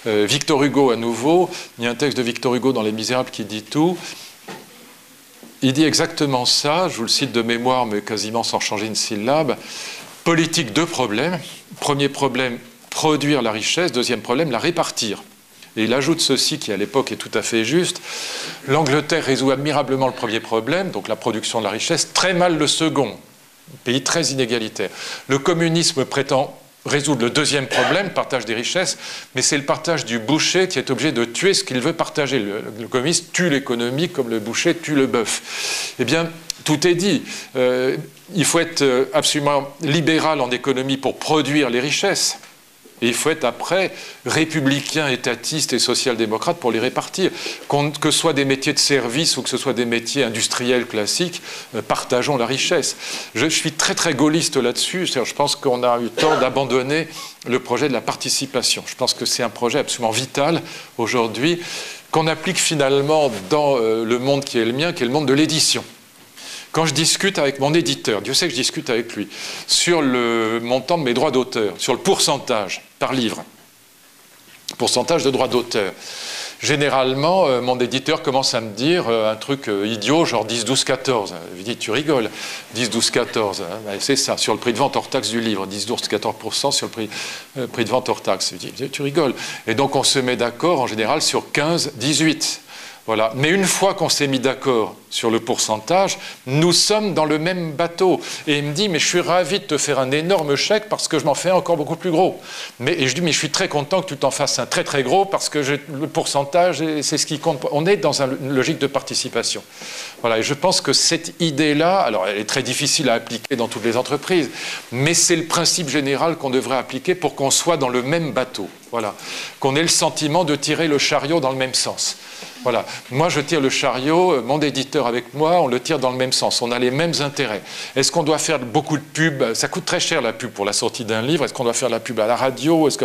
Euh, Victor Hugo, à nouveau, il y a un texte de Victor Hugo dans Les Misérables qui dit tout. Il dit exactement ça, je vous le cite de mémoire, mais quasiment sans changer une syllabe. Politique, deux problèmes. Premier problème, produire la richesse. Deuxième problème, la répartir. Et il ajoute ceci qui à l'époque est tout à fait juste. L'Angleterre résout admirablement le premier problème, donc la production de la richesse, très mal le second, pays très inégalitaire. Le communisme prétend résoudre le deuxième problème, partage des richesses, mais c'est le partage du boucher qui est obligé de tuer ce qu'il veut partager. Le, communiste tue l'économie comme le boucher tue le bœuf. Eh bien, tout est dit. Euh, il faut être euh, absolument libéral en économie pour produire les richesses. Et il faut être après républicain, étatiste et social-démocrate pour les répartir. Que ce soit des métiers de service ou que ce soit des métiers industriels classiques, euh, partageons la richesse. Je suis très très gaulliste là-dessus. Je pense qu'on a eu tort d'abandonner le projet de la participation. Je pense que c'est un projet absolument vital aujourd'hui qu'on applique finalement dans euh, le monde qui est le mien, qui est le monde de l'édition. Quand je discute avec mon éditeur, Dieu sait que je discute avec lui, sur le montant de mes droits d'auteur, sur le pourcentage par livre, pourcentage de droits d'auteur, généralement, euh, mon éditeur commence à me dire euh, un truc euh, idiot, genre 10, 12, 14. Je lui dis, tu rigoles, 10, 12, 14. c'est ça, sur le prix de vente hors taxe du livre, 10, 12, 14% sur le prix, prix de vente hors taxe. Je dis, tu rigoles. Et donc, on se met d'accord en général sur 15, 18. Voilà. Mais une fois qu'on s'est mis d'accord sur le pourcentage, nous sommes dans le même bateau. Et il me dit, mais je suis ravi de te faire un énorme chèque parce que je m'en fais encore beaucoup plus gros. Mais, et je dis, mais je suis très content que tu t'en fasses un très très gros parce que le pourcentage, c'est ce qui compte. On est dans une logique de participation. Voilà. Et je pense que cette idée-là, alors elle est très difficile à appliquer dans toutes les entreprises, mais c'est le principe général qu'on devrait appliquer pour qu'on soit dans le même bateau. Voilà. Qu'on ait le sentiment de tirer le chariot dans le même sens. Voilà. Moi, je tire le chariot, euh, mon éditeur avec moi, on le tire dans le même sens. On a les mêmes intérêts. Est-ce qu'on doit faire beaucoup de pubs? Ça coûte très cher la pub pour la sortie d'un livre. Est-ce qu'on doit faire la pub à la radio? Est-ce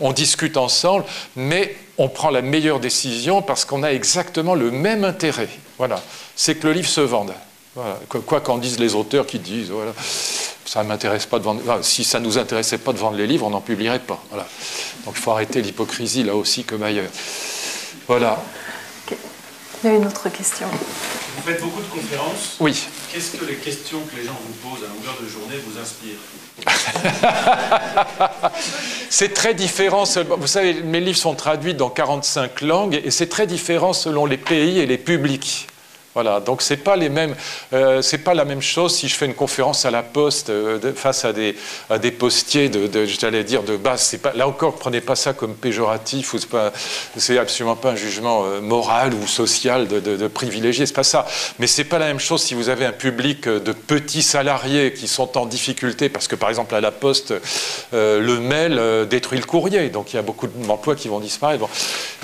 on discute ensemble, mais on prend la meilleure décision parce qu'on a exactement le même intérêt. Voilà. C'est que le livre se vende. Quoi qu'en disent les auteurs qui disent, voilà, ça m'intéresse pas de vendre. si ça nous intéressait pas de vendre les livres, on n'en publierait pas. Donc il faut arrêter l'hypocrisie là aussi comme ailleurs. Voilà. Il y a une autre question. Vous faites beaucoup de conférences. Oui. Qu'est-ce que les questions que les gens vous posent à longueur de journée vous inspirent c'est très différent. Vous savez, mes livres sont traduits dans 45 langues et c'est très différent selon les pays et les publics. Voilà, donc c'est pas euh, pas la même chose si je fais une conférence à la poste euh, face à des, à des postiers de, de j'allais dire de base. C'est pas là encore, prenez pas ça comme péjoratif ou c'est pas, c'est absolument pas un jugement euh, moral ou social de, de, de privilégié, c'est pas ça. Mais c'est pas la même chose si vous avez un public de petits salariés qui sont en difficulté parce que par exemple à la poste, le mail détruit le courrier, donc il y a beaucoup d'emplois qui vont disparaître.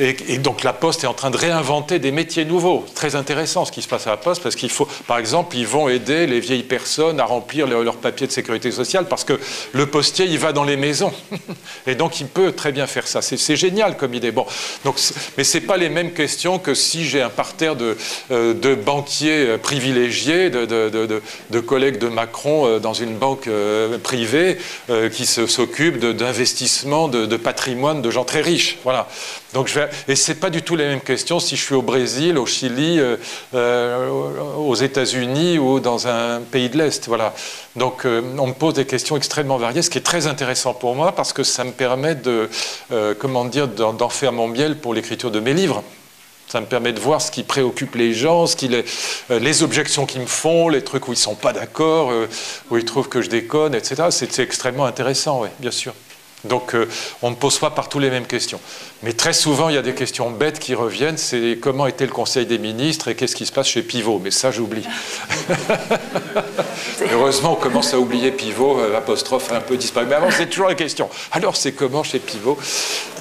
Et, donc la poste est en train de réinventer des métiers nouveaux, très intéressant ce qui se passe à la Poste, parce qu'il faut, par exemple, ils vont aider les vieilles personnes à remplir leurs leur papiers de sécurité sociale, parce que le postier, il va dans les maisons. Et donc, il peut très bien faire ça. C'est génial comme idée. Bon, donc, mais ce n'est pas les mêmes questions que si j'ai un parterre de, euh, de banquiers euh, privilégiés, de, de, de, collègues de Macron euh, dans une banque privée qui s'occupent d'investissement, de, patrimoine de gens très riches. Voilà. Donc, je et ce n'est pas du tout les mêmes questions si je suis au Brésil, au Chili, aux États-Unis ou dans un pays de l'Est. Voilà. Donc euh, on me pose des questions extrêmement variées, ce qui est très intéressant pour moi parce que ça me permet de, euh, comment dire, d'en faire mon miel pour l'écriture de mes livres. Ça me permet de voir ce qui préoccupe les gens, ce qui les, les objections qu'ils me font, les trucs où ils ne sont pas d'accord, où ils trouvent que je déconne, etc. C'est extrêmement intéressant, oui, bien sûr. Donc euh, on ne pose pas partout les mêmes questions. Mais très souvent, il y a des questions bêtes qui reviennent. C'est comment était le Conseil des ministres et qu'est-ce qui se passe chez Pivot. Mais ça, j'oublie. Heureusement, on commence à oublier Pivot, euh, apostrophe un peu disparu. Mais avant, c'est toujours la question. Alors, c'est comment chez Pivot,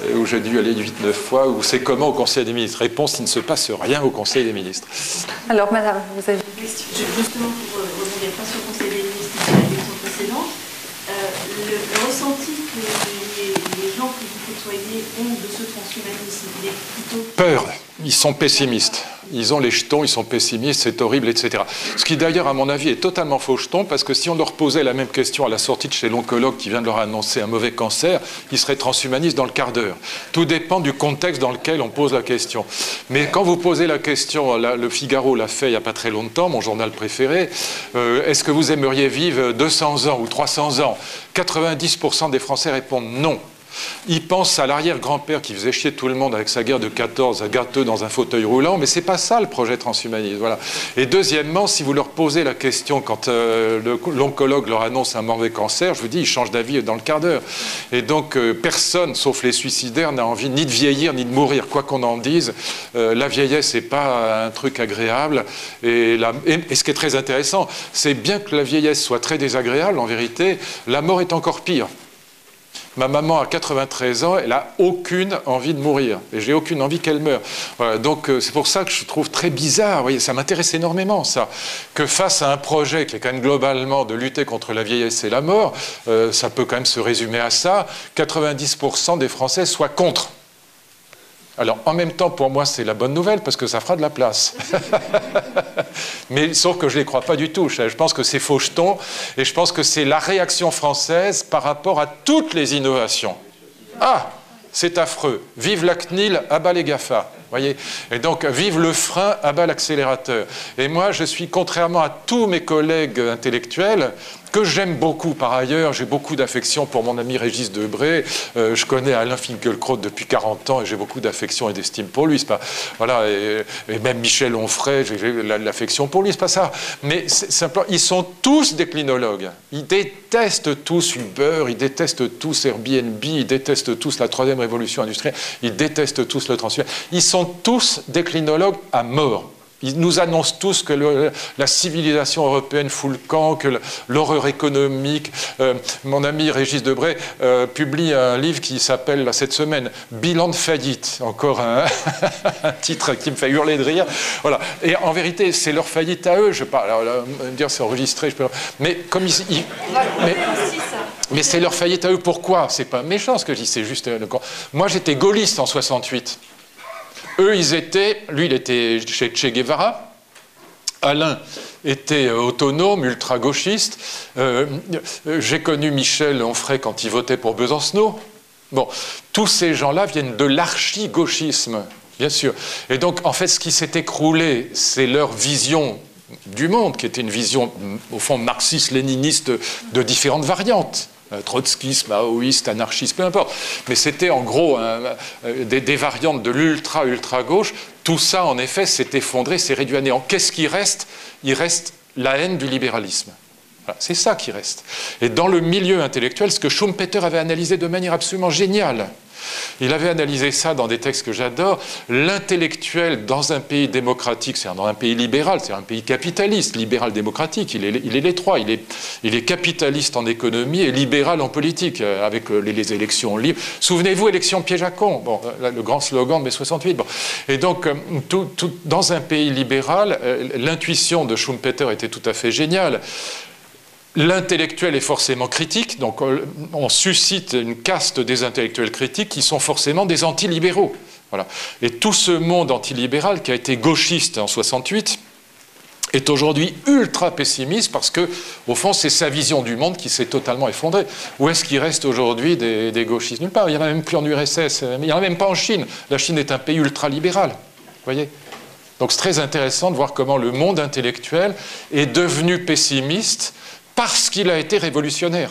euh, où j'ai dû aller 8-9 fois, ou c'est comment au Conseil des ministres? Réponse, il ne se passe rien au Conseil des ministres. Alors, madame, vous avez une question Justement, pour rebondir pas sur le Conseil des ministres, mais sur la question précédente, le, le ressenti Peur. Ils sont pessimistes. Ils ont les jetons, ils sont pessimistes, c'est horrible, etc. Ce qui d'ailleurs, à mon avis, est totalement faux jeton, parce que si on leur posait la même question à la sortie de chez l'oncologue qui vient de leur annoncer un mauvais cancer, ils seraient transhumanistes dans le quart d'heure. Tout dépend du contexte dans lequel on pose la question. Mais quand vous posez la question, le Figaro l'a fait il n'y a pas très longtemps, mon journal préféré, euh, est-ce que vous aimeriez vivre 200 ans ou 300 ans? 90% des Français répondent non. Il pense à l'arrière-grand-père qui faisait chier tout le monde avec sa guerre de 14, gâteux dans un fauteuil roulant, mais c'est pas ça le projet transhumaniste. Voilà. Et deuxièmement, si vous leur posez la question quand euh, l'oncologue leur annonce un mauvais cancer, je vous dis, ils changent d'avis dans le quart d'heure. Et donc, euh, personne, sauf les suicidaires, n'a envie ni de vieillir ni de mourir. Quoi qu'on en dise, euh, la vieillesse n'est pas un truc agréable. Et ce qui est très intéressant, c'est bien que la vieillesse soit très désagréable, en vérité, la mort est encore pire. Ma maman a 93 ans, elle n'a aucune envie de mourir. Et j'ai aucune envie qu'elle meure. donc euh, c'est pour ça que je trouve très bizarre, voyez, ça m'intéresse énormément ça, que face à un projet qui est quand même globalement de lutter contre la vieillesse et la mort, euh, ça peut quand même se résumer à ça, 90% des Français soient contre. Alors en même temps, pour moi, c'est la bonne nouvelle parce que ça fera de la place. Mais sauf que je ne les crois pas du tout. Je pense que c'est faux jeton et je pense que c'est la réaction française par rapport à toutes les innovations. Ah, c'est affreux. Vive la CNIL, abat les GAFA. Voyez? Et donc, vive le frein, abat l'accélérateur. Et moi, je suis, contrairement à tous mes collègues intellectuels, que j'aime beaucoup par ailleurs. J'ai beaucoup d'affection pour mon ami Régis Debré. Euh, je connais Alain Finkielkraut depuis 40 ans et j'ai beaucoup d'affection et d'estime pour lui. Pas, voilà, et, même Michel Onfray, j'ai l'affection pour lui, c'est pas ça. Mais simplement, ils sont tous des clinologues. Ils détestent tous Uber, ils détestent tous Airbnb, ils détestent tous la troisième révolution industrielle, ils détestent tous le transfert. Ils sont tous des clinologues à mort. Ils nous annoncent tous que la civilisation européenne fout le camp, que l'horreur économique. Euh, mon ami Régis Debray euh, publie un livre qui s'appelle cette semaine Bilan de faillite. Encore un, titre qui me fait hurler de rire. Voilà. Et en vérité, c'est leur faillite à eux. Je parle. Alors, là, dire c'est enregistré. Mais comme ils, mais, mais c'est leur faillite à eux. Pourquoi? C'est pas méchant ce que je dis. C'est juste. Euh, Moi, j'étais gaulliste en 68. Eux, ils étaient, lui, il était chez Che Guevara. Alain était autonome, ultra-gauchiste. Euh, j'ai connu Michel Onfray quand il votait pour Besancenot. Bon, tous ces gens-là viennent de l'archi-gauchisme. Bien sûr. Et donc, en fait, ce qui s'est écroulé, c'est leur vision du monde, qui était une vision, au fond, marxiste-léniniste de différentes variantes. Euh, trotskisme, maoïste, anarchiste, peu importe. Mais c'était en gros euh, des, variantes de l'ultra-ultra-gauche. Tout ça, en effet, s'est effondré, s'est réduit à néant. Qu'est-ce qui reste? Il reste la haine du libéralisme. c'est ça qui reste. Et dans le milieu intellectuel, ce que Schumpeter avait analysé de manière absolument géniale, il avait analysé ça dans des textes que j'adore. L'intellectuel dans un pays démocratique, c'est dans un pays libéral, c'est un pays capitaliste, libéral-démocratique, il est, il est les trois. Il est, il est capitaliste en économie et libéral en politique, euh, avec euh, les, élections libres. Souvenez-vous, élection piège à con, bon, le grand slogan de mai 68. Bon. Et donc, euh, dans un pays libéral, l'intuition de Schumpeter était tout à fait géniale. L'intellectuel est forcément critique, donc euh, on suscite une caste des intellectuels critiques qui sont forcément des antilibéraux. Voilà. Et tout ce monde antilibéral qui a été gauchiste en 68 est aujourd'hui ultra pessimiste parce que, au fond, c'est sa vision du monde qui s'est totalement effondrée. Où est-ce qu'il reste aujourd'hui des, gauchistes? Nulle part. Il n'y en a même plus en URSS, il n'y en a même pas en Chine. La Chine est un pays ultra-libéral. voyez? Donc c'est très intéressant de voir comment le monde intellectuel est devenu pessimiste parce qu'il a été révolutionnaire.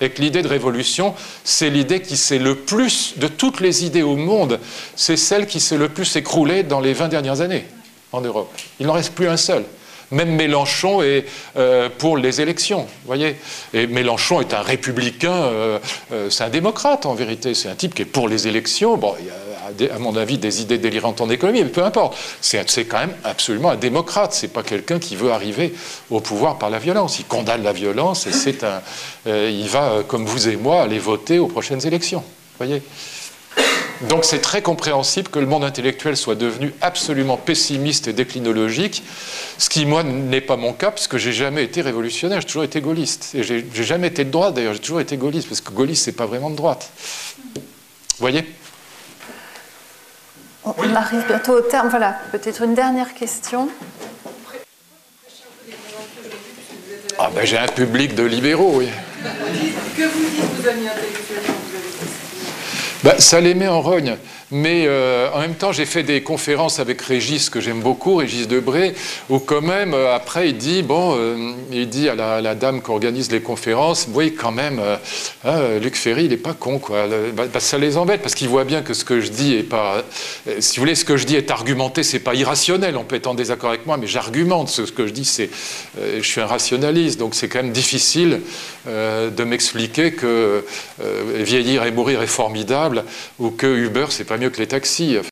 Et que l'idée de révolution, c'est l'idée qui s'est le plus, de toutes les idées au monde, c'est celle qui s'est le plus écroulée dans les 20 dernières années en Europe. Il n'en reste plus un seul. Même Mélenchon est euh, pour les élections, voyez. Et Mélenchon est un républicain, euh, euh, c'est un démocrate en vérité, c'est un type qui est pour les élections. Bon, il y a à mon avis, des idées délirantes en économie, mais peu importe. C'est quand même absolument un démocrate. C'est pas quelqu'un qui veut arriver au pouvoir par la violence. Il condamne la violence et c'est un. Euh, il va, euh, comme vous et moi, aller voter aux prochaines élections. Voyez? Donc c'est très compréhensible que le monde intellectuel soit devenu absolument pessimiste et déclinologique, ce qui moi n'est pas mon cas parce que j'ai jamais été révolutionnaire, j'ai toujours été gaulliste et j'ai jamais été de droite d'ailleurs, j'ai toujours été gaulliste parce que gaulliste c'est pas vraiment de droite. Vous voyez? On arrive bientôt au terme. Voilà, peut-être une dernière question. Ah ben j'ai un public de libéraux, oui. Que vous dites vos amis intellectuellement vous avez ben, Ça les met en rogne. Mais euh, en même temps, j'ai fait des conférences avec Régis, que j'aime beaucoup, Régis Debré, où quand même, euh, après, il dit, bon, euh, il dit à la, dame qui organise les conférences, oui, quand même, hein, Luc Ferry, il n'est pas con, quoi. Bah, bah, ça les embête, parce qu'ils voient bien que ce que je dis est pas... si vous voulez, ce que je dis est argumenté, c'est pas irrationnel, on peut être en désaccord avec moi, mais j'argumente. Ce, que je dis, c'est... je suis un rationaliste, donc c'est quand même difficile de m'expliquer que vieillir et mourir est formidable, ou que Uber, c'est pas mieux que les taxis.